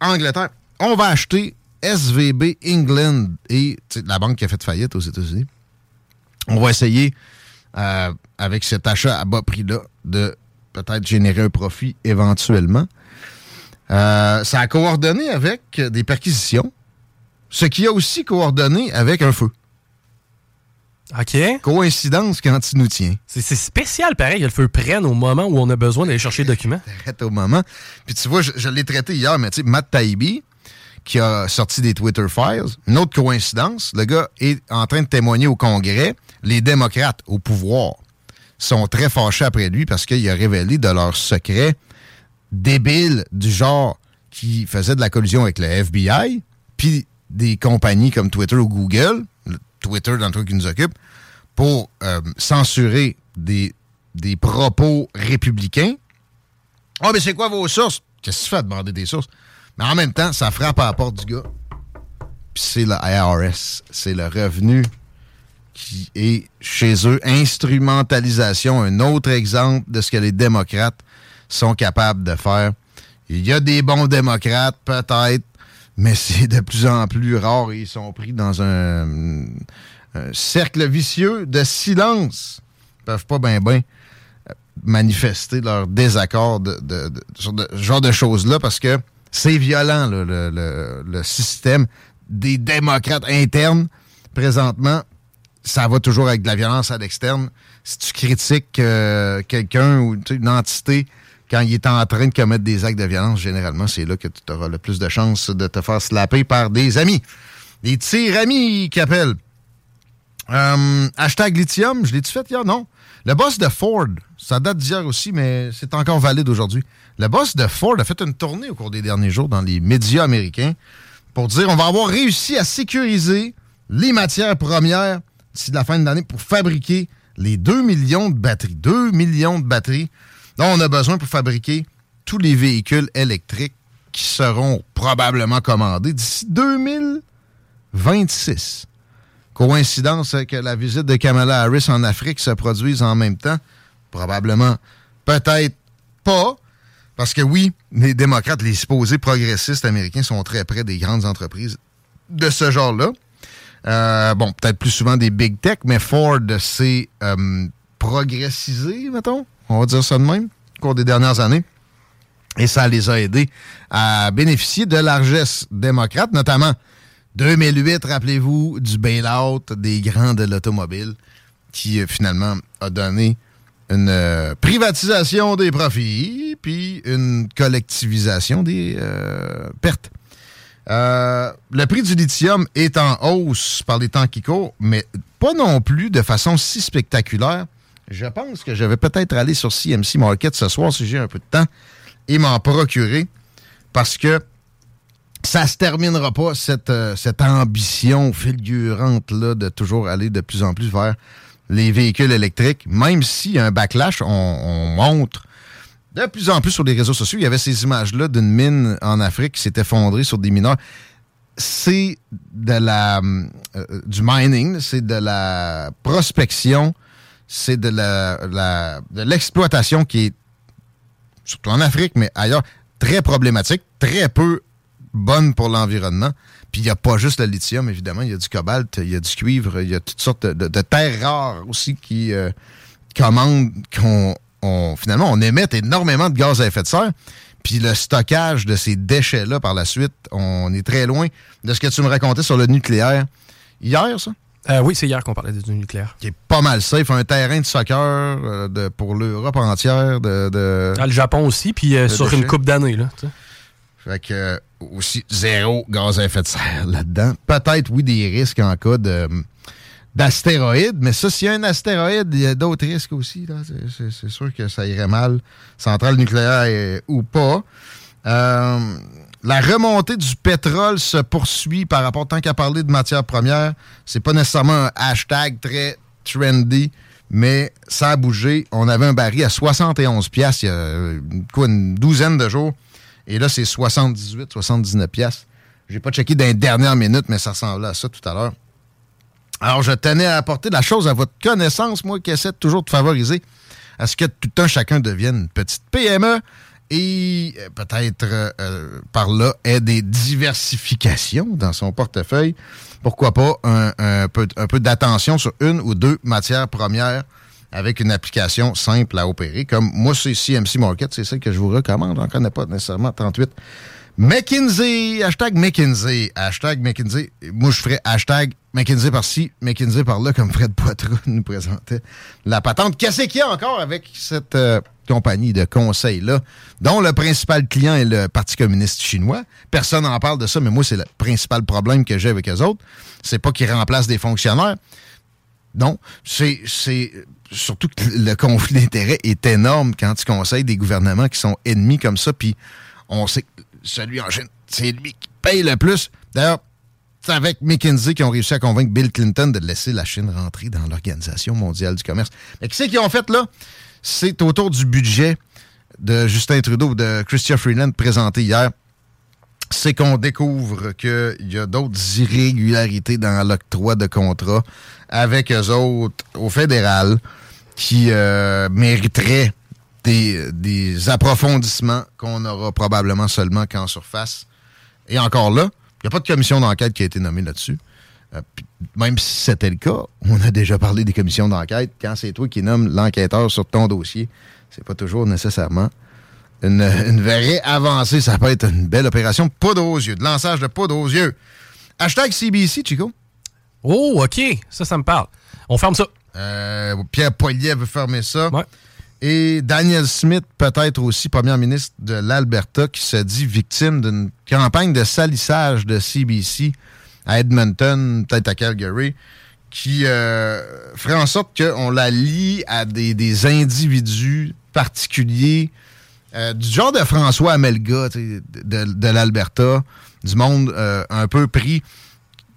Angleterre, on va acheter SVB England et la banque qui a fait faillite aux États-Unis. On va essayer, euh, avec cet achat à bas prix-là, de peut-être générer un profit éventuellement. Euh, ça a coordonné avec des perquisitions, ce qui a aussi coordonné avec un feu. OK. Coïncidence quand il nous tient. C'est spécial, pareil. A le feu prenne au moment où on a besoin d'aller chercher le document. Arrête au moment. Puis tu vois, je, je l'ai traité hier, mais tu sais, Matt Taibbi, qui a sorti des Twitter Files, une autre coïncidence, le gars est en train de témoigner au Congrès. Les démocrates au pouvoir sont très fâchés après lui parce qu'il a révélé de leurs secrets débiles du genre qui faisaient de la collusion avec le FBI, puis des compagnies comme Twitter ou Google, le Twitter dans le truc qui nous occupe, pour euh, censurer des, propos républicains. Ah, mais c'est quoi vos sources? Qu'est-ce que tu fais à demander des sources? Mais en même temps, ça frappe à la porte du gars. Puis c'est le IRS. C'est le revenu qui est chez eux. Instrumentalisation, un autre exemple de ce que les démocrates sont capables de faire. Il y a des bons démocrates, peut-être, mais c'est de plus en plus rare et ils sont pris dans un, cercle vicieux de silence. Ils peuvent pas bien, bien manifester leur désaccord de, de- sur ce genre de choses-là parce que c'est violent, le, le- le système des démocrates internes. Présentement, ça va toujours avec de la violence à l'externe. Si tu critiques euh, quelqu'un ou une entité quand il est en train de commettre des actes de violence, généralement, c'est là que tu auras le plus de chances de te faire slapper par des amis. Des tirs amis qui appellent. Euh, hashtag lithium, je l'ai-tu fait hier? Non. Le boss de Ford, ça date d'hier aussi, mais c'est encore valide aujourd'hui. Le boss de Ford a fait une tournée au cours des derniers jours dans les médias américains pour dire on va avoir réussi à sécuriser les matières premières d'ici la fin de l'année pour fabriquer les 2 millions de batteries. 2 millions de batteries dont on a besoin pour fabriquer tous les véhicules électriques qui seront probablement commandés d'ici 2026. Coïncidence que la visite de Kamala Harris en Afrique se produise en même temps? Probablement. Peut-être pas. Parce que oui, les démocrates, les supposés progressistes américains sont très près des grandes entreprises de ce genre-là. Euh, bon, peut-être plus souvent des big tech, mais Ford s'est euh, progressisé, mettons. On va dire ça de même, au cours des dernières années. Et ça les a aidés à bénéficier de largesse démocrate, notamment 2008, rappelez-vous, du bail-out des grands de l'automobile, qui euh, finalement a donné une privatisation des profits, puis une collectivisation des pertes. Le prix du lithium est en hausse par les temps qui courent, mais pas non plus de façon si spectaculaire. Je pense que je vais peut-être aller sur CMC Market ce soir si j'ai un peu de temps et m'en procurer parce que ça se terminera pas, cette, euh, ambition fulgurante-là de toujours aller de plus en plus vers les véhicules électriques, même s'il y a un backlash, on, montre de plus en plus sur les réseaux sociaux. Il y avait ces images-là d'une mine en Afrique qui s'est effondrée sur des mineurs. C'est de la euh, du mining, c'est de la prospection, c'est de la, de l'exploitation qui est surtout en Afrique, mais ailleurs, très problématique, très peu bonne pour l'environnement. Puis il n'y a pas juste le lithium, évidemment. Il y a du cobalt, il y a du cuivre, il y a toutes sortes de, terres rares aussi qui euh, commandent finalement on émette énormément de gaz à effet de serre. Puis le stockage de ces déchets-là par la suite, on est très loin de ce que tu me racontais sur le nucléaire. Hier, ça? Euh, oui, c'est hier qu'on parlait du nucléaire. Qui est pas mal safe. Un terrain de soccer euh, de, pour l'Europe entière. De, ah, le Japon aussi, puis sur une coupe d'années. Là, fait que aussi zéro gaz à effet de serre là-dedans. Peut-être, oui, des risques en cas de d'astéroïdes, mais ça, s'il y a un astéroïde, il y a d'autres risques aussi. C'est sûr que ça irait mal, centrale nucléaire ou pas. Euh, la remontée du pétrole se poursuit par rapport, tant qu'à parler de matières premières, c'est pas nécessairement un hashtag très trendy, mais ça a bougé. On avait un baril à 71 pièces il y a quoi, une douzaine de jours. Et là, c'est 78, 79 pièces. J'ai pas checké dans les dernières minutes, mais ça ressemblait à ça tout à l'heure. Alors, je tenais à apporter la chose à votre connaissance, moi qui essaie toujours de favoriser à ce que tout un chacun devienne une petite PME et euh, peut-être euh, euh, par là ait des diversifications dans son portefeuille. Pourquoi pas un, peu, un peu d'attention sur une ou deux matières premières avec une application simple à opérer. Comme moi, c'est CMC Market, c'est ça que je vous recommande. On ne connaît pas nécessairement 38. McKinsey, hashtag McKinsey, hashtag McKinsey. Moi, je ferais hashtag McKinsey par-ci, McKinsey par-là, comme Fred Poitras nous présentait la patente. Qu'est-ce qu'il y a encore avec cette euh, compagnie de conseil-là, dont le principal client est le Parti communiste chinois? Personne n'en parle de ça, mais moi, c'est le principal problème que j'ai avec eux autres. C'est pas qu'ils remplacent des fonctionnaires. Non, c'est surtout que le conflit d'intérêts est énorme quand tu conseilles des gouvernements qui sont ennemis comme ça, puis on sait que celui en Chine, c'est lui qui paye le plus. D'ailleurs, avec McKinsey qui ont réussi à convaincre Bill Clinton de laisser la Chine rentrer dans l'Organisation mondiale du commerce. Mais c'est qu'ils ont fait là? C'est autour du budget de Justin Trudeau, de Christian Freeland présenté hier. C'est qu'on découvre qu'il y a d'autres irrégularités dans l'octroi de contrats avec eux autres au fédéral qui euh, mériterait des, approfondissements qu'on aura probablement seulement qu'en surface. Et encore là, il n'y a pas de commission d'enquête qui a été nommée là-dessus. Euh, même si c'était le cas, on a déjà parlé des commissions d'enquête. Quand c'est toi qui nommes l'enquêteur sur ton dossier, c'est pas toujours nécessairement une, une, vraie avancée. Ça peut être une belle opération. Poudre aux yeux, de lançage de poudre aux yeux. Hashtag CBC, Chico. Oh, OK. Ça, ça me parle. On ferme ça. Euh, Pierre Poilier veut fermer ça. Et Daniel Smith, peut-être aussi premier ministre de l'Alberta, qui se dit victime d'une campagne de salissage de CBC à Edmonton, peut-être à Calgary, qui euh, ferait en sorte qu'on la lie à des, des individus particuliers, euh, du genre de François Amelga de, de l'Alberta, du monde euh, un peu pris,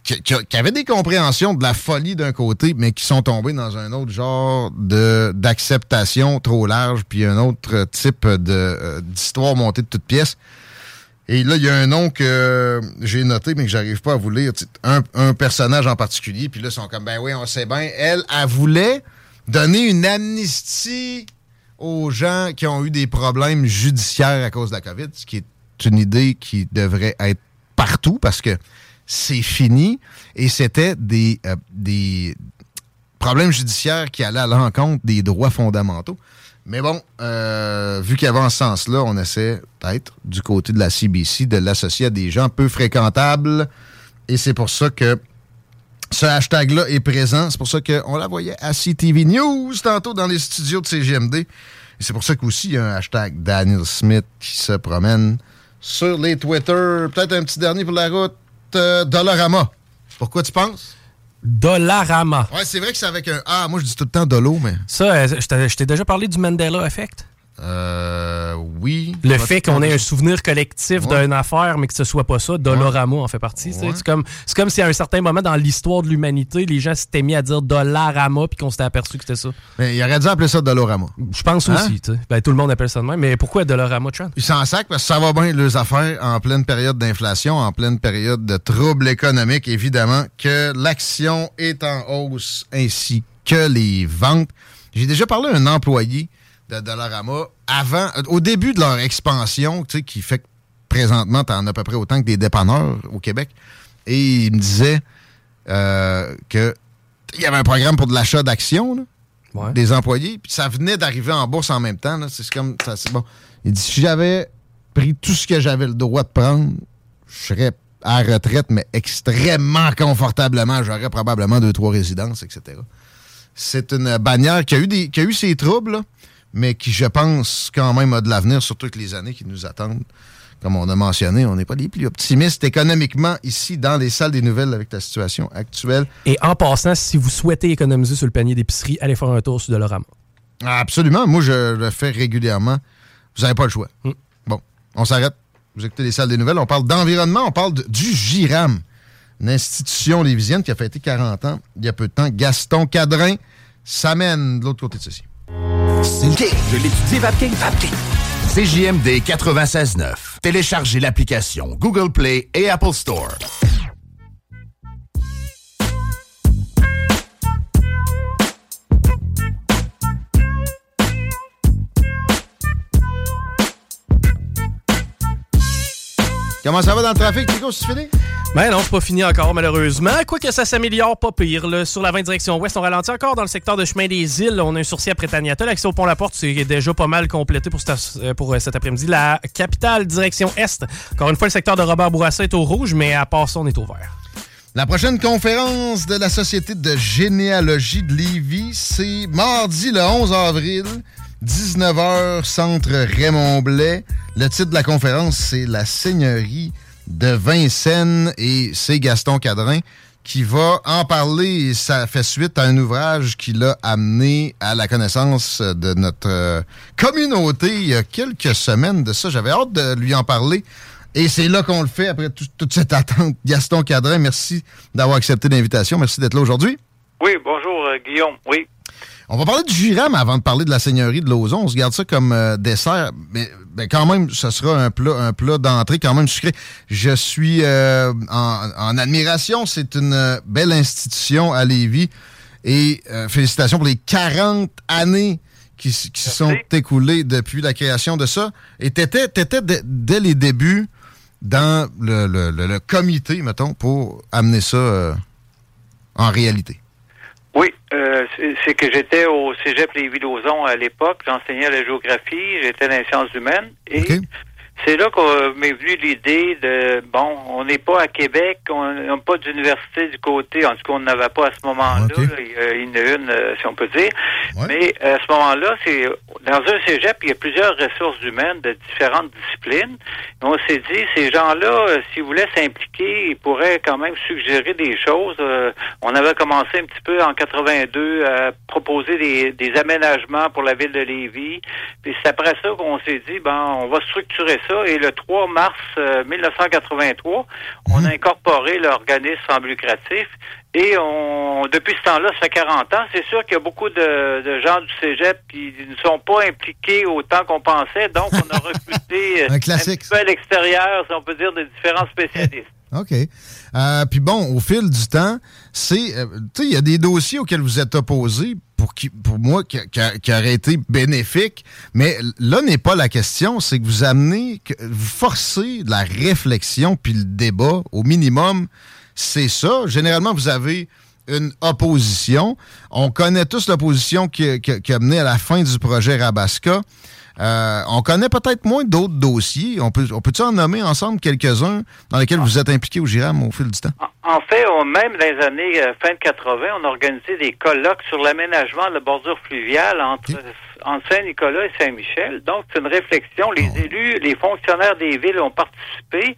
qui, avait des compréhensions de la folie d'un côté, mais qui sont tombés dans un autre genre d'acceptation trop large, puis un autre type euh, d'histoire montée de toutes pièces. Et là, il y a un nom que j'ai noté, mais que j'arrive pas à vous lire. Un, un personnage en particulier, puis là, ils sont comme, ben oui, on sait bien. Elle, elle voulait donner une amnistie aux gens qui ont eu des problèmes judiciaires à cause de la COVID, ce qui est une idée qui devrait être partout parce que c'est fini et c'était des, euh, des problèmes judiciaires qui allaient à l'encontre des droits fondamentaux. Mais bon, euh, vu qu'il y avait en sens-là, on essaie peut-être du côté de la CBC de l'associer à des gens peu fréquentables et c'est pour ça que ce hashtag-là est présent. C'est pour ça qu'on la voyait à CTV News tantôt dans les studios de CGMD. Et c'est pour ça qu'aussi il y a un hashtag Daniel Smith qui se promène sur les Twitter. Peut-être un petit dernier pour la route. Euh, Dollarama. Pourquoi tu penses? Dollarama. Ouais, c'est vrai que c'est avec un A. Moi, je dis tout le temps Dolo, mais. Ça, euh, je t'ai- je t'ai déjà parlé du Mandela Effect? Euh. Oui. Le fait qu'on ait un souvenir collectif Ouais. d'une affaire, mais que ce soit pas ça, Dollarama en fait partie. Ouais. C'est comme, si à un certain moment dans l'histoire de l'humanité, les gens s'étaient mis à dire Dollarama puis qu'on s'était aperçu que c'était ça. Mais il aurait dû appeler ça Dollarama. Je pense Hein? aussi. Ben, tout le monde appelle ça de même. Mais pourquoi Dollarama, Trent? Ils s'en sacent parce que ça va bien, leurs affaires, en pleine période d'inflation, en pleine période de troubles économiques, évidemment, que l'action est en hausse ainsi que les ventes. J'ai déjà parlé à un employé de Dollarama avant, au début de leur expansion, tu sais, qui fait que présentement, t'en as à peu près autant que des dépanneurs au Québec. Et il me disait euh, que il y avait un programme pour de l'achat d'actions, des employés, puis ça venait d'arriver en bourse en même temps. C'est comme ça, c'est bon. Il dit si j'avais pris tout ce que j'avais le droit de prendre, je serais à la retraite, mais extrêmement confortablement. J'aurais probablement deux, trois résidences, etc. C'est une bannière qui a eu des, qui a eu ses troubles, là, mais qui, je pense, quand même a de l'avenir, surtout avec les années qui nous attendent. Comme on a mentionné, on n'est pas les plus optimistes économiquement ici dans les salles des nouvelles avec la situation actuelle. Et en passant, si vous souhaitez économiser sur le panier d'épicerie, allez faire un tour sur Dollarama. Absolument. Moi, je le fais régulièrement. Vous n'avez pas le choix. Bon, on s'arrête. Vous écoutez les salles des nouvelles. On parle d'environnement. On parle de- du GIRAM, une institution lévisienne qui a fêté 40 ans il y a peu de temps. Gaston Cadrin s'amène de l'autre côté de ceci. C'est le kick de l'étudier Vapking. Vapking. CJMD 96.9. Téléchargez l'application Google Play et Apple Store. Comment ça va dans le trafic, Chico, c'est fini? Ben non, c'est pas fini encore, malheureusement. Quoique ça s'améliore pas pire. là. Sur la 20 direction ouest, on ralentit encore dans le secteur de chemin des îles. On a un sourcil après Taniata. L'accès au pont La Porte, c'est déjà pas mal complété pour, cet- euh, pour euh, cet après-midi. La capitale, direction est. Encore une fois, le secteur de Robert Bourassa est au rouge, mais à part ça, on est au vert. La prochaine conférence de la Société de généalogie de Lévis, c'est mardi le 11 avril, 19h, centre Raymond Blais. Le titre de la conférence, c'est La Seigneurie de Vincennes et c'est Gaston Cadrin qui va en parler. Ça fait suite à un ouvrage qui l'a amené à la connaissance de notre euh, communauté il y a quelques semaines de ça. J'avais hâte de lui en parler. Et c'est là qu'on le fait après tout- toute cette attente. Gaston Cadrin, merci d'avoir accepté l'invitation. Merci d'être là aujourd'hui. Oui, bonjour euh, Guillaume. Oui. On va parler du Giram avant de parler de la seigneurie de Lauson. On se garde ça comme euh, dessert, mais quand même, ce sera un plat, un plat d'entrée quand même sucré. Je suis euh, en, en admiration. C'est une euh, belle institution à Lévis. Et euh, félicitations pour les 40 années qui, se sont écoulées depuis la création de ça. Et t'étais, t'étais dès- les débuts dans le, le- le- le comité, mettons, pour amener ça en réalité. Oui, euh, c'est que j'étais au Cégep Lévis-Lauzon à l'époque. J'enseignais la géographie, j'étais dans les sciences humaines. Et c'est là qu'on m'est venue l'idée de bon, on n'est pas à Québec, on n'a pas d'université du côté, en tout cas on n'avait pas à ce moment-là. Il y a une, euh, si on peut dire. Mais euh, à ce moment-là, c'est dans un cégep, il y a plusieurs ressources humaines de différentes disciplines. Et on s'est dit, ces gens-là, euh, s'ils voulaient s'impliquer, ils pourraient quand même suggérer des choses. Euh, on avait commencé un petit peu en 82 à proposer des, des aménagements pour la ville de Lévis. Puis c'est après ça qu'on s'est dit, ben, on va structurer ça. Et le 3 mars euh, 1983, on a incorporé l'organisme sans lucratif. Et on, depuis ce temps-là, ça fait 40 ans. C'est sûr qu'il y a beaucoup de, de gens du cégep qui ne sont pas impliqués autant qu'on pensait. Donc, on a recruté Un classique. petit peu à l'extérieur, si on peut dire, de différents spécialistes. OK. Euh, Puis bon, au fil du temps, c'est. euh, tu sais, il y a des dossiers auxquels vous êtes opposés pour, qui, pour moi qui, auraient été bénéfiques. Mais là n'est pas la question. C'est que vous amenez, vous forcez de la réflexion puis le débat au minimum. C'est ça. Généralement, vous avez une opposition. On connaît tous l'opposition qui, qui- qui a mené à la fin du projet Rabasca. Euh, on connaît peut-être moins d'autres dossiers. On peut, on peut-tu en nommer ensemble quelques-uns dans lesquels vous êtes impliqués au GIRAM au fil du temps? En fait, on- même dans les années euh, fin de 80, on a organisé des colloques sur l'aménagement de la bordure fluviale entre, entre Saint-Nicolas et Saint-Michel. Donc, c'est une réflexion. Les élus, les fonctionnaires des villes ont participé.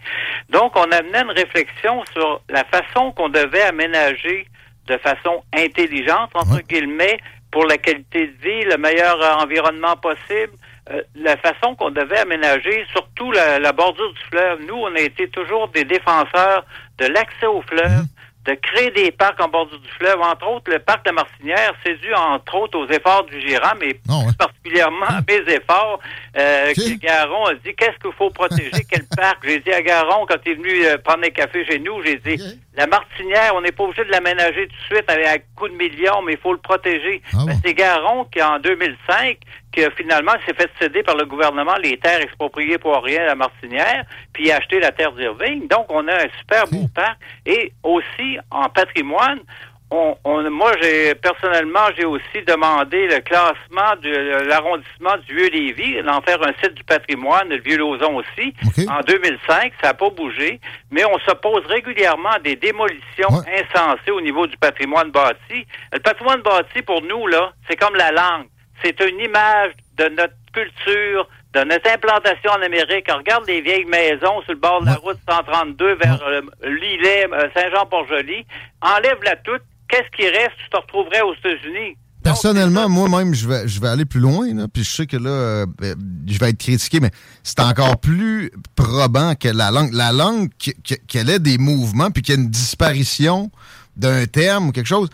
Donc, on amenait une réflexion sur la façon qu'on devait aménager de façon intelligente, entre guillemets, pour la qualité de vie, le meilleur euh, environnement possible. Euh, la façon qu'on devait aménager, surtout la, la bordure du fleuve. Nous, on a été toujours des défenseurs de l'accès au fleuve, de créer des parcs en bordure du fleuve. Entre autres, le parc de la Martinière, c'est dû, entre autres, aux efforts du Giram, et plus particulièrement à mes efforts. Euh, que Garon a dit, qu'est-ce qu'il faut protéger, quel parc? J'ai dit à Garon, quand il est venu euh, prendre un café chez nous, j'ai dit, la Martinière, on n'est pas obligé de l'aménager tout de suite avec un coup de millions, mais il faut le protéger. Ben, c'est Garon qui, en 2005, qui a finalement s'est fait céder par le gouvernement les terres expropriées pour rien à la Martinière, puis a acheté la terre d'Irving. Donc, on a un super beau parc. Et aussi, en patrimoine, on, on- moi, j'ai personnellement, j'ai aussi demandé le classement de l'arrondissement du Vieux-Lévis, d'en faire un site du patrimoine, le Vieux-Lauzon aussi, en 2005. Ça n'a pas bougé, mais on s'oppose régulièrement à des démolitions insensées au niveau du patrimoine bâti. Le patrimoine bâti, pour nous, là, c'est comme la langue. C'est une image de notre culture, de notre implantation en Amérique. On regarde les vieilles maisons sur le bord de la route 132 vers euh, Lillet, euh, Saint-Jean-Port-Joli. Enlève-la toute. Qu'est-ce qui reste? Tu te retrouverais aux États-Unis. Personnellement, moi-même, je vais, je vais aller plus loin, là, puis je sais que là, euh, je vais être critiqué, mais c'est encore plus probant que la langue. La langue, qu'elle ait des mouvements, puis qu'il y ait une disparition d'un terme ou quelque chose,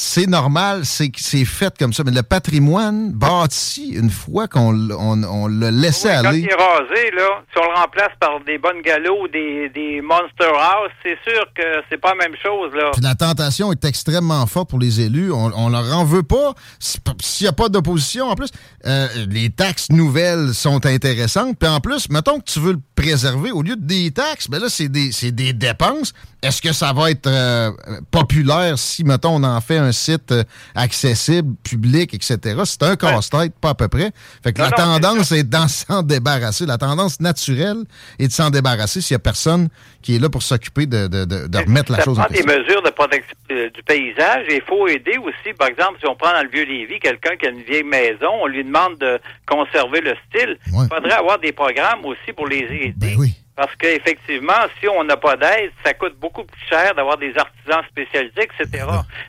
c'est normal, c'est c'est fait comme ça. Mais le patrimoine bâti, une fois qu'on on, on l'a laissé Oui, quand aller... il est rasé, là, si on le remplace par des bonnes galops ou des, des Monster House, c'est sûr que c'est pas la même chose, là. Puis la tentation est extrêmement forte pour les élus. On, on leur en veut pas. Si- S'il n'y a pas d'opposition, en plus, euh, les taxes nouvelles sont intéressantes. Puis en plus, mettons que tu veux le préserver, au lieu de des taxes, ben là, c'est des, des dépenses. Est-ce que ça va être euh, populaire si, mettons, on en fait un site euh, accessible, public, etc.? C'est un casse-tête, pas à peu près. Fait que Non, la non, tendance est d'en s'en débarrasser. La tendance naturelle est de s'en débarrasser s'il n'y a personne qui est là pour s'occuper de, de- de- de remettre la ça chose en prend des mesures de protection euh, du paysage et il faut aider aussi, par exemple, si on prend dans le vieux Lévis quelqu'un qui a une vieille maison, on lui demande de conserver le style. Il faudrait avoir des programmes aussi pour les aider. Ben Parce qu'effectivement, si on n'a pas d'aide, ça coûte beaucoup plus cher d'avoir des artisans spécialisés, etc.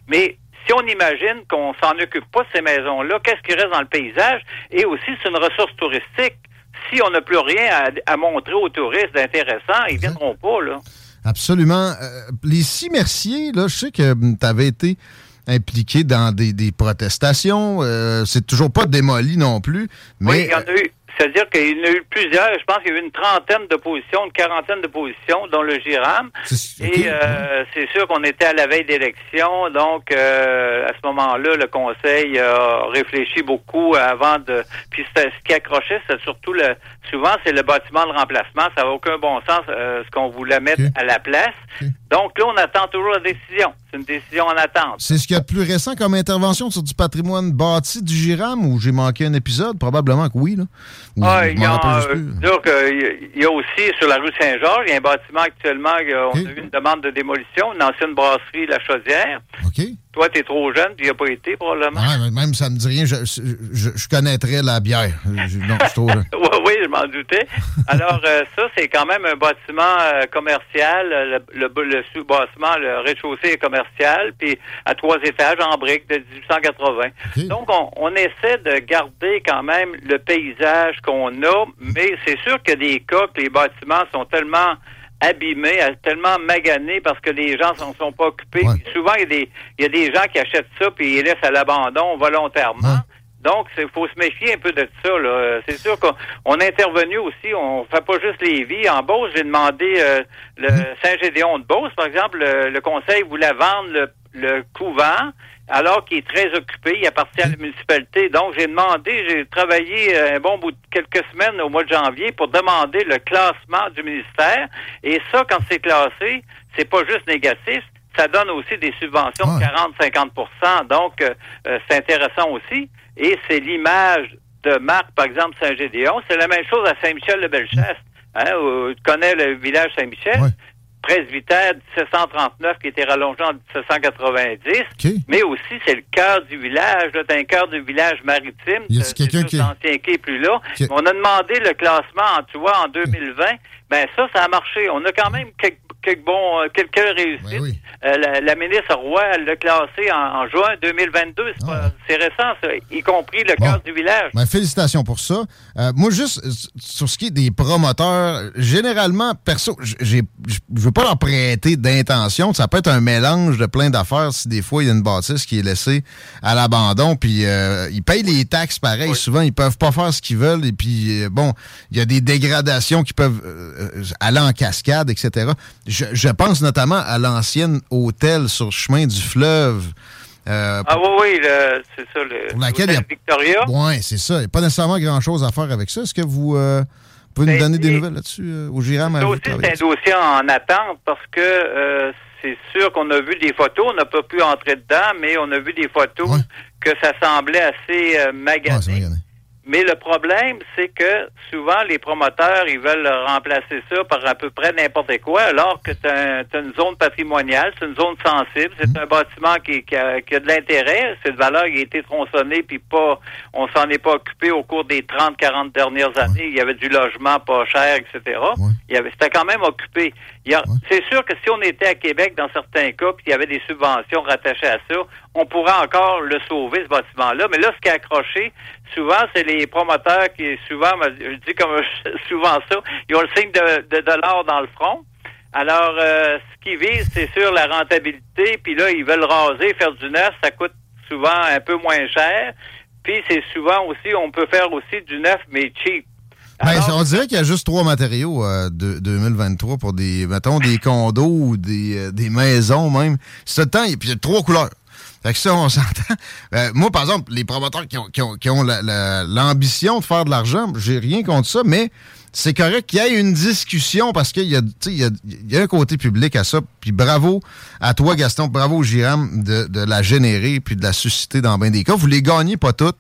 Mais si on imagine qu'on s'en occupe pas de ces maisons-là, qu'est-ce qui reste dans le paysage? Et aussi, c'est une ressource touristique. Si on n'a plus rien à, à montrer aux touristes d'intéressant, ils viendront pas, là. Absolument. Euh, les six Merciers, là, je sais que tu avais été impliqué dans des, des protestations. Euh, c'est toujours pas démoli non plus. Mais Oui, il y en a eu. C'est-à-dire qu'il y en a eu plusieurs. Je pense qu'il y a eu une trentaine d'oppositions, une quarantaine d'oppositions, dont le GIRAM. Et euh, c'est sûr qu'on était à la veille d'élection. Donc, euh, à ce moment-là, le Conseil a réfléchi beaucoup avant de... Puis ce qui accrochait, c'est surtout le, souvent c'est le bâtiment de remplacement. Ça n'a aucun bon sens euh, ce qu'on voulait mettre à la place. Donc là, on attend toujours la décision. C'est une décision en attente. C'est ce qu'il y a de plus récent comme intervention sur du patrimoine bâti du Giram où j'ai manqué un épisode? Probablement que oui. Là. Ou Ah, il y, euh, euh, il y a- aussi sur la rue Saint-Georges, il y a un bâtiment actuellement, a- on a eu une demande de démolition, une ancienne brasserie La Chaudière. OK. Toi, tu es trop jeune, tu n'y as pas été probablement. Ouais, même ça me dit rien. Je, je, je connaîtrais la bière. Je- non, je jeune. oui, oui, je m'en doutais. Alors, euh, ça, c'est quand même un bâtiment euh, commercial. Le, le- le sous-bâtiment, le rez-de-chaussée est commercial, puis à trois étages en briques de 1880. Donc, on, on essaie de garder quand même le paysage qu'on a, mais c'est sûr a des cas que les bâtiments sont tellement abîmés, euh, tellement maganés parce que les gens s'en sont pas occupés. Souvent, il y, a des, il y a des gens qui achètent ça puis ils laissent à l'abandon volontairement. Donc, il faut se méfier un peu de ça. là. C'est sûr qu'on on est intervenu aussi, on fait pas juste les vies. En Beauce, j'ai demandé euh, le Saint-Gédéon de Beauce, par exemple, le, le conseil voulait vendre le, le couvent alors qu'il est très occupé, il appartient à la municipalité. Donc, j'ai demandé, j'ai travaillé euh, un bon bout de quelques semaines au mois de janvier pour demander le classement du ministère. Et ça, quand c'est classé, c'est pas juste négatif, ça donne aussi des subventions de 40-50% Donc, euh, euh, c'est intéressant aussi. Et c'est l'image de marque, par exemple, Saint-Gédéon. C'est la même chose à Saint-Michel-de-Bellechasse. Hein, où tu connais le village Saint-Michel. Presbytère 1739 qui était rallongé en 1790. Mais aussi, c'est le cœur du village. T'as un cœur du village maritime. Y a C'est quelqu'un qui- est plus là. On a demandé le classement, en- tu vois, en 2020. Ben ça, ça a marché. On a quand même quelques, quelques bons, euh, quelques réussites. Euh, la, la ministre Roy, elle l'a classé en, en juin 2022. C'est pas- c'est récent, ça, y compris le cœur du village. Ben, félicitations pour ça. Euh, moi, juste euh, sur ce qui est des promoteurs, généralement, perso, je veux pas leur prêter d'intention. Ça peut être un mélange de plein d'affaires si des fois il y a une bâtisse qui est laissée à l'abandon, puis euh, ils payent les taxes pareil. Souvent, ils peuvent pas faire ce qu'ils veulent, et puis euh, bon, il y a des dégradations qui peuvent euh, aller en cascade, etc. Je, je pense notamment à l'ancienne hôtel sur le chemin du fleuve. Euh, Ah oui, oui, c'est ça, le pour laquelle il y a... l'hôtel Victoria. Oui, c'est ça. Il n'y a pas nécessairement grand-chose à faire avec ça. Est-ce que vous euh, pouvez nous donner des nouvelles là-dessus euh, au Giram? Ben, c'est un dossier en attente parce que euh, c'est sûr qu'on a vu des photos, on n'a pas pu entrer dedans, mais on a vu des photos que ça semblait assez magané. Mais le problème, c'est que souvent, les promoteurs, ils veulent remplacer ça par à peu près n'importe quoi, alors que c'est une zone patrimoniale, c'est une zone sensible, c'est un bâtiment qui, qui a, qui a de l'intérêt, cette valeur qui a été tronçonnée, puis pas, on s'en est pas occupé au cours des 30, 40 dernières années. Il y avait du logement pas cher, etc. Il y avait, c'était quand même occupé. C'est sûr que si on était à Québec, dans certains cas, puis il y avait des subventions rattachées à ça, on pourrait encore le sauver, ce bâtiment-là. Mais là, ce qui est accroché, souvent, c'est les promoteurs qui, souvent, moi, je dis comme souvent ça, ils ont le signe de, de dollar dans le front. Alors, euh, ce qu'ils visent, c'est sur la rentabilité, puis là, ils veulent raser, faire du neuf, ça coûte souvent un peu moins cher. Puis c'est souvent aussi, on peut faire aussi du neuf, mais cheap. Ben, on dirait qu'il y a juste trois matériaux euh, de 2023 pour des, mettons, des condos ou des, euh, des maisons même. C'est le temps, et puis il y a trois couleurs. Fait que ça, on s'entend. Euh, moi, par exemple, les promoteurs qui ont, qui ont, qui ont la- la- l'ambition de faire de l'argent, j'ai rien contre ça, mais c'est correct qu'il y ait une discussion parce qu'il y, a- tu sais, il y a, y a un côté public à ça. Puis bravo à toi, Gaston, bravo Giram de, de la générer puis de la susciter dans bien des cas. Vous les gagnez pas toutes,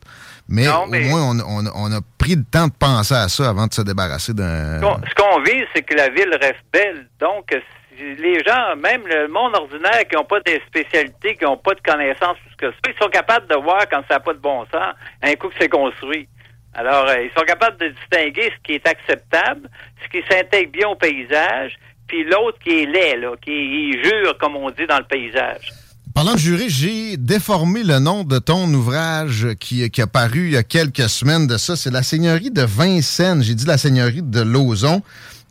mais, au moins, on, on- on a pris le temps de penser à ça avant de se débarrasser d'un... Ce qu'on- vise, c'est que la ville reste belle. Donc, les gens, même le monde ordinaire qui n'ont pas de spécialités, qui n'ont pas de connaissances, tout ce que ils sont capables de voir quand ça n'a pas de bon sens, un coup que c'est construit. Alors, euh, ils sont capables de distinguer ce qui est acceptable, ce qui s'intègre bien au paysage, puis l'autre qui est laid, là, qui jure, comme on dit, dans le paysage. Parlant de jurer, j'ai déformé le nom de ton ouvrage qui, qui a paru il y a quelques semaines de ça. C'est la Seigneurie de Vincennes. J'ai dit la Seigneurie de Lauson.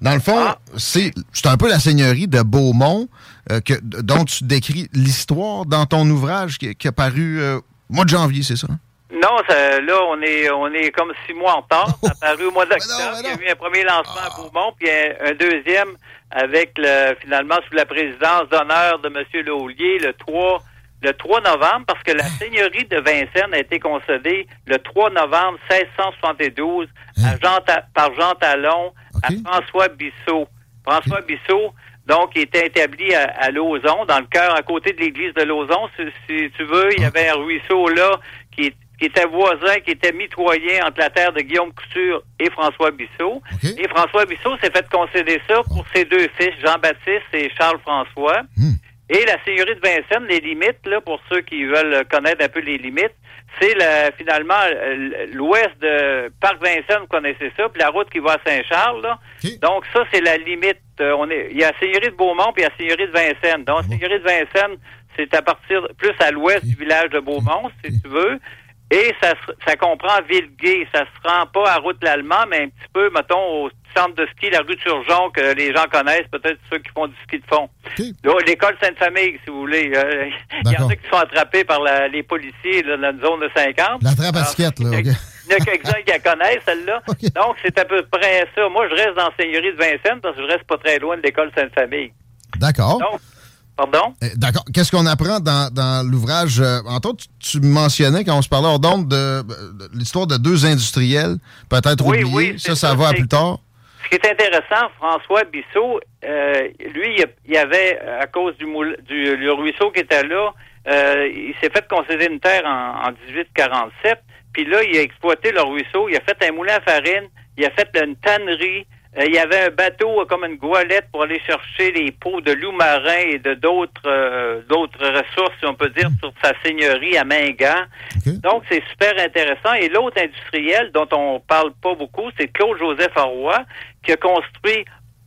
Dans le fond, c'est c'est un peu la Seigneurie de Beaumont euh, que, dont tu décris l'histoire dans ton ouvrage qui, qui a paru euh, au mois de janvier, c'est ça? hein? Non, ça- là, on est, on est comme six mois en retard. Ça a paru au mois d'octobre. Il y a eu un premier lancement à Beaumont, puis un, un deuxième avec, le, finalement, sous la présidence d'honneur de M. Laulier, le 3 le 3 novembre parce que la seigneurie de Vincennes a été concédée le 3 novembre 1672 à Jean Ta- par Jean Talon à François Bissot. François Bissot, donc, était établi à, à Lauson, dans le cœur, à côté de l'église de Lauson, si, si tu veux. Il y avait un ruisseau là qui, qui était voisin, qui était mitoyen entre la terre de Guillaume Couture et François Bissot. Et François Bissot s'est fait concéder ça pour ses deux fils, Jean-Baptiste et Charles-François. Et la seigneurie de Vincennes, les limites, là, pour ceux qui veulent connaître un peu les limites, c'est finalement l'ouest de Parc Vincennes, vous connaissez ça, puis la route qui va à Saint-Charles. Donc ça, c'est la limite. Euh, on est, il y a la seigneurie de Beaumont puis il y a la seigneurie de Vincennes. Donc la seigneurie de Vincennes, c'est à partir plus à l'ouest du village de Beaumont, si tu veux. Et ça, se- ça comprend Villeguay. Ça se rend pas à route l'Allemand, mais un petit peu, mettons, au centre de ski, la rue Turgeon, que les gens connaissent, peut-être ceux qui font du ski de fond. L'école Sainte-Famille, si vous voulez. Euh, Il y en a qui sont attrapés par la- les policiers là, dans une zone de 50. La trappe à là, OK. Il y en a quelques-uns qui la connaissent, celle-là. Donc, c'est à peu près ça. Moi, je reste dans la seigneurie de Vincennes parce que je reste pas très loin de l'école Sainte-Famille. D'accord. Donc, pardon? Euh, D'accord. Qu'est-ce qu'on apprend dans, dans l'ouvrage? euh, entre autres, tu, tu mentionnais quand on se parlait hors d'onde de, de l'histoire de deux industriels, peut-être Oui, oubliés. oui, ça, ça ça, va à plus tard. Ce qui est intéressant, François Bissot, euh, lui, il y avait, à cause du, moul- du le ruisseau qui était là, euh, il s'est fait concéder une terre en, en 1847. Puis là, il a exploité le ruisseau, il a fait un moulin à farine, il a fait une tannerie, il y avait un bateau euh, comme une goélette pour aller chercher les peaux de loups marins et de d'autres euh, d'autres ressources, si on peut dire, sur sa seigneurie à Mingan. Donc, c'est super intéressant. Et l'autre industriel dont on parle pas beaucoup, c'est Claude-Joseph Roy, qui a construit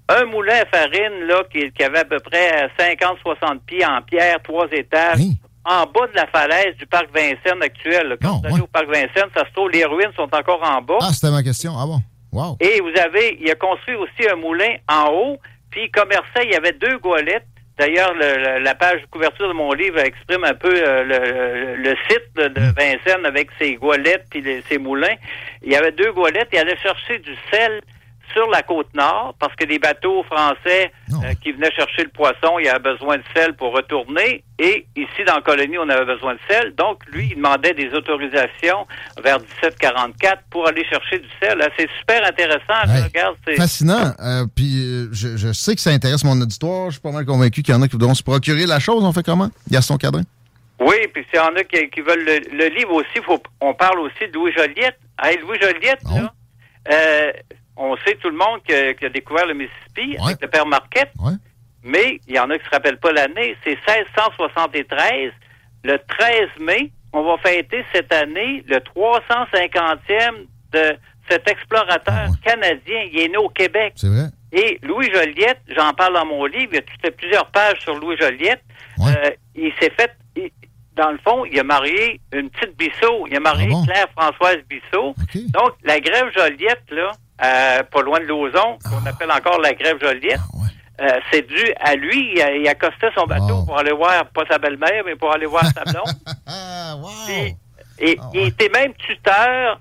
un moulin à farine là, qui, qui avait à peu près 50-60 pieds en pierre, trois étages, en bas de la falaise du parc Vincennes actuel. là. Quand vous allez au parc Vincennes, ça se trouve, les ruines sont encore en bas. Ah, c'était ma question. Ah bon? Wow. Et vous avez, il a construit aussi un moulin en haut, puis il commerçait, il y avait deux goélettes. D'ailleurs, le- le- la page de couverture de mon livre exprime un peu euh, le, le site de, de Vincennes avec ses goélettes les- ses moulins. Il y avait deux goélettes, il allait chercher du sel sur la côte nord parce que les bateaux français euh, qui venaient chercher le poisson, il y avait besoin de sel pour retourner. Et ici, dans la colonie, on avait besoin de sel. Donc, lui, il demandait des autorisations vers 1744 pour aller chercher du sel. C'est super intéressant. Regarde, c'est... Fascinant. Euh, Puis euh, je, je sais que ça intéresse mon auditoire. Je suis pas mal convaincu qu'il y en a qui voudront se procurer la chose. On fait comment? Gaston Cadrin? Oui, puis s'il y en a qui, qui veulent le, le livre aussi, faut, on parle aussi de Louis Joliette. Hey, Louis Joliette, là, euh, on sait tout le monde qu'il a découvert le Mississippi avec le père Marquette, mais il y en a qui se rappellent pas l'année. C'est 1673, le 13 mai, on va fêter cette année le 350e de cet explorateur canadien. Il est né au Québec. C'est vrai. Et Louis Joliette, j'en parle dans mon livre, il y a tout- plusieurs pages sur Louis Joliette. Euh, il s'est fait, il- dans le fond, il a marié une petite Bissot. Il a marié Claire-Françoise Bissot. Donc, la grève Joliette, là, euh, pas loin de Lauson, qu'on appelle encore la grève Joliette, euh, c'est dû à lui. Il, a- il accostait son bateau pour aller voir, pas sa belle-mère, mais pour aller voir sa blonde. Puis, et il était même tuteur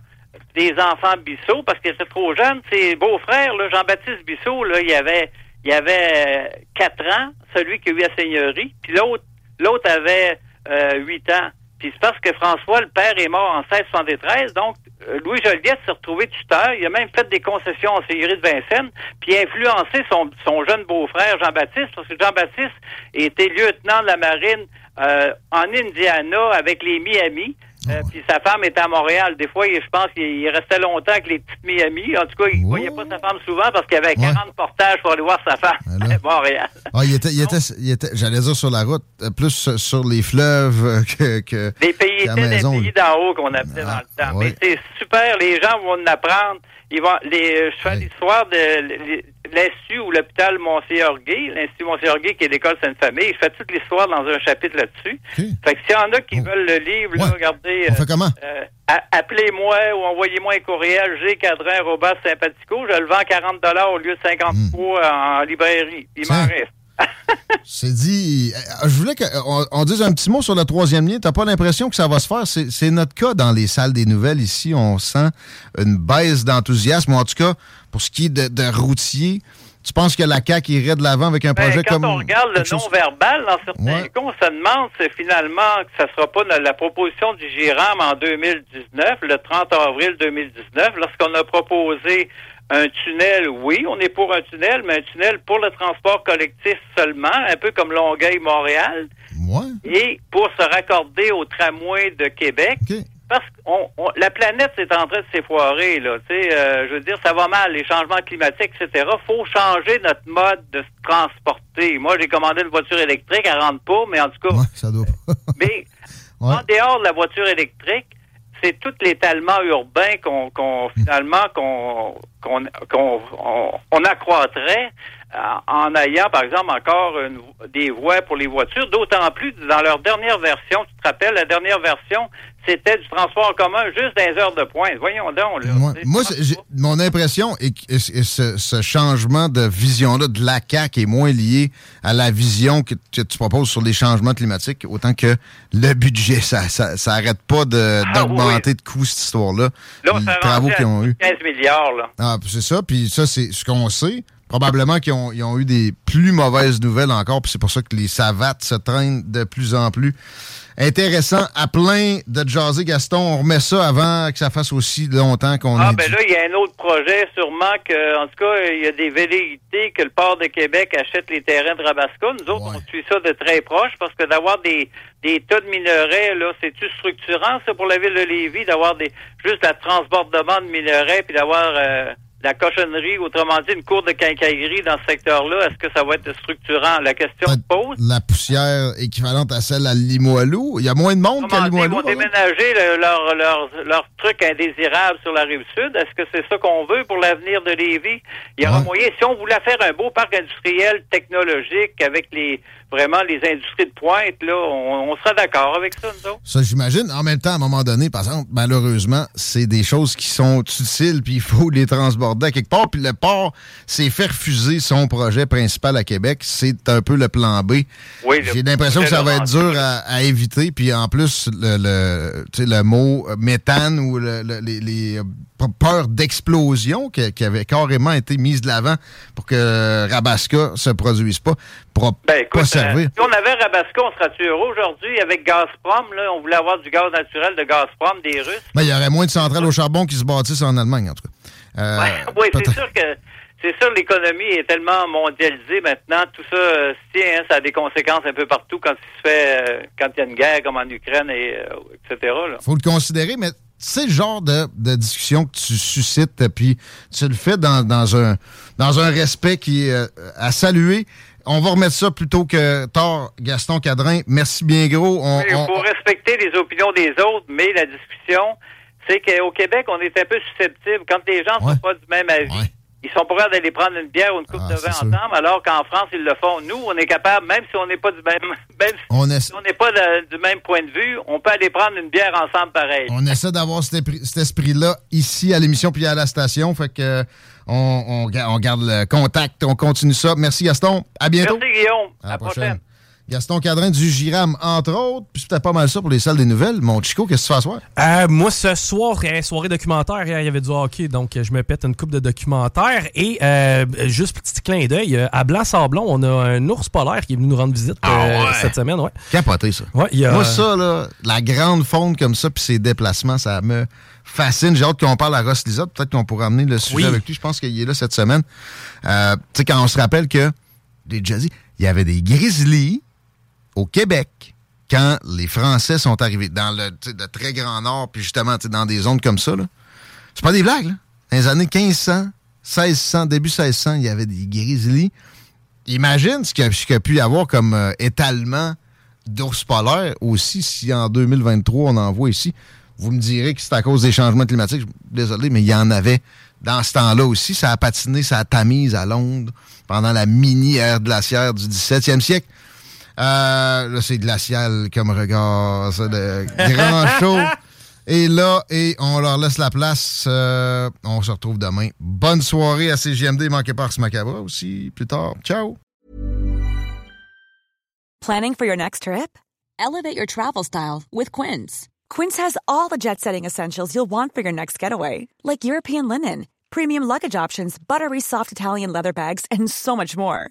des enfants Bissot parce qu'il était trop jeune. Ses beaux-frères, Jean-Baptiste Bissot, là, il avait, il avait euh, 4 ans, celui qui a eu la seigneurie, puis l'autre, l'autre avait euh, 8 ans. Puis c'est parce que François, le père, est mort en 1673, donc Louis Joliette s'est retrouvé tuteur. Il a même fait des concessions en seigneurie de Vincennes, puis influencé son, son jeune beau-frère Jean-Baptiste, parce que Jean-Baptiste était lieutenant de la marine euh, en Indiana avec les Miami. Euh, puis sa femme était à Montréal. Des fois, il- je pense qu'il il restait longtemps avec les petites Miami. En tout cas, il voyait pas sa femme souvent parce qu'il y avait 40 portages pour aller voir sa femme à Montréal. Ah, il était, il était, il était j'allais dire sur la route, euh, plus sur- les fleuves euh, que, que Les pays étaient des pays d'en haut qu'on appelait dans le temps. oui. Mais c'est super, les gens vont en apprendre. Ils vont, les, je fais l'histoire de l'Institut ou l'hôpital Monseigneur-Gay, l'Institut Monseigneur-Gay qui est l'école Sainte-Famille. Je fais toute l'histoire dans un chapitre là-dessus. Fait que s'il y en a qui veulent le livre, là, regardez. On fait comment? euh, Appelez-moi ou envoyez-moi un courriel gcadrin.sympathico. Je le vends 40 au lieu de 53 en librairie. Il m'en reste. C'est dit. euh, Je voulais qu'on on dise un petit mot sur le troisième lien. T'as pas l'impression que ça va se faire? C'est notre cas dans les salles des nouvelles ici. On sent une baisse d'enthousiasme, ou en tout cas, pour ce qui est de, de routier. Tu penses que la CAQ irait de l'avant avec un Ben, projet quand comme. on regarde le chose- non-verbal, dans certains Ouais. cas, on se demande si finalement que ça sera pas la proposition du GIRAM en 2019, le 30 avril 2019, lorsqu'on a proposé un tunnel, oui, on est pour un tunnel, mais un tunnel pour le transport collectif seulement, un peu comme Longueuil-Montréal, et pour se raccorder au tramway de Québec. Parce que la planète c'est en train de s'effoirer, là. Tu sais, euh, je veux dire, ça va mal, les changements climatiques, etc. faut changer notre mode de se transporter. Moi, j'ai commandé une voiture électrique, elle rentre pas, mais en tout cas, Ça doit pas. mais en dehors de la voiture électrique, c'est tout l'étalement urbain qu'on qu'on- finalement qu'on qu'on qu'on- on, on accroîtrait en ayant, par exemple, encore une des voies pour les voitures. D'autant plus dans leur dernière version, tu te rappelles, la dernière version, c'était du transport en commun juste dans les heures de pointe. Voyons donc. Là, Moi, mon impression est que ce, ce changement de vision-là de la CAQ est moins lié à la vision que, que tu proposes sur les changements climatiques, autant que le budget. Ça ça, ça pas de- d'augmenter de coûts, cette histoire-là. Là, les travaux qu'ils ont eu. 15 milliards. Là. Ah, c'est ça. Puis ça, c'est ce qu'on sait. Probablement qu'ils ont, ils ont eu des plus mauvaises nouvelles encore. Puis c'est pour ça que les savates se traînent de plus en plus. Intéressant. À plein de jaser, Gaston. On remet ça avant que ça fasse aussi longtemps qu'on Ah, ben dit. là, il y a un autre projet, sûrement que, en tout cas, il y a des velléités que le port de Québec achète les terrains de Rabasca. Nous autres, on suit ça de très proche parce que d'avoir des, des tas de minerais, là, c'est-tu structurant, ça, pour la ville de Lévis, d'avoir des, juste la transbordement de minerais puis d'avoir, euh, la cochonnerie, autrement dit, une cour de quincaillerie dans ce secteur-là, est-ce que ça va être structurant? La question se pose. La poussière équivalente à celle à Limoilou. Il y a moins de monde qu'à dire, ils Limoilou. vont exemple? déménager le- leur, leur, leur truc indésirable sur la rive sud. Est-ce que c'est ça qu'on veut pour l'avenir de Lévis? Il y aura moyen, si on voulait faire un beau parc industriel technologique avec les vraiment les industries de pointe, là, on, on serait d'accord avec ça, nous autres. Ça, j'imagine. En même temps, à un moment donné, par exemple, malheureusement, c'est des choses qui sont utiles, puis il faut les transborder à quelque part. Puis le port s'est fait refuser son projet principal à Québec. C'est un peu le plan B. Oui, J'ai l'impression que ça va être dur à, à éviter. Puis en plus, le, le, le mot méthane ou le- le- les, les, p- peurs d'explosion qui, qui avait carrément été mise de l'avant pour que Rabasca se produise pas, Ben, pas servir. euh, si on avait Rabasca, on serait heureux aujourd'hui avec Gazprom. Là, on voulait avoir du gaz naturel de Gazprom des Russes. Ben, il y aurait moins de centrales au charbon qui se bâtissent en Allemagne, en tout cas. Euh, oui, c'est sûr que c'est sûr l'économie est tellement mondialisée maintenant. Tout ça, euh, si, hein, ça a des conséquences un peu partout quand il se fait, euh, quand il y a une guerre comme en Ukraine et euh, etc. Là. faut le considérer, mais c'est le genre de, de discussion que tu suscites, puis tu le fais dans, dans un, dans un respect qui est euh, à saluer. On va remettre ça plutôt que tard, Gaston Cadrin. Merci bien gros. On, Il on- faut respecter les opinions des autres, mais la discussion, c'est qu'au Québec, on est un peu susceptible. Quand les gens ne sont pas du même avis, ils sont pas prêts d'aller prendre une bière ou une Ah, coupe de vin ensemble, alors qu'en France, ils le font. Nous, on est capable, même si on n'est pas du même, même On si on n'est pas de- du même point de vue, on peut aller prendre une bière ensemble pareil. on essaie d'avoir cet, esprit-là ici à l'émission puis à la station. Fait que on, on ga- on garde le contact, on continue ça. Merci Gaston. À bientôt. Merci Guillaume. À la prochaine. Gaston Cadrin du Giram, entre autres. Puis c'était pas mal ça pour les salles des nouvelles. Mon Chico, qu'est-ce que tu fais à soir? Euh, moi, ce soir, il y a une soirée documentaire. Hier, il y avait du hockey, donc euh, je me pète une coupe de documentaires. Et euh, juste petit clin d'œil, euh, à Blanc-Sablon, on a un ours polaire qui est venu nous rendre visite euh, cette semaine. Ouais. Capoté, ça. Ouais, il y a- Moi, ça, là, la grande faune comme ça, puis ses déplacements, ça me fascine. J'ai hâte qu'on parle à Ross Lizotte. Peut-être qu'on pourra amener le sujet Oui. avec lui. Je pense qu'il est là cette semaine. Euh, tu sais, quand on se rappelle que, les déjà dit, il y avait des grizzlies au Québec quand les Français sont arrivés dans le, très grand nord, puis justement, dans des zones comme ça. C'est pas des blagues, là. Dans les années 1500, 1600, début 1600, il y avait des grizzlies. Imagine ce qu'il y a, ce qu'il y a pu y avoir comme euh, étalement d'ours polaires aussi, si en 2023 on en voit ici. Vous me direz que c'est à cause des changements climatiques. Désolé, mais il y en avait dans ce temps-là aussi. Ça a patiné, ça a tamise à Londres pendant la mini-ère glaciaire du 17e siècle. Euh, là, c'est glacial comme regard, ça, grand chaud. Et là, et on leur laisse la place. Euh, on se retrouve demain. Bonne soirée à CGMD. Manquez pas Ars Macabra aussi plus tard. Ciao! Planning for your next trip? Elevate your travel style with Quince. Quince has all the jet setting essentials you'll want for your next getaway, like European linen, premium luggage options, buttery soft Italian leather bags, and so much more.